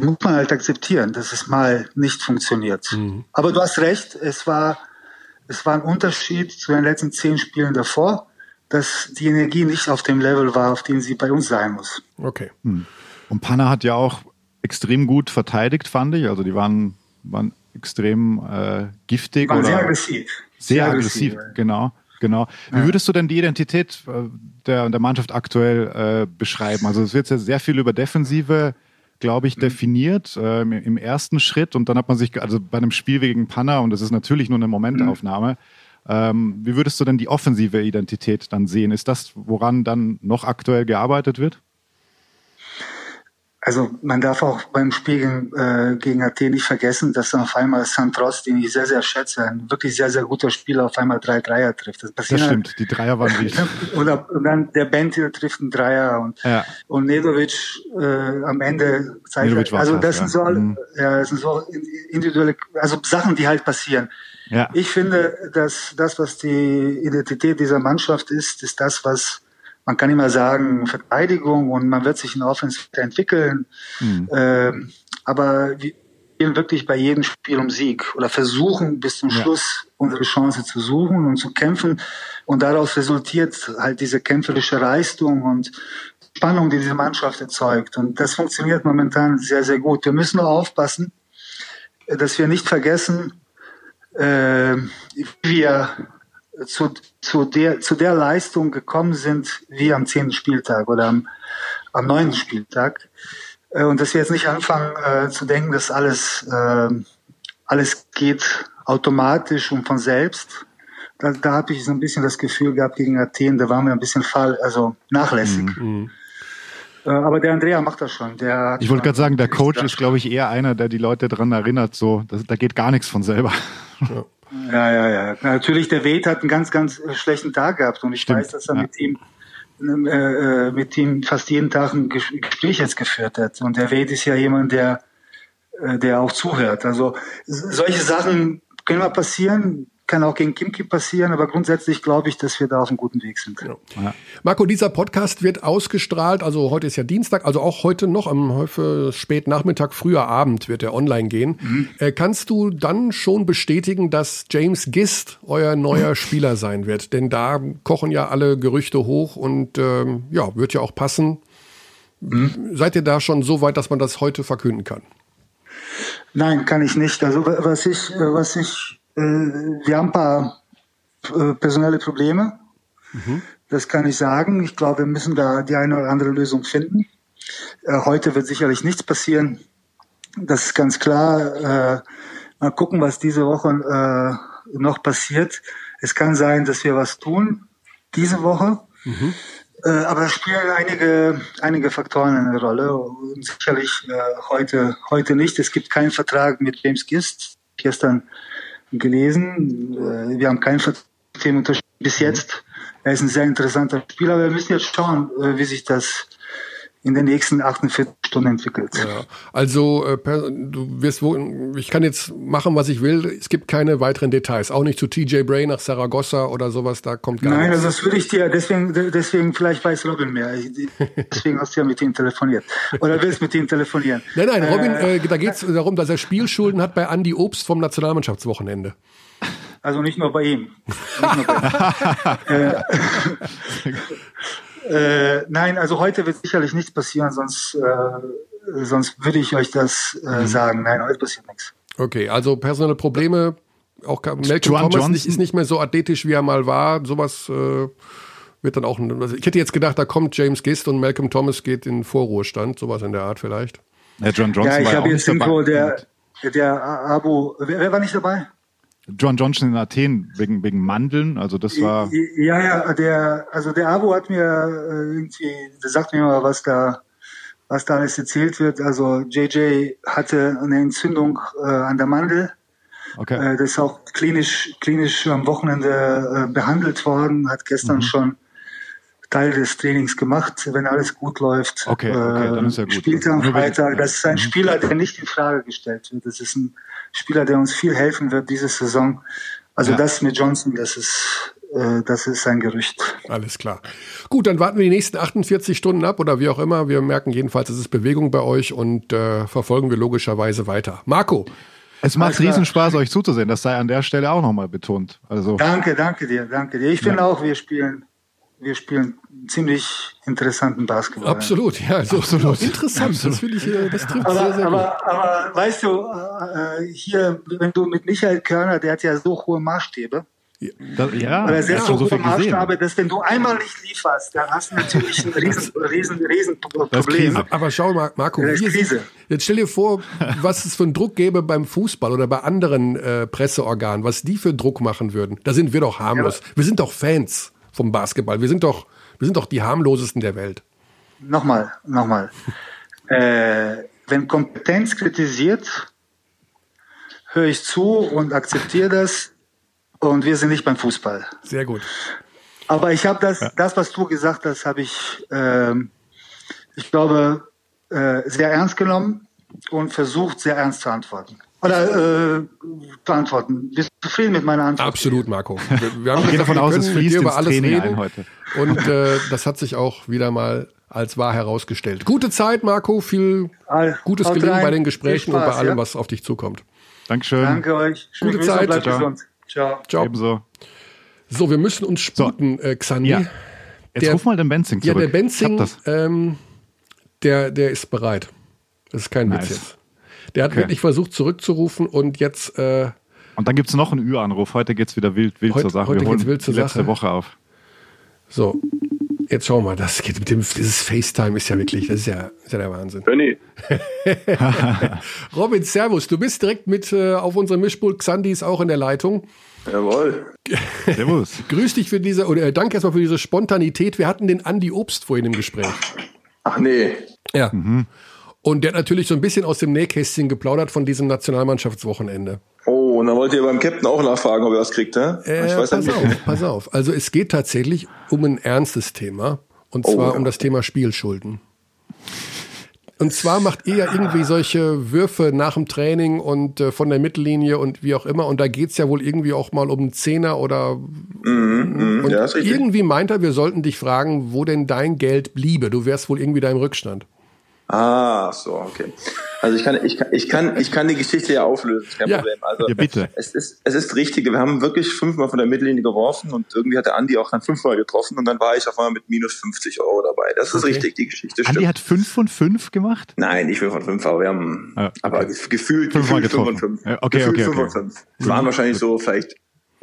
muss man halt akzeptieren, dass es mal nicht funktioniert. Aber du hast recht, es war, es war ein Unterschied zu den letzten zehn Spielen davor, dass die Energie nicht auf dem Level war, auf dem sie bei uns sein muss. Okay. Und Panna hat ja auch extrem gut verteidigt, fand ich. Also die waren, waren extrem äh, giftig War oder sehr aggressiv. sehr aggressiv. Genau, genau. Wie würdest du denn die Identität äh, der, der Mannschaft aktuell äh, beschreiben? Also es wird ja sehr viel über Defensive, glaube Mhm. ich, definiert ähm, im ersten Schritt und dann hat man sich, also bei einem Spiel gegen Panna und das ist natürlich nur eine Momentaufnahme. Mhm. Ähm, wie würdest du denn die offensive Identität dann sehen? Ist das, woran dann noch aktuell gearbeitet wird? Also man darf auch beim Spiel gegen, äh, gegen Athen nicht vergessen, dass auf einmal Santros, den ich sehr, sehr schätze, ein wirklich sehr, sehr guter Spieler, auf einmal drei Dreier trifft. Das, Das passiert halt- stimmt, die Dreier waren richtig. Oder und dann der Bentil trifft einen Dreier und, Ja. und Nedovic äh, am Ende zeigt Nedovic war also das sind ja. so alle- Mhm. ja, das sind so individuelle also Sachen, die halt passieren. Ja. Ich finde, dass das, was die Identität dieser Mannschaft ist, ist das, was man kann immer sagen, Verteidigung und man wird sich in der Offense entwickeln. Ähm, aber wir spielen wirklich bei jedem Spiel um Sieg oder versuchen bis zum Ja. Schluss unsere Chance zu suchen und zu kämpfen. Und daraus resultiert halt diese kämpferische Leistung und Spannung, die diese Mannschaft erzeugt. Und das funktioniert momentan sehr, sehr gut. Wir müssen nur aufpassen, dass wir nicht vergessen, äh, wie wir zu, zu, der, zu der Leistung gekommen sind wie am zehnten Spieltag oder am, am neunten Spieltag. Äh, und dass wir jetzt nicht anfangen äh, zu denken, dass alles, äh, alles geht automatisch und von selbst. Da, da habe ich so ein bisschen das Gefühl gehabt gegen Athen, da waren wir ein bisschen fall, also nachlässig. Äh, aber der Andrea macht das schon. Der hat Ich wollte gerade sagen, der Coach ist, glaube ich, eher einer, der die Leute daran erinnert, so, das, da geht gar nichts von selber. Ja, ja, ja. Natürlich, der Wade hat einen ganz, ganz äh, schlechten Tag gehabt und ich Stimmt, weiß, dass er ja. mit ihm äh, mit ihm fast jeden Tag ein Ges- Gespräch jetzt geführt hat. Und der Wade ist ja jemand, der, äh, der auch zuhört. Also solche Sachen können mal passieren, kann auch gegen Kimki passieren, aber grundsätzlich glaube ich, dass wir da auf einem guten Weg sind. Marco, dieser Podcast wird ausgestrahlt, also heute ist ja Dienstag, also auch heute noch am heute spät Nachmittag, früher Abend wird er online gehen. Äh, kannst du dann schon bestätigen, dass James Gist euer neuer Spieler sein wird? Denn da kochen ja alle Gerüchte hoch und ähm, ja, wird ja auch passen. Seid ihr da schon so weit, dass man das heute verkünden kann? Nein, kann ich nicht. Also wa- was ich, äh, was ich, wir haben ein paar äh, personelle Probleme. Das kann ich sagen. Ich glaube, wir müssen da die eine oder andere Lösung finden. Äh, heute wird sicherlich nichts passieren. Das ist ganz klar. Äh, mal gucken, was diese Woche äh, noch passiert. Es kann sein, dass wir was tun diese Woche. Äh, aber da spielen einige, einige Faktoren eine Rolle und sicherlich äh, heute, heute nicht. Es gibt keinen Vertrag mit James Gist. Gestern gelesen. Äh, wir haben ihm unterschrieben bis jetzt. Er ist ein sehr interessanter Spieler. aber Wir müssen jetzt schauen, äh, wie sich das in den nächsten 48 Stunden entwickelt. Ja. Also äh, du wirst wohl, ich kann jetzt machen, was ich will. Es gibt keine weiteren Details, auch nicht zu TJ Bray nach Saragossa oder sowas. Da kommt gar Nein, nichts. also das würde ich dir, deswegen, deswegen vielleicht weiß Robin mehr. Deswegen hast du ja mit ihm telefoniert. Oder willst mit ihm telefonieren. Nein, nein, Robin, äh, da geht es darum, dass er Spielschulden hat bei Andy Obst vom Nationalmannschaftswochenende. Also nicht nur bei ihm. Nicht nur bei ihm. äh, nein, also heute wird sicherlich nichts passieren, sonst, äh, sonst würde ich euch das äh, Mhm. sagen. Nein, heute passiert nichts. Okay, also personelle Probleme. Auch Malcolm Juan Thomas Johnson. nicht, ist nicht mehr so athletisch, wie er mal war. Sowas äh, wird dann auch. ein- Also ich hätte jetzt gedacht, da kommt James Gist und Malcolm Thomas geht in Vorruhestand. Sowas in der Art vielleicht. Ja, John Johnson Ja, ich habe jetzt irgendwo der, der Abu, wer, wer war nicht dabei? John Johnson in Athen wegen, wegen Mandeln, also das war. Ja, ja, der, also der Abo hat mir äh, irgendwie, der sagt mir mal, was da, was da alles erzählt wird. Also JJ hatte eine Entzündung äh, an der Mandel. Okay. Äh, das ist auch klinisch, klinisch am Wochenende äh, behandelt worden, hat gestern schon Teil des Trainings gemacht, wenn alles gut läuft. Okay, okay, dann ist ja gut. Spielt er am Freitag. Das ist ein Spieler, der nicht in Frage gestellt wird. Das ist ein Spieler, der uns viel helfen wird diese Saison. Also Ja. das mit Johnson, das ist, äh, das ist ein Gerücht. Alles klar. Gut, dann warten wir die nächsten 48 Stunden ab oder wie auch immer. Wir merken jedenfalls, es ist Bewegung bei euch und äh, verfolgen wir logischerweise weiter. Marco, Es macht. Riesenspaß, euch zuzusehen. Das sei an der Stelle auch nochmal betont. Also, Danke, danke dir, danke dir. Ich finde auch, wir spielen, wir spielen ziemlich interessanten Basketball. absolut, ja, so, Absolut. interessant. Das finde ich, äh, das trifft sehr, Aber, sehr gut. aber, aber weißt du, äh, hier, wenn du mit Michael Körner, der hat ja so hohe Maßstäbe, da, ja, oder er sehr so hohe. Maßstabe, dass wenn du einmal nicht lieferst, dann hast du natürlich ein riesen, riesen, riesen Das Problem. Aber schau mal, Marco, Ja, das sind, jetzt stell dir vor, was es für einen Druck gäbe beim Fußball oder bei anderen äh, Presseorganen, was die für Druck machen würden. Da sind wir doch harmlos. wir sind doch Fans vom Basketball. Wir sind doch, wir sind doch die harmlosesten der Welt. Nochmal, nochmal. äh, wenn Kompetenz kritisiert, höre ich zu und akzeptiere das. Und wir sind nicht beim Fußball. Sehr gut. Aber ich habe das, das, was du gesagt hast, habe ich, ähm, ich glaube, äh, sehr ernst genommen und versucht, sehr ernst zu antworten. Oder äh, zu antworten. Bist du zufrieden mit meiner Antwort? Absolut, Marco. Wir, wir haben gesagt, davon wir aus, es fließt dir über alles Training reden. ein heute. Und äh, das hat sich auch wieder mal als wahr herausgestellt. Gute Zeit, Marco. Viel All- gutes Gelingen rein. bei den Gesprächen Viel und bei Spaß, allem, ja? was auf dich zukommt. Dankeschön. Danke euch. Schöne Gute Grüße und Zeit. Bleibt Ciao. gesund. Ciao. Ciao. Ebenso. So, wir müssen uns sputen, äh, Xandi. Ja. Jetzt Der- ruf mal den Benzing Ja, zurück. der Benzing, ähm, der, der ist bereit. Das ist kein Nice. Witz jetzt. Der hat Okay. wirklich versucht zurückzurufen und jetzt, äh, Und dann gibt's noch einen Ü-Anruf. Heute geht's wieder wild, wild Heute- zur Sache. heute Wir holen geht's wild zur die letzte Sache. Woche auf. so, jetzt schauen wir mal, das geht mit dem, dieses FaceTime ist ja wirklich, das ist ja, ist ja der Wahnsinn. Benny, Robin, Servus, du bist direkt mit äh, auf unserem Mischpult, Xandi ist auch in der Leitung. jawohl. Servus. Grüß dich für diese, oder äh, danke erstmal für diese Spontanität. Wir hatten den Andi Obst vorhin im Gespräch. Ach nee. Ja. Und der hat natürlich so ein bisschen aus dem Nähkästchen geplaudert von diesem Nationalmannschaftswochenende. Oh, und dann wollt ihr beim Captain auch nachfragen, ob er was kriegt, hä? Äh, ich weiß pass nicht. auf, pass auf. Also es geht tatsächlich um ein ernstes Thema. Und Oh, zwar ja. um das Thema Spielschulden. Und zwar macht ihr ja irgendwie solche Würfe nach dem Training und äh, von der Mittellinie und wie auch immer. Und da geht's ja wohl irgendwie auch mal um einen Zehner oder Mhm, und ja, irgendwie meint er, wir sollten dich fragen, wo denn dein Geld bliebe. Du wärst wohl irgendwie da im Rückstand. Ah, so, okay. Also ich kann, ich kann, ich kann, ich kann die Geschichte ja auflösen, kein Ja. Problem. Also Ja, bitte. es ist, es ist richtig. Wir haben wirklich fünfmal von der Mittellinie geworfen und irgendwie hat der Andi auch dann fünfmal getroffen und dann war ich auf einmal mit minus 50 Euro dabei. Das ist Okay. richtig, die Geschichte stimmt. Andi hat fünf von fünf gemacht? Nein, nicht 5 von 5, aber wir haben, Ah, okay. aber gef- gefühlt, Fünfmal gefühlt 5 von getroffen. 5. Ja, okay, gefühlt okay, 5 von. 5. Es waren wahrscheinlich so vielleicht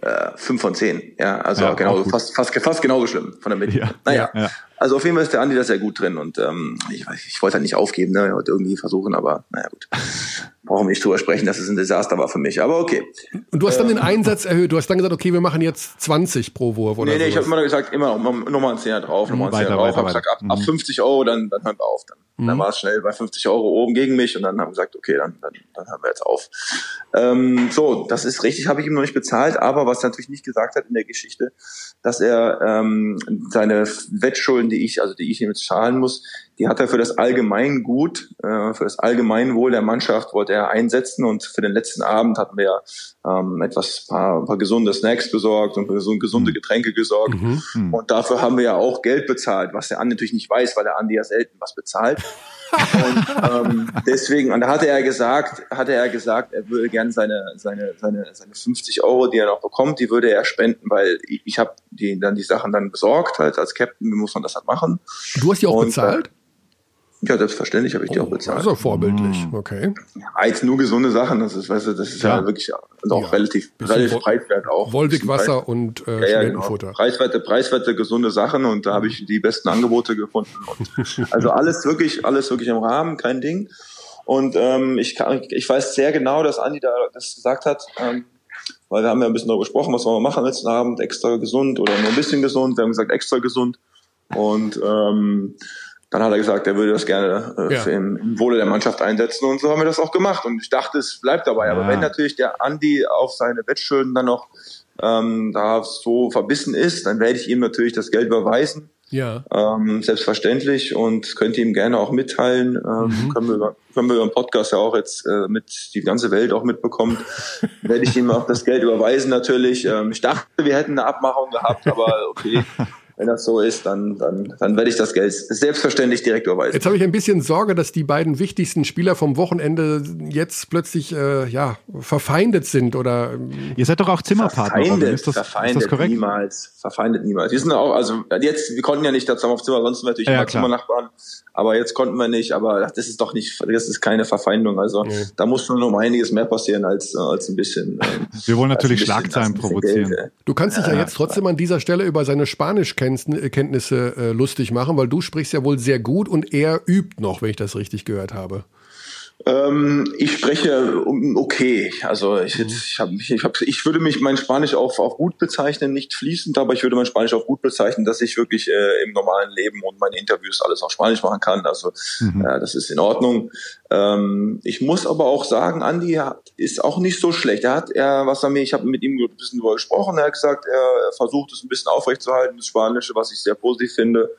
äh, 5 von 10. Ja, also Ja, gut. fast, fast, fast genauso schlimm von der Mitte. Ja, naja, ja. Also auf jeden Fall ist der Andi da sehr gut drin und ähm, ich, ich wollte halt nicht aufgeben, ne, ich wollte irgendwie versuchen, aber naja gut. Brauchen wir nicht drüber sprechen, dass es ein Desaster war für mich, aber okay. Und du hast dann den Einsatz erhöht. Du hast dann gesagt, okay, wir machen jetzt 20 pro Wurf oder Nee, nee, ich habe immer gesagt, immer noch- nochmal einen Zehner drauf, nochmal Weiter, Zehner drauf. weiter, Hab gesagt, ab, ab Mhm. 50 Euro, dann, dann hören wir auf. Dann, dann war es schnell bei 50 Euro oben gegen mich und dann haben wir gesagt, okay, dann, dann, dann hören wir jetzt auf. Ähm, so, das ist richtig, habe ich ihm noch nicht bezahlt, aber was er natürlich nicht gesagt hat in der Geschichte, dass er ähm, seine Wettschulden, die ich, also die ich ihm jetzt zahlen muss, die hat er für das Allgemeingut, äh, für das Allgemeinwohl der Mannschaft wollte er einsetzen. Und für den letzten Abend hatten wir ähm, etwas paar, paar gesunde Snacks besorgt und gesunde Getränke gesorgt. Und dafür haben wir ja auch Geld bezahlt, was der Andi natürlich nicht weiß, weil der Andi ja selten was bezahlt. Und ähm, deswegen, und da hatte er gesagt, hatte er gesagt, er würde gern seine seine seine seine 50 Euro, die er noch bekommt, die würde er spenden, weil ich, ich habe die dann die Sachen dann besorgt, halt als Captain muss man das halt machen. Du hast die auch Und, bezahlt? Ja, selbstverständlich habe ich die auch bezahlt. Also vorbildlich, okay. Ja, jetzt nur gesunde Sachen, das ist, weißt du, das ist ja, wirklich auch Ja. relativ, relativ preiswert auch. Wolwig Bisschen preis- Wasser und äh, ja, ja, genau. Preiswerte, preiswerte, gesunde Sachen und da habe ich die besten Angebote gefunden. Und also alles wirklich, alles wirklich im Rahmen, kein Ding. Und ähm, ich, kann, ich weiß sehr genau, dass Andi da das gesagt hat, ähm, weil wir haben ja ein bisschen darüber gesprochen, was wollen wir machen letzten Abend, extra gesund oder nur ein bisschen gesund. Wir haben gesagt, extra gesund. Und ähm, dann hat er gesagt, er würde das gerne äh, Ja. für im, im Wohle der Mannschaft einsetzen und so haben wir das auch gemacht. Und ich dachte, es bleibt dabei. Aber Ja. wenn natürlich der Andi auf seine Wettschulden dann noch ähm, da so verbissen ist, dann werde ich ihm natürlich das Geld überweisen. Ja. Ähm, selbstverständlich und könnte ihm gerne auch mitteilen. Ähm, können, wir, über- können wir über den Podcast ja auch jetzt äh, mit die ganze Welt auch mitbekommt. Werde ich ihm auch das Geld überweisen natürlich. Ähm, ich dachte, wir hätten eine Abmachung gehabt, aber okay. Wenn das so ist, dann, dann, dann werde ich das Geld selbstverständlich direkt überweisen. Jetzt habe ich ein bisschen Sorge, dass die beiden wichtigsten Spieler vom Wochenende jetzt plötzlich äh, ja verfeindet sind oder ähm, Ihr seid doch auch Zimmerpartner. Verfeindet, Ist das, verfeindet ist das korrekt? niemals. Verfeindet niemals. Wir sind auch, also jetzt, wir konnten ja nicht da zusammen auf Zimmer, sonst natürlich Ja, immer klar. Zimmernachbarn. Aber jetzt konnten wir nicht, aber das ist doch nicht, das ist keine Verfeindung. Also da muss schon um einiges mehr passieren als, äh, als ein bisschen. Wir wollen als natürlich bisschen- Schlagzeilen provozieren. Geld, äh. Du kannst dich ja jetzt trotzdem an dieser Stelle über seine Spanischkenntnisse äh, lustig machen, weil du sprichst ja wohl sehr gut und er übt noch, wenn ich das richtig gehört habe. Ähm, ich spreche okay. Also ich, Mhm. ich, hab, ich, hab, ich würde mich mein Spanisch auf, auf gut bezeichnen, nicht fließend, aber ich würde mein Spanisch auf gut bezeichnen, dass ich wirklich äh, im normalen Leben und meine Interviews alles auf Spanisch machen kann. Also Mhm. äh, das ist in Ordnung. Ähm, ich muss aber auch sagen, Andi hat, ist auch nicht so schlecht. Er hat, er, was er mir, ich habe mit ihm ein bisschen darüber gesprochen. Er hat gesagt, er versucht es ein bisschen aufrechtzuerhalten, das Spanische, was ich sehr positiv finde.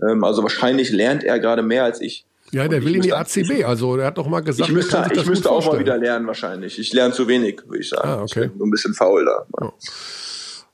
Ähm, also wahrscheinlich lernt er gerade mehr als ich. Ja, der Und will ich in die ACB. Also er hat doch mal gesagt, ich müsste, ich müsste auch mal wieder lernen wahrscheinlich. Ich lerne zu wenig, würde ich sagen. Ah, okay. Ich bin ein bisschen faul da.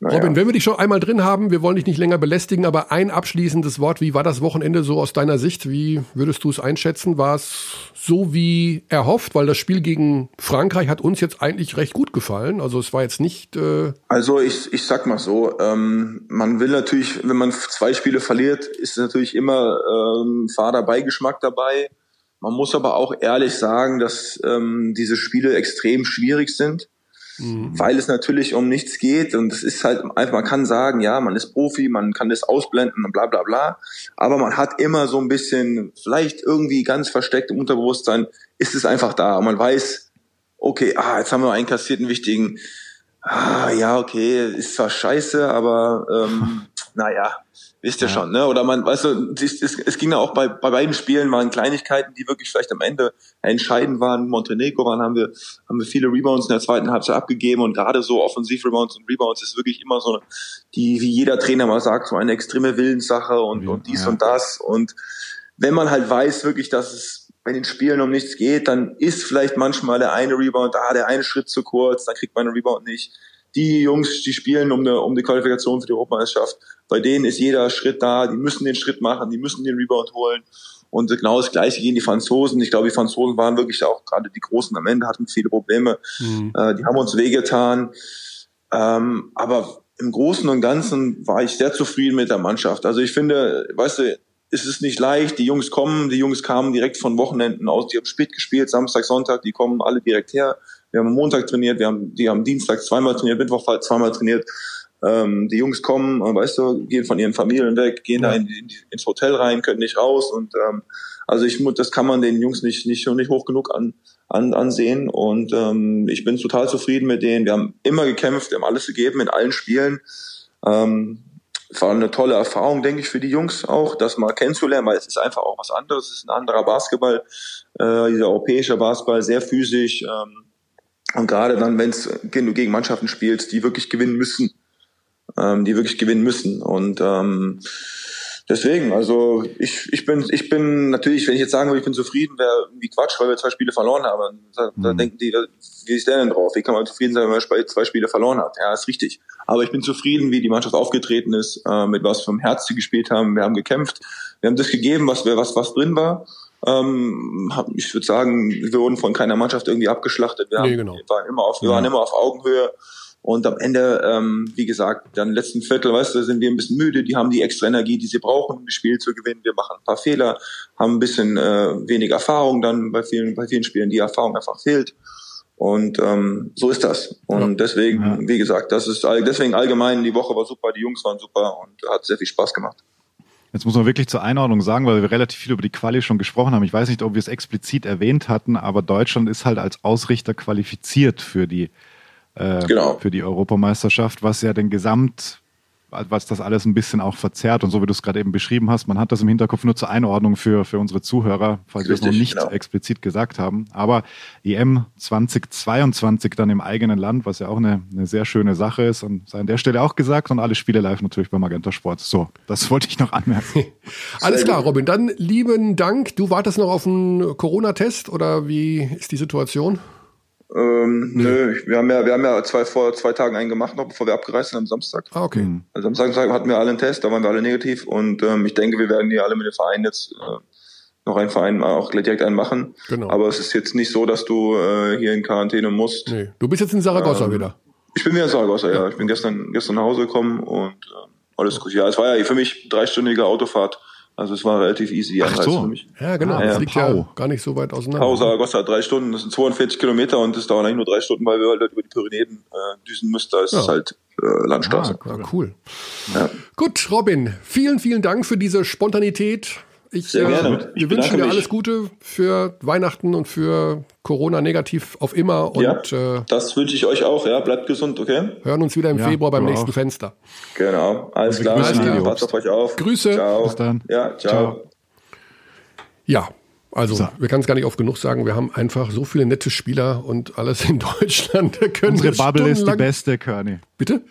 Naja. Robin, wenn wir dich schon einmal drin haben, wir wollen dich nicht länger belästigen, aber ein abschließendes Wort. Wie war das Wochenende so aus deiner Sicht? Wie würdest du es einschätzen? War es so wie erhofft? Weil das Spiel gegen Frankreich hat uns jetzt eigentlich recht gut gefallen. Also es war jetzt nicht. Äh, Also ich, ich sag mal so, ähm, man will natürlich, wenn man zwei Spiele verliert, ist natürlich immer ähm, fader Beigeschmack dabei. Man muss aber auch ehrlich sagen, dass ähm, diese Spiele extrem schwierig sind, weil es natürlich um nichts geht und es ist halt einfach, man kann sagen, ja, man ist Profi, man kann das ausblenden und bla bla bla, aber man hat immer so ein bisschen, vielleicht irgendwie ganz versteckt im Unterbewusstsein, ist es einfach da und man weiß, okay, ah, jetzt haben wir einen kassierten wichtigen, ah, ja, okay, ist zwar scheiße, aber ähm, naja, Wisst ihr schon, ne? Oder man, weißt du, es, es, es ging ja auch bei, bei beiden Spielen waren Kleinigkeiten, die wirklich vielleicht am Ende entscheidend waren. Montenegro waren, haben wir, haben wir viele Rebounds in der zweiten Halbzeit abgegeben und gerade so Offensiv-Rebounds und Rebounds ist wirklich immer so, die, wie jeder Trainer mal sagt, so eine extreme Willenssache und, und dies ja. und das. Und wenn man halt weiß wirklich, dass es bei den Spielen um nichts geht, dann ist vielleicht manchmal der eine Rebound da, der eine Schritt zu kurz, dann kriegt man einen Rebound nicht. Die Jungs, die spielen um, eine, um die Qualifikation für die Europameisterschaft, bei denen ist jeder Schritt da, die müssen den Schritt machen, die müssen den Rebound holen. Und genau das Gleiche gehen die Franzosen. Ich glaube, die Franzosen waren wirklich auch gerade die Großen am Ende, hatten viele Probleme. Äh, die haben uns wehgetan. Ähm, aber im Großen und Ganzen war ich sehr zufrieden mit der Mannschaft. Also ich finde, weißt du, es ist nicht leicht. Die Jungs kommen, die Jungs kamen direkt von Wochenenden aus. Die haben spät gespielt, Samstag, Sonntag, die kommen alle direkt her. Wir haben am Montag trainiert, wir haben, die haben Dienstag zweimal trainiert, Mittwoch zweimal trainiert. Ähm, die Jungs kommen, äh, weißt du, gehen von ihren Familien weg, gehen da in, in, ins Hotel rein, können nicht raus und ähm, also ich muss, das kann man den Jungs nicht nicht nicht hoch genug an, an ansehen und ähm, ich bin total zufrieden mit denen. Wir haben immer gekämpft, wir haben alles gegeben in allen Spielen. Ähm, war eine tolle Erfahrung, denke ich, für die Jungs auch, das mal kennenzulernen, weil es ist einfach auch was anderes, es ist ein anderer Basketball, äh, dieser europäische Basketball, sehr physisch. Ähm, und gerade dann, wenn es du gegen Mannschaften spielst, die wirklich gewinnen müssen, ähm, die wirklich gewinnen müssen. Und ähm, deswegen, also ich, ich bin, ich bin natürlich, wenn ich jetzt sagen würde, ich bin zufrieden, wäre irgendwie Quatsch, weil wir zwei Spiele verloren haben. Da, da denken die, wie ist der denn drauf? Wie kann man zufrieden sein, wenn man zwei Spiele verloren hat? Ja, ist richtig. Aber ich bin zufrieden, wie die Mannschaft aufgetreten ist, äh, mit was einem Herz sie gespielt haben. Wir haben gekämpft, wir haben das gegeben, was wir, was, was drin war. Ähm, hab- ich würde sagen, wir wurden von keiner Mannschaft irgendwie abgeschlachtet. Wir, Nee, haben, genau. wir waren immer auf, wir waren immer auf Augenhöhe. Und am Ende, ähm, wie gesagt, dann im letzten Viertel, weißt du, sind wir ein bisschen müde. Die haben die extra Energie, die sie brauchen, um das Spiel zu gewinnen. Wir machen ein paar Fehler, haben ein bisschen äh, wenig Erfahrung dann bei vielen, bei vielen Spielen. Die Erfahrung einfach fehlt. Und ähm, so ist das. Und deswegen, wie gesagt, das ist all, deswegen allgemein, die Woche war super, die Jungs waren super und hat sehr viel Spaß gemacht. Jetzt muss man wirklich zur Einordnung sagen, weil wir relativ viel über die Quali schon gesprochen haben. Ich weiß nicht, ob wir es explizit erwähnt hatten, aber Deutschland ist halt als Ausrichter qualifiziert für die, äh, Genau. für die Europameisterschaft, was ja den Gesamt, was das alles ein bisschen auch verzerrt. Und so wie du es gerade eben beschrieben hast, man hat das im Hinterkopf nur zur Einordnung für, für unsere Zuhörer, falls wir es noch nicht genau. explizit gesagt haben. Aber EM 2022 dann im eigenen Land, was ja auch eine, eine sehr schöne Sache ist und sei an der Stelle auch gesagt und alle Spiele live natürlich bei Magenta Sport. So, das wollte ich noch anmerken. Alles klar, Robin. Dann lieben Dank. Du wartest noch auf einen Corona-Test oder wie ist die Situation? Ähm, Nö, ich- wir haben ja, wir haben ja zwei, vor zwei Tagen einen gemacht, noch bevor wir abgereist sind am Samstag. Ah, okay. Also am Samstag hatten wir alle einen Test, da waren wir alle negativ und ähm, ich denke, wir werden hier alle mit dem Verein jetzt äh, noch einen Verein auch gleich direkt einen machen. Genau. Aber es ist jetzt nicht so, dass du äh, hier in Quarantäne musst. Nee. Du bist jetzt in Saragossa Ähm, wieder. Ich bin wieder in Saragossa, ja. Ich bin gestern, gestern nach Hause gekommen und ähm, alles gut. Ja, es war ja für mich dreistündige Autofahrt. Also es war relativ easy die Ach Anreise so. für mich. Ja, genau. Ah, das ja, liegt Pau. ja gar nicht so weit auseinander. Pau Saragossa drei Stunden, das sind 42 Kilometer und das dauert eigentlich nur drei Stunden, weil wir halt über die Pyrenäen äh, düsen müssen. Da ist Ja. es halt äh, Landstraße. Ah, cool. Ja. Gut, Robin, vielen, vielen Dank für diese Spontanität. Ich, Sehr gerne. Ich Wir wünschen dir mich. alles Gute für Weihnachten und für Corona negativ auf immer und Ja, äh, das wünsche ich euch auch. Ja, bleibt gesund, okay? hören uns wieder im Ja, Februar beim nächsten auch. Fenster. Genau. Alles klar. grüßen die Passt auf euch auf. Grüße. Ciao. Bis dann. Ja, ciao. Ciao. Ja, also So. wir können es gar nicht oft genug sagen. Wir haben einfach so viele nette Spieler und alles in Deutschland. Da können Unsere wir Bubble ist die beste, Körny. Bitte?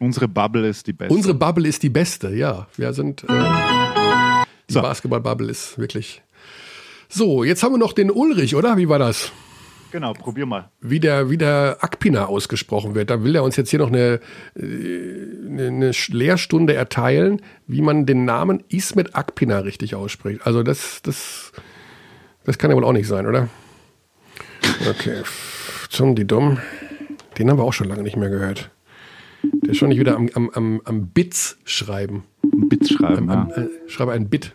Unsere Bubble ist die beste. Unsere Bubble ist die beste, ja. Wir sind. Äh, die So. Basketball-Bubble ist wirklich. So, jetzt haben wir noch den Ulrich, oder? Wie war das? Genau, probier mal. Wie der, wie der Akpina ausgesprochen wird. Da will er uns jetzt hier noch eine, äh, eine, Lehrstunde erteilen, wie man den Namen Ismet Akpina richtig ausspricht. Also das, das, das kann ja wohl auch nicht sein, oder? Okay, zum die dumm. Den haben wir auch schon lange nicht mehr gehört. Der ist schon nicht wieder am, am, am, am Bits schreiben. Ein Bit schreiben, ja. Am, äh, schreibe ein Bit.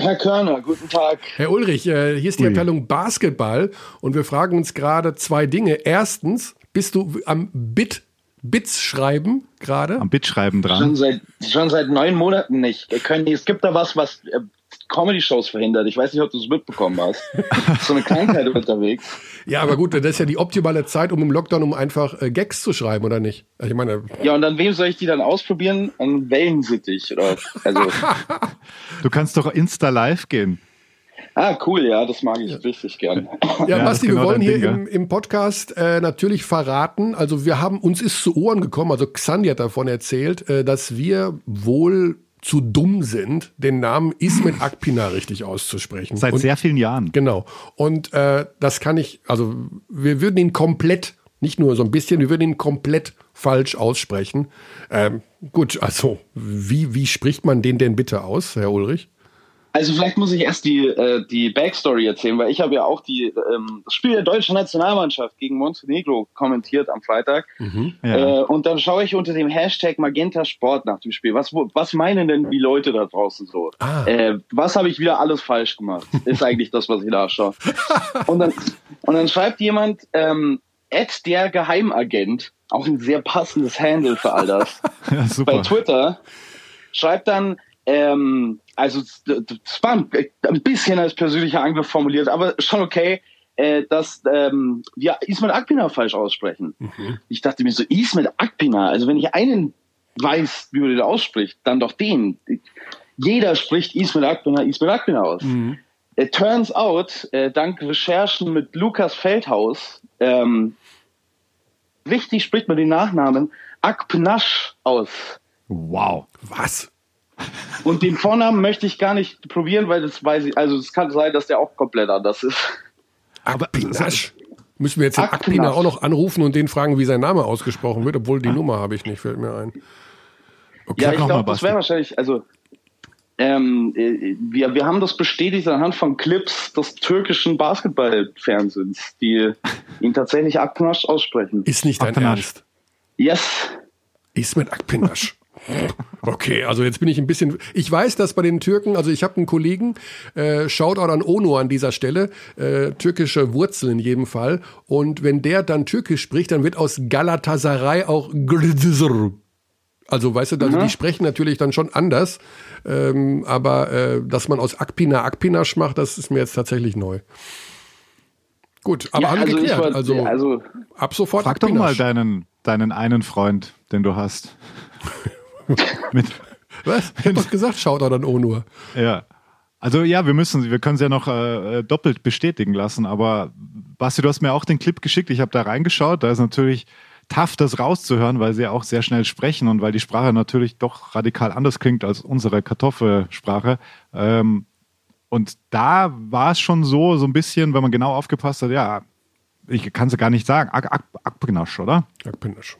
Herr Körner, guten Tag. Herr Ulrich, äh, hier ist die Ui. Abteilung Basketball und wir fragen uns gerade zwei Dinge. Erstens, bist du am Bit, Bits schreiben gerade? Am Bit schreiben Schon dran. seit, schon seit neun Monaten nicht. Es gibt da was, was äh, Comedy-Shows verhindert. Ich weiß nicht, ob du es mitbekommen hast. so eine Krankheit unterwegs. Ja, aber gut, das ist ja die optimale Zeit, um im Lockdown, um einfach äh, Gags zu schreiben, oder nicht? Also ich meine, Ja, und an wem soll ich die dann ausprobieren? An Wellensittich. Oder, also, Du kannst doch Insta live gehen. ah, cool, ja, das mag ich richtig gern. Ja, Ja, Basti, wir genau wollen hier Ding, im, im Podcast äh, natürlich verraten, also wir haben, uns ist zu Ohren gekommen, also Xandi hat davon erzählt, äh, dass wir wohl zu dumm sind, den Namen Ismet Akpina richtig auszusprechen. Seit Und- sehr vielen Jahren. Genau. Und äh, das kann ich, also wir würden ihn komplett, nicht nur so ein bisschen, wir würden ihn komplett falsch aussprechen. Ähm, gut, also wie, wie spricht man den denn bitte aus, Herr Ulrich? Also vielleicht muss ich erst die, äh, die Backstory erzählen, weil ich habe ja auch die, ähm, das Spiel der deutschen Nationalmannschaft gegen Montenegro kommentiert am Freitag. Ja. Äh, und dann schaue ich unter dem Hashtag Magenta Sport nach dem Spiel. Was, was meinen denn die Leute da draußen so? Ah. Äh, was habe ich wieder alles falsch gemacht? Ist eigentlich das, was ich nachschaue. Und dann, und dann schreibt jemand, ähm, Ed der Geheimagent, auch ein sehr passendes Handle für all das ja, bei. Twitter, schreibt dann, ähm, also das war ein, ein bisschen als persönlicher Angriff formuliert, aber schon okay, äh, dass ähm, wir Ismail Akpina falsch aussprechen. Ich dachte mir so, Ismail Akpina, also wenn ich einen weiß, wie man den ausspricht, dann doch den. Jeder spricht Ismail Akpina, Ismail Akpina aus. It turns out, äh, dank Recherchen mit Lukas Feldhaus, ähm, richtig spricht man den Nachnamen Akpnash aus. Wow. Was? Und den Vornamen möchte ich gar nicht probieren, weil das weiß ich, also es kann sein, dass der auch komplett anders ist. Akpinasch. Müssen wir jetzt den Akpinasch. Akpina auch noch anrufen und den fragen, wie sein Name ausgesprochen wird, obwohl die Nummer habe ich nicht, fällt mir ein. Okay. ja, ich glaube, das wäre wahrscheinlich, also ähm, äh, wir, wir haben das bestätigt anhand von Clips des türkischen Basketballfernsehens, die ihn tatsächlich Akpnash aussprechen. Ist nicht dein Akpinasch. Ernst. Yes. Ismet Akpinasch. Okay, also jetzt bin ich ein bisschen. Ich weiß, dass bei den Türken, also ich habe einen Kollegen, äh, Shoutout an Ono an dieser Stelle, äh, türkische Wurzeln in jedem Fall. Und wenn der dann Türkisch spricht, dann wird aus Galatasaray auch Grzr. Also weißt du, also die sprechen natürlich dann schon anders, ähm, aber äh, dass man aus Akpina Akpinasch macht, das ist mir jetzt tatsächlich neu. Gut, aber ja, haben also, geklärt. wollte- Also, also ab sofort Frag doch mal Akpinasch. deinen, deinen einen Freund, den du hast. Mit, Was? Ich hab doch gesagt, Shoutout an Onur. ja. Also ja, wir müssen, wir können es ja noch äh, doppelt bestätigen lassen, aber Basti, du hast mir auch den Clip geschickt, ich habe da reingeschaut, da ist natürlich tough, das rauszuhören, weil sie ja auch sehr schnell sprechen und weil die Sprache natürlich doch radikal anders klingt als unsere Kartoffelsprache. Ähm, und da war es schon so, so ein bisschen, wenn man genau aufgepasst hat, ja, ich kann es gar nicht sagen, Ak Ak Akpinasch, oder? Akpinasch.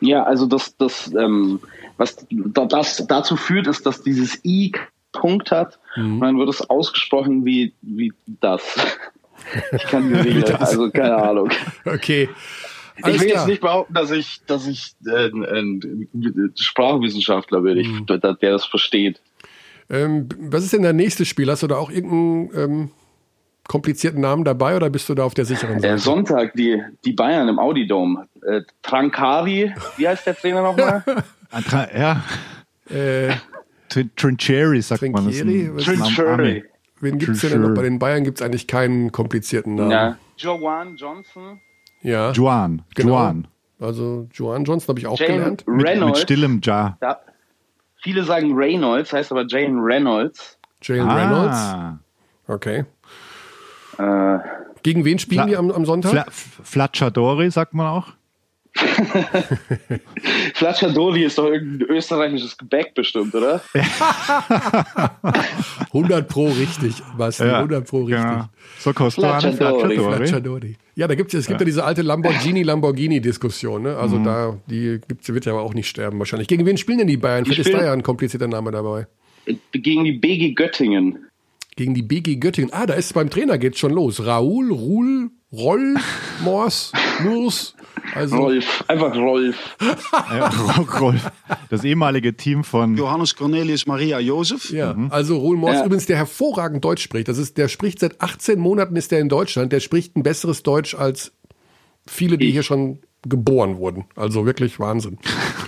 Ja. Also das, das, ähm, was da- das dazu führt, ist, dass dieses I Punkt hat und dann wird es ausgesprochen wie, wie das. Ich kann mir nicht, also keine Ahnung. Okay. ich Alles will klar. jetzt nicht behaupten, dass ich, dass ich äh, ein, Sprachwissenschaftler bin, ich, Mhm. der, der das versteht. Ähm, was ist denn der nächste Spiel? Hast du da auch irgendeinen ähm, komplizierten Namen dabei oder bist du da auf der sicheren Der Seite? Sonntag, die, die Bayern im Audi-Dome. Äh, Trancari, wie heißt der Trainer nochmal? Ah, Tra- Ja, Äh, Trin- Trincheri sagt man. Was- Name- Trincheri. Wen gibt's denn, denn noch? Bei den Bayern gibt's eigentlich keinen komplizierten Namen. Ja. Joanne Johnson. Ja, Juan. Genau. Juan. also Joan Johnson habe ich auch Jane gelernt. Mit, mit Reynolds. stillem Ja. Ja. Viele sagen Reynolds, heißt aber Jane Reynolds. Jane Reynolds. Ah. Okay. Äh, Gegen wen spielen Fla- die am, am Sonntag? Fla Flacciadori sagt man auch. Flaciadoli ist doch irgendein österreichisches Gebäck bestimmt, oder? 100 pro richtig, Basti. 100 pro richtig. Genau. So Costane Flacciadori. Flacciadori. Flacciadori. Ja, da gibt's ja, es gibt ja, diese alte Lamborghini-Lamborghini-Diskussion. Ne? Mhm. Also da, die gibt's, wird ja aber auch nicht sterben wahrscheinlich. Gegen wen spielen denn die Bayern? Die Vielleicht ist da ja ein komplizierter Name dabei. Gegen die BG Göttingen. Gegen die BG Göttingen. Ah, da ist beim Trainer geht's schon los. Raoul, Ruhl, Roll, Mors, Murs. Also Rolf, einfach Rolf. Ja, Rolf. Das ehemalige Team von Johannes Cornelius Maria Jozef. Ja, also Roel Mors Ja. übrigens, der hervorragend Deutsch spricht. Das ist, der spricht seit 18 Monaten ist der in Deutschland. Der spricht ein besseres Deutsch als viele, die hier schon geboren wurden. Also wirklich Wahnsinn.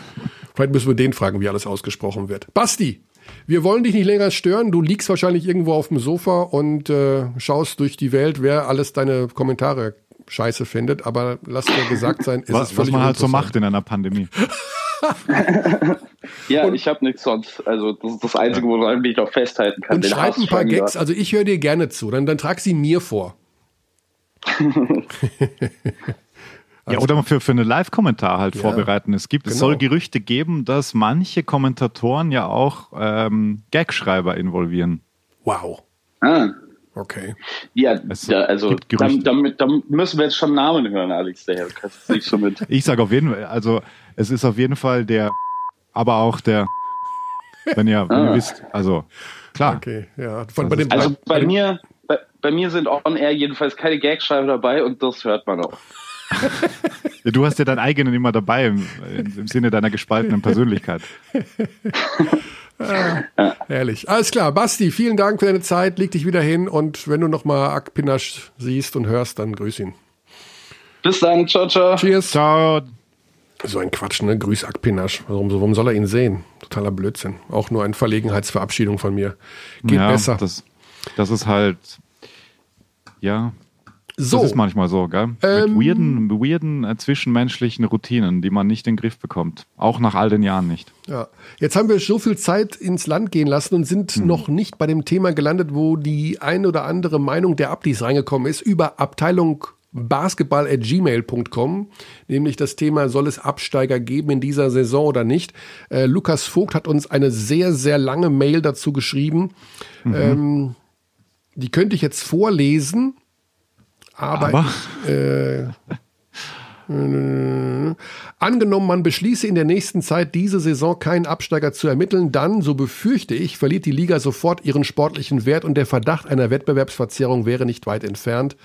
Vielleicht müssen wir den fragen, wie alles ausgesprochen wird. Basti, Wir wollen dich nicht länger stören. Du liegst wahrscheinlich irgendwo auf dem Sofa und äh, schaust durch die Welt, wer alles deine Kommentare scheiße findet. Aber lass dir gesagt sein, ist es Was, was völlig man halt so macht in einer Pandemie. Ja, ich habe nichts sonst. Also das ist das Einzige, woran ich noch festhalten kann. Und Den schreib ein paar Gags. Also ich höre dir gerne zu. Dann, dann trag sie mir vor. Ja, oder mal für, für einen Live-Kommentar halt Ja, vorbereiten. Es gibt, es genau. soll Gerüchte geben, dass manche Kommentatoren ja auch ähm, Gagschreiber involvieren. Wow. Ah. Okay. Ja, Es da, also Gerüchte. damit, damit müssen wir jetzt schon Namen hören, Alex. Daher du kannst es nicht so mit. Ich sage auf jeden Fall, also es ist auf jeden Fall der, aber auch der, wenn ihr, wenn Ah. ihr wisst, also klar. Okay, ja. Von, bei dem, Also bei, bei mir, bei, bei mir sind on air jedenfalls keine Gagschreiber dabei und das hört man auch. Du hast ja deinen eigenen immer dabei im, im Sinne deiner gespaltenen Persönlichkeit. Herrlich. Alles klar. Basti, vielen Dank für deine Zeit. Leg dich wieder hin und wenn du nochmal Akpinasch siehst und hörst, dann grüß ihn. Bis dann, ciao, ciao. Cheers. Ciao. So ein Quatsch, ne? Grüß Akpinasch. Warum, warum soll er ihn sehen? Totaler Blödsinn. Auch nur eine Verlegenheitsverabschiedung von mir. Geht ja, besser. Das, das ist halt, ja, So. das ist manchmal so, gell? Ähm, Mit weirden, weirden äh, zwischenmenschlichen Routinen, die man nicht in den Griff bekommt. Auch nach all den Jahren nicht. Ja. Jetzt haben wir so viel Zeit ins Land gehen lassen und sind Hm. noch nicht bei dem Thema gelandet, wo die ein oder andere Meinung der Abdis reingekommen ist über Abteilung basketball.gmail.com, nämlich das Thema, soll es Absteiger geben in dieser Saison oder nicht. Äh, Lukas Vogt hat uns eine sehr, sehr lange Mail dazu geschrieben. Mhm. Ähm, die könnte ich jetzt vorlesen, aber, Aber? Äh, äh, Angenommen, man beschließe in der nächsten Zeit diese Saison keinen Absteiger zu ermitteln, dann, so befürchte ich, verliert die Liga sofort ihren sportlichen Wert und der Verdacht einer Wettbewerbsverzerrung wäre nicht weit entfernt.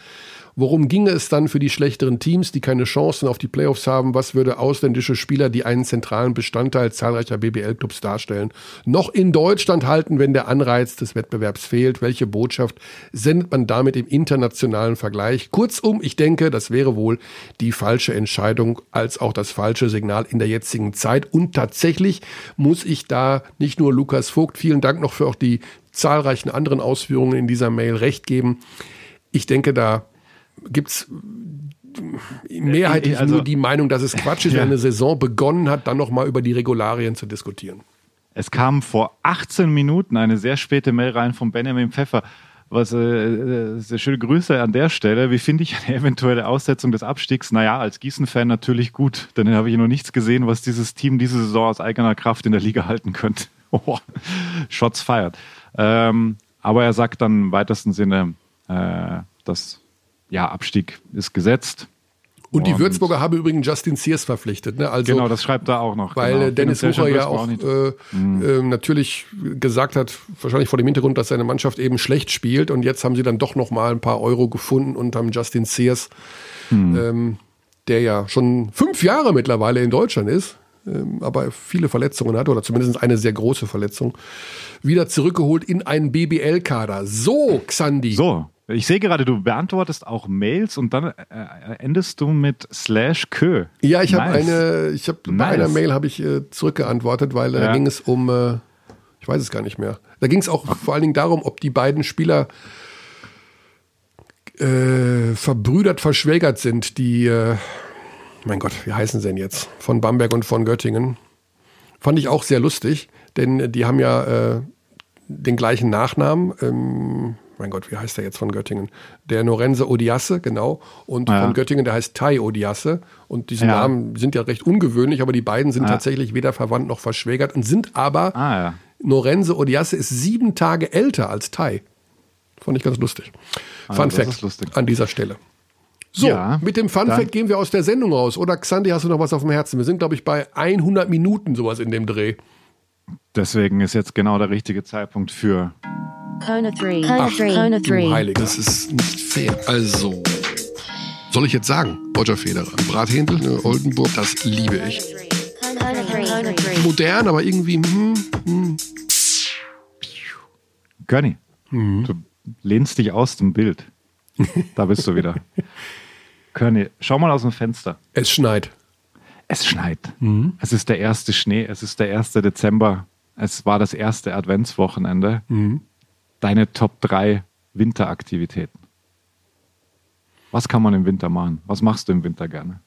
Worum ginge es dann für die schlechteren Teams, die keine Chancen auf die Playoffs haben? Was würde ausländische Spieler, die einen zentralen Bestandteil zahlreicher BBL-Clubs darstellen, noch in Deutschland halten, wenn der Anreiz des Wettbewerbs fehlt? Welche Botschaft sendet man damit im internationalen Vergleich? Kurzum, ich denke, das wäre wohl die falsche Entscheidung als auch das falsche Signal in der jetzigen Zeit. Und tatsächlich muss ich da nicht nur Lukas Vogt, vielen Dank noch für auch die zahlreichen anderen Ausführungen in dieser Mail recht geben. Ich denke, da gibt's mehrheitlich Also- nur die Meinung, dass es Quatsch ist, Ja. wenn eine Saison begonnen hat, dann nochmal über die Regularien zu diskutieren. Es kam vor 18 Minuten eine sehr späte Mail rein von Benjamin Pfeffer. Was, äh, äh, sehr schöne Grüße an der Stelle. Wie finde ich eine eventuelle Aussetzung des Abstiegs? Naja, als Gießen-Fan natürlich gut, denn dann habe ich noch nichts gesehen, was dieses Team diese Saison aus eigener Kraft in der Liga halten könnte. Oh, Shots fired. Ähm, aber er sagt dann im weitesten Sinne, äh, dass ja, Abstieg ist gesetzt. Und die Würzburger haben übrigens Justin Sears verpflichtet. Ne? Also, genau, das schreibt er auch noch. weil genau. äh, Dennis Wucher ja auch weiß man äh, äh, natürlich gesagt hat, wahrscheinlich vor dem Hintergrund, dass seine Mannschaft eben schlecht spielt. Und jetzt haben sie dann doch noch mal ein paar Euro gefunden und haben Justin Sears, ähm, der ja schon fünf Jahre mittlerweile in Deutschland ist, ähm, aber viele Verletzungen hat oder zumindest eine sehr große Verletzung, wieder zurückgeholt in einen BBL-Kader. So, Xandi. So, ich sehe gerade, du beantwortest auch Mails und dann äh, endest du mit slash kö. Ja, ich habe Nice. eine, ich habe bei Nice. einer Mail habe ich äh, zurückgeantwortet, weil äh, da Ja. ging es um, äh, ich weiß es gar nicht mehr. Da ging es auch vor allen Dingen darum, ob die beiden Spieler äh, verbrüdert, verschwägert sind, die, äh, mein Gott, wie heißen sie denn jetzt? Von Bamberg und von Göttingen. Fand ich auch sehr lustig, denn die haben ja äh, den gleichen Nachnamen. Ähm, mein Gott, wie heißt der jetzt von Göttingen? Der Norense Odiasse, genau. Und Ja. von Göttingen, der heißt Tai Odiasse. Und diese Ja. Namen sind ja recht ungewöhnlich, aber die beiden sind Ja. tatsächlich weder verwandt noch verschwägert und sind aber, Ah. Norense Odiasse ist sieben Tage älter als Tai. Fand ich ganz lustig. Ah, Fun Fact lustig. an dieser Stelle. So, Ja, mit dem Fun Fact gehen wir aus der Sendung raus. Oder Xandi, hast du noch was auf dem Herzen? Wir sind, glaube ich, bei 100 Minuten sowas in dem Dreh. Deswegen ist jetzt genau der richtige Zeitpunkt für. Kona 3. Kona 3. Kona Du 3. Heilige. Das ist nicht fair. Also, soll ich jetzt sagen? Roger Federer. Brathändel, ne, Oldenburg, das liebe ich. Kona 3. Kona 3. Modern, aber irgendwie, hm, hm. Gönni, Mhm. du lehnst dich aus dem Bild. Da bist du wieder. Körny, schau mal aus dem Fenster. Es schneit. Es schneit. Mhm. Es ist der erste Schnee, es ist der 1. Dezember. es war das erste Adventswochenende. Mhm. Deine Top 3 Winteraktivitäten. Was kann man im Winter machen? Was machst du im Winter gerne?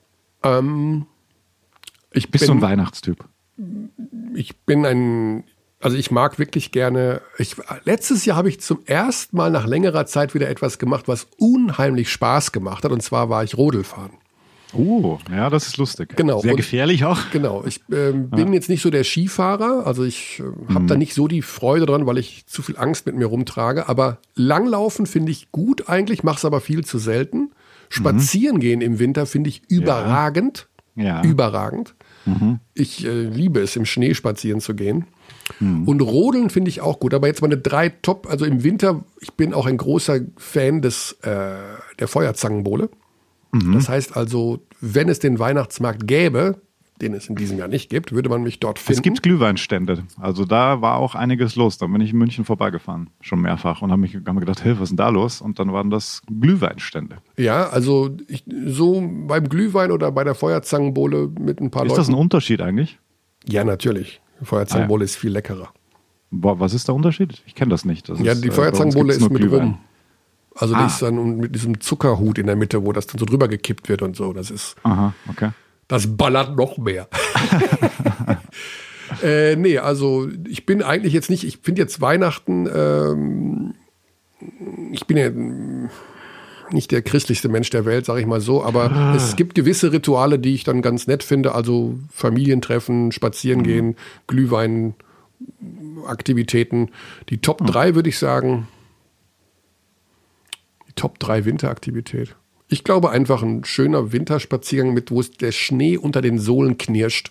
Ähm, ich Bist bin, du ein Weihnachtstyp? ich bin ein, also ich mag wirklich gerne. Ich, letztes Jahr habe ich zum ersten Mal nach längerer Zeit wieder etwas gemacht, was unheimlich Spaß gemacht hat. Und zwar war ich Rodel fahren. Oh, ja, das ist lustig. Genau. Sehr Und- gefährlich auch. Genau, ich ähm, bin jetzt nicht so der Skifahrer, also ich äh, habe da nicht so die Freude dran, weil ich zu viel Angst mit mir rumtrage. Aber Langlaufen finde ich gut eigentlich, mache es aber viel zu selten. Spazieren gehen im Winter finde ich überragend, Ja. überragend. Mhm. Ich äh, liebe es, im Schnee spazieren zu gehen. Und Rodeln finde ich auch gut. Aber jetzt meine drei Top, also im Winter, ich bin auch ein großer Fan des, äh, der Feuerzangenbowle. Das heißt also, wenn es den Weihnachtsmarkt gäbe, den es in diesem Jahr nicht gibt, würde man mich dort finden. Es gibt Glühweinstände. Also da war auch einiges los. Da bin ich in München vorbeigefahren, schon mehrfach und habe mich hab mir gedacht, hey, was ist denn da los? Und dann waren das Glühweinstände. Ja, also ich, so beim Glühwein oder bei der Feuerzangenbowle mit ein paar Ist Leuten. das ein Unterschied eigentlich? ja, natürlich. Feuerzangenbowle ist viel leckerer. Boah, was ist der Unterschied? Ich kenne das nicht. Das Ja, ist, die äh, Feuerzangenbowle ist mit Glühwein. rum. Also Ah. ist dann mit diesem Zuckerhut in der Mitte, wo das dann so drüber gekippt wird und so. Das ist, Aha, okay. das ballert noch mehr. äh, nee, also ich bin eigentlich jetzt nicht, ich finde jetzt Weihnachten, ähm, ich bin ja nicht der christlichste Mensch der Welt, sage ich mal so, aber Ah. es gibt gewisse Rituale, die ich dann ganz nett finde, also Familientreffen, spazieren gehen, Glühwein, Aktivitäten. Die Top 3 würde ich sagen, Top 3 Winteraktivität. Ich glaube einfach ein schöner Winterspaziergang mit, wo es der Schnee unter den Sohlen knirscht.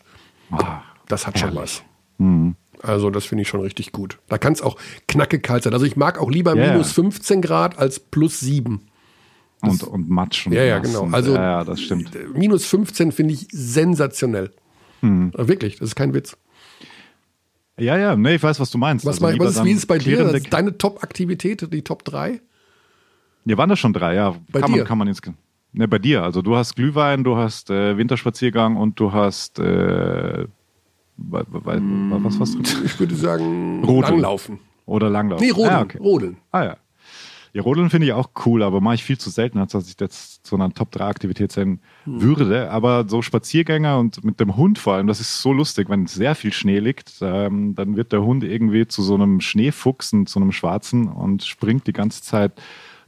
Das hat schon was. Mhm. Also das finde ich schon richtig gut. Da kann es auch knackekalt sein. Also ich mag auch lieber ja. minus 15 Grad als plus 7. Und, und Matsch und Ja, ja, genau. Also ja, das stimmt. minus 15 finde ich sensationell. Mhm. Wirklich, das ist kein Witz. Ja, ja, nee, ich weiß, was du meinst. Was, Also lieber was ist, wie ist es bei dir? deine Top-Aktivität, die Top 3? Ja, waren das schon drei, ja. Bei kann dir? Man, kann man jetzt, ne, bei dir. Also du hast Glühwein, du hast äh, Winterspaziergang und du hast äh, wa- was was drin? Ich würde sagen, Rodeln. Langlaufen. Oder Langlaufen. Nee, Rodeln. Ah, okay. Rodeln. Ah ja. Ja, Rodeln finde ich auch cool, aber mache ich viel zu selten, als dass ich jetzt zu einer Top-3-Aktivität sein Hm. würde. Aber so Spaziergänger und mit dem Hund vor allem, das ist so lustig, wenn sehr viel Schnee liegt, ähm, dann wird der Hund irgendwie zu so einem Schneefuchsen, zu einem Schwarzen und springt die ganze Zeit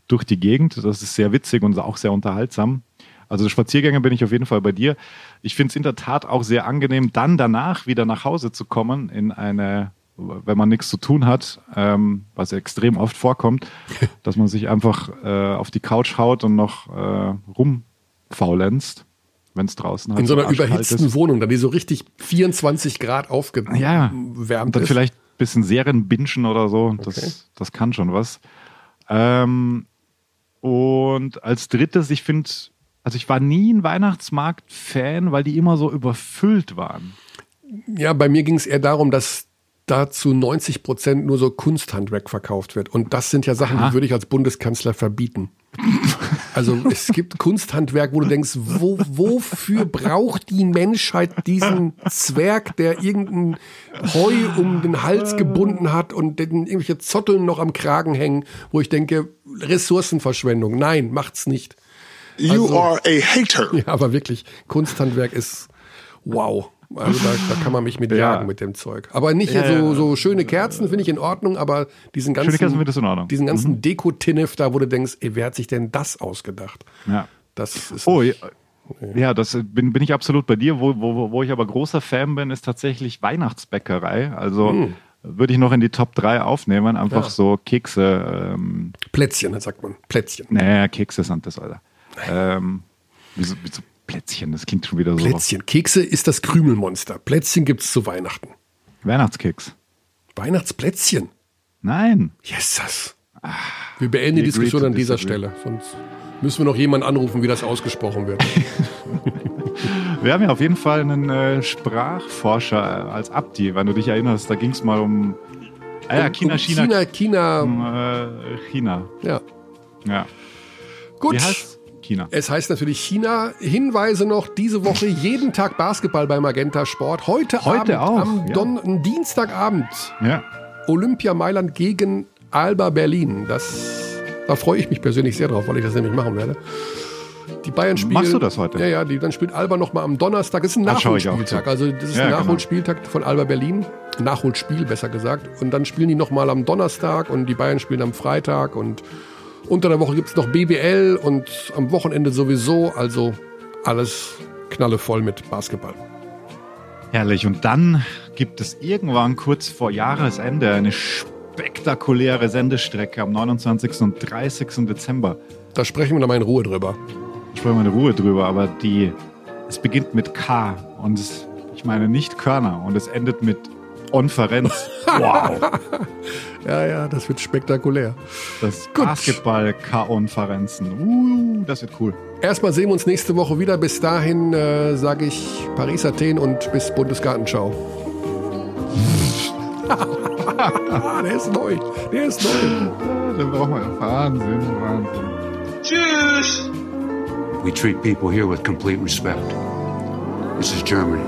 durch die Gegend. Das ist sehr witzig und auch sehr unterhaltsam. Also Spaziergänge bin ich auf jeden Fall bei dir. Ich finde es in der Tat auch sehr angenehm, dann danach wieder nach Hause zu kommen in eine, wenn man nichts zu tun hat, ähm, was extrem oft vorkommt, dass man sich einfach äh, auf die Couch haut und noch äh, rumfaulenzt, wenn es draußen halt In so einer überhitzten. Wohnung, dann die so richtig 24 Grad aufgewärmt Ja, und dann ist. vielleicht ein bisschen Serienbingen oder so. Das, Okay. das kann schon was. Ähm, und als drittes, ich finde, also ich war nie ein Weihnachtsmarkt-Fan, weil die immer so überfüllt waren. Ja, bei mir ging es eher darum, dass da zu 90 Prozent nur so Kunsthandwerk verkauft wird. Und das sind ja Sachen, Aha. die würde ich als Bundeskanzler verbieten. Also es gibt Kunsthandwerk, wo du denkst, wo, wofür braucht die Menschheit diesen Zwerg, der irgendein Heu um den Hals gebunden hat und den irgendwelche Zotteln noch am Kragen hängen, wo ich denke, Ressourcenverschwendung. Nein, macht's nicht. You are a hater. Ja, aber wirklich, Kunsthandwerk ist wow. Also da, da kann man mich mit Ja. jagen mit dem Zeug. Aber nicht Ja, so, ja. so schöne Kerzen finde ich in Ordnung, aber diesen ganzen, diesen ganzen Mhm. Deko-Tinnef da, wo du denkst, ey, wer hat sich denn das ausgedacht? Ja. Das ist Oh, ja, nicht- ja, das bin, bin ich absolut bei dir. Wo, wo, wo ich aber großer Fan bin, ist tatsächlich Weihnachtsbäckerei. Also Hm. würde ich noch in die Top 3 aufnehmen. Einfach Ja. so Kekse. Ähm, Plätzchen, sagt man. Plätzchen. nee, Kekse sind das, Alter. Ähm, wieso, wieso Plätzchen? Das klingt schon wieder so. Plätzchen. Kekse ist das Krümelmonster. Plätzchen gibt's zu Weihnachten. Weihnachtskeks. Weihnachtsplätzchen. Nein. Jesus. Wir beenden die Diskussion an dieser. Stelle. Sonst müssen wir noch jemanden anrufen, wie das ausgesprochen wird. Wir haben ja auf jeden Fall einen äh, Sprachforscher äh, als Abdi, wenn du dich erinnerst. Da ging es mal um. Ah ja, Um- China, um China. China, China. Um, äh, China. Ja. Ja. Gut. Wie heißt China. Es heißt natürlich China. Hinweise noch, diese Woche jeden Tag Basketball bei Magenta Sport. Heute, Heute Abend, auch, am ja. Don Dienstagabend, Ja. Olympia Mailand gegen Alba Berlin. Das, da freue ich mich persönlich sehr drauf, weil ich das nämlich machen werde. Die Bayern spielen. Machst du das heute? Ja, ja, die, dann spielt Alba nochmal am Donnerstag. Das ist ein Nachholspieltag. Also, das ist Ja, ein genau. Nachholspieltag von Alba Berlin. Nachholspiel, besser gesagt. Und dann spielen die nochmal am Donnerstag und die Bayern spielen am Freitag. Und unter der Woche gibt es noch BBL und am Wochenende sowieso. Also alles knallevoll mit Basketball. Herrlich. Und dann gibt es irgendwann kurz vor Jahresende eine spektakuläre Sendestrecke am 29. und 30. Dezember. Da sprechen wir nochmal in Ruhe drüber. Ich spreche mal in Ruhe drüber, aber die, es beginnt mit K und es, ich meine nicht Körner und es endet mit Konferenz. Wow. Ja, ja, das wird spektakulär. Das. Basketball-Konferenzen. Uh, das wird cool. Erstmal sehen wir uns nächste Woche wieder. Bis dahin äh, sage ich Paris, Athen und bis Bundesgartenschau. Der ist neu. Der ist neu. Dann brauchen wir Wahnsinn, Wahnsinn. Tschüss. We treat people here with complete respect. This is Germany.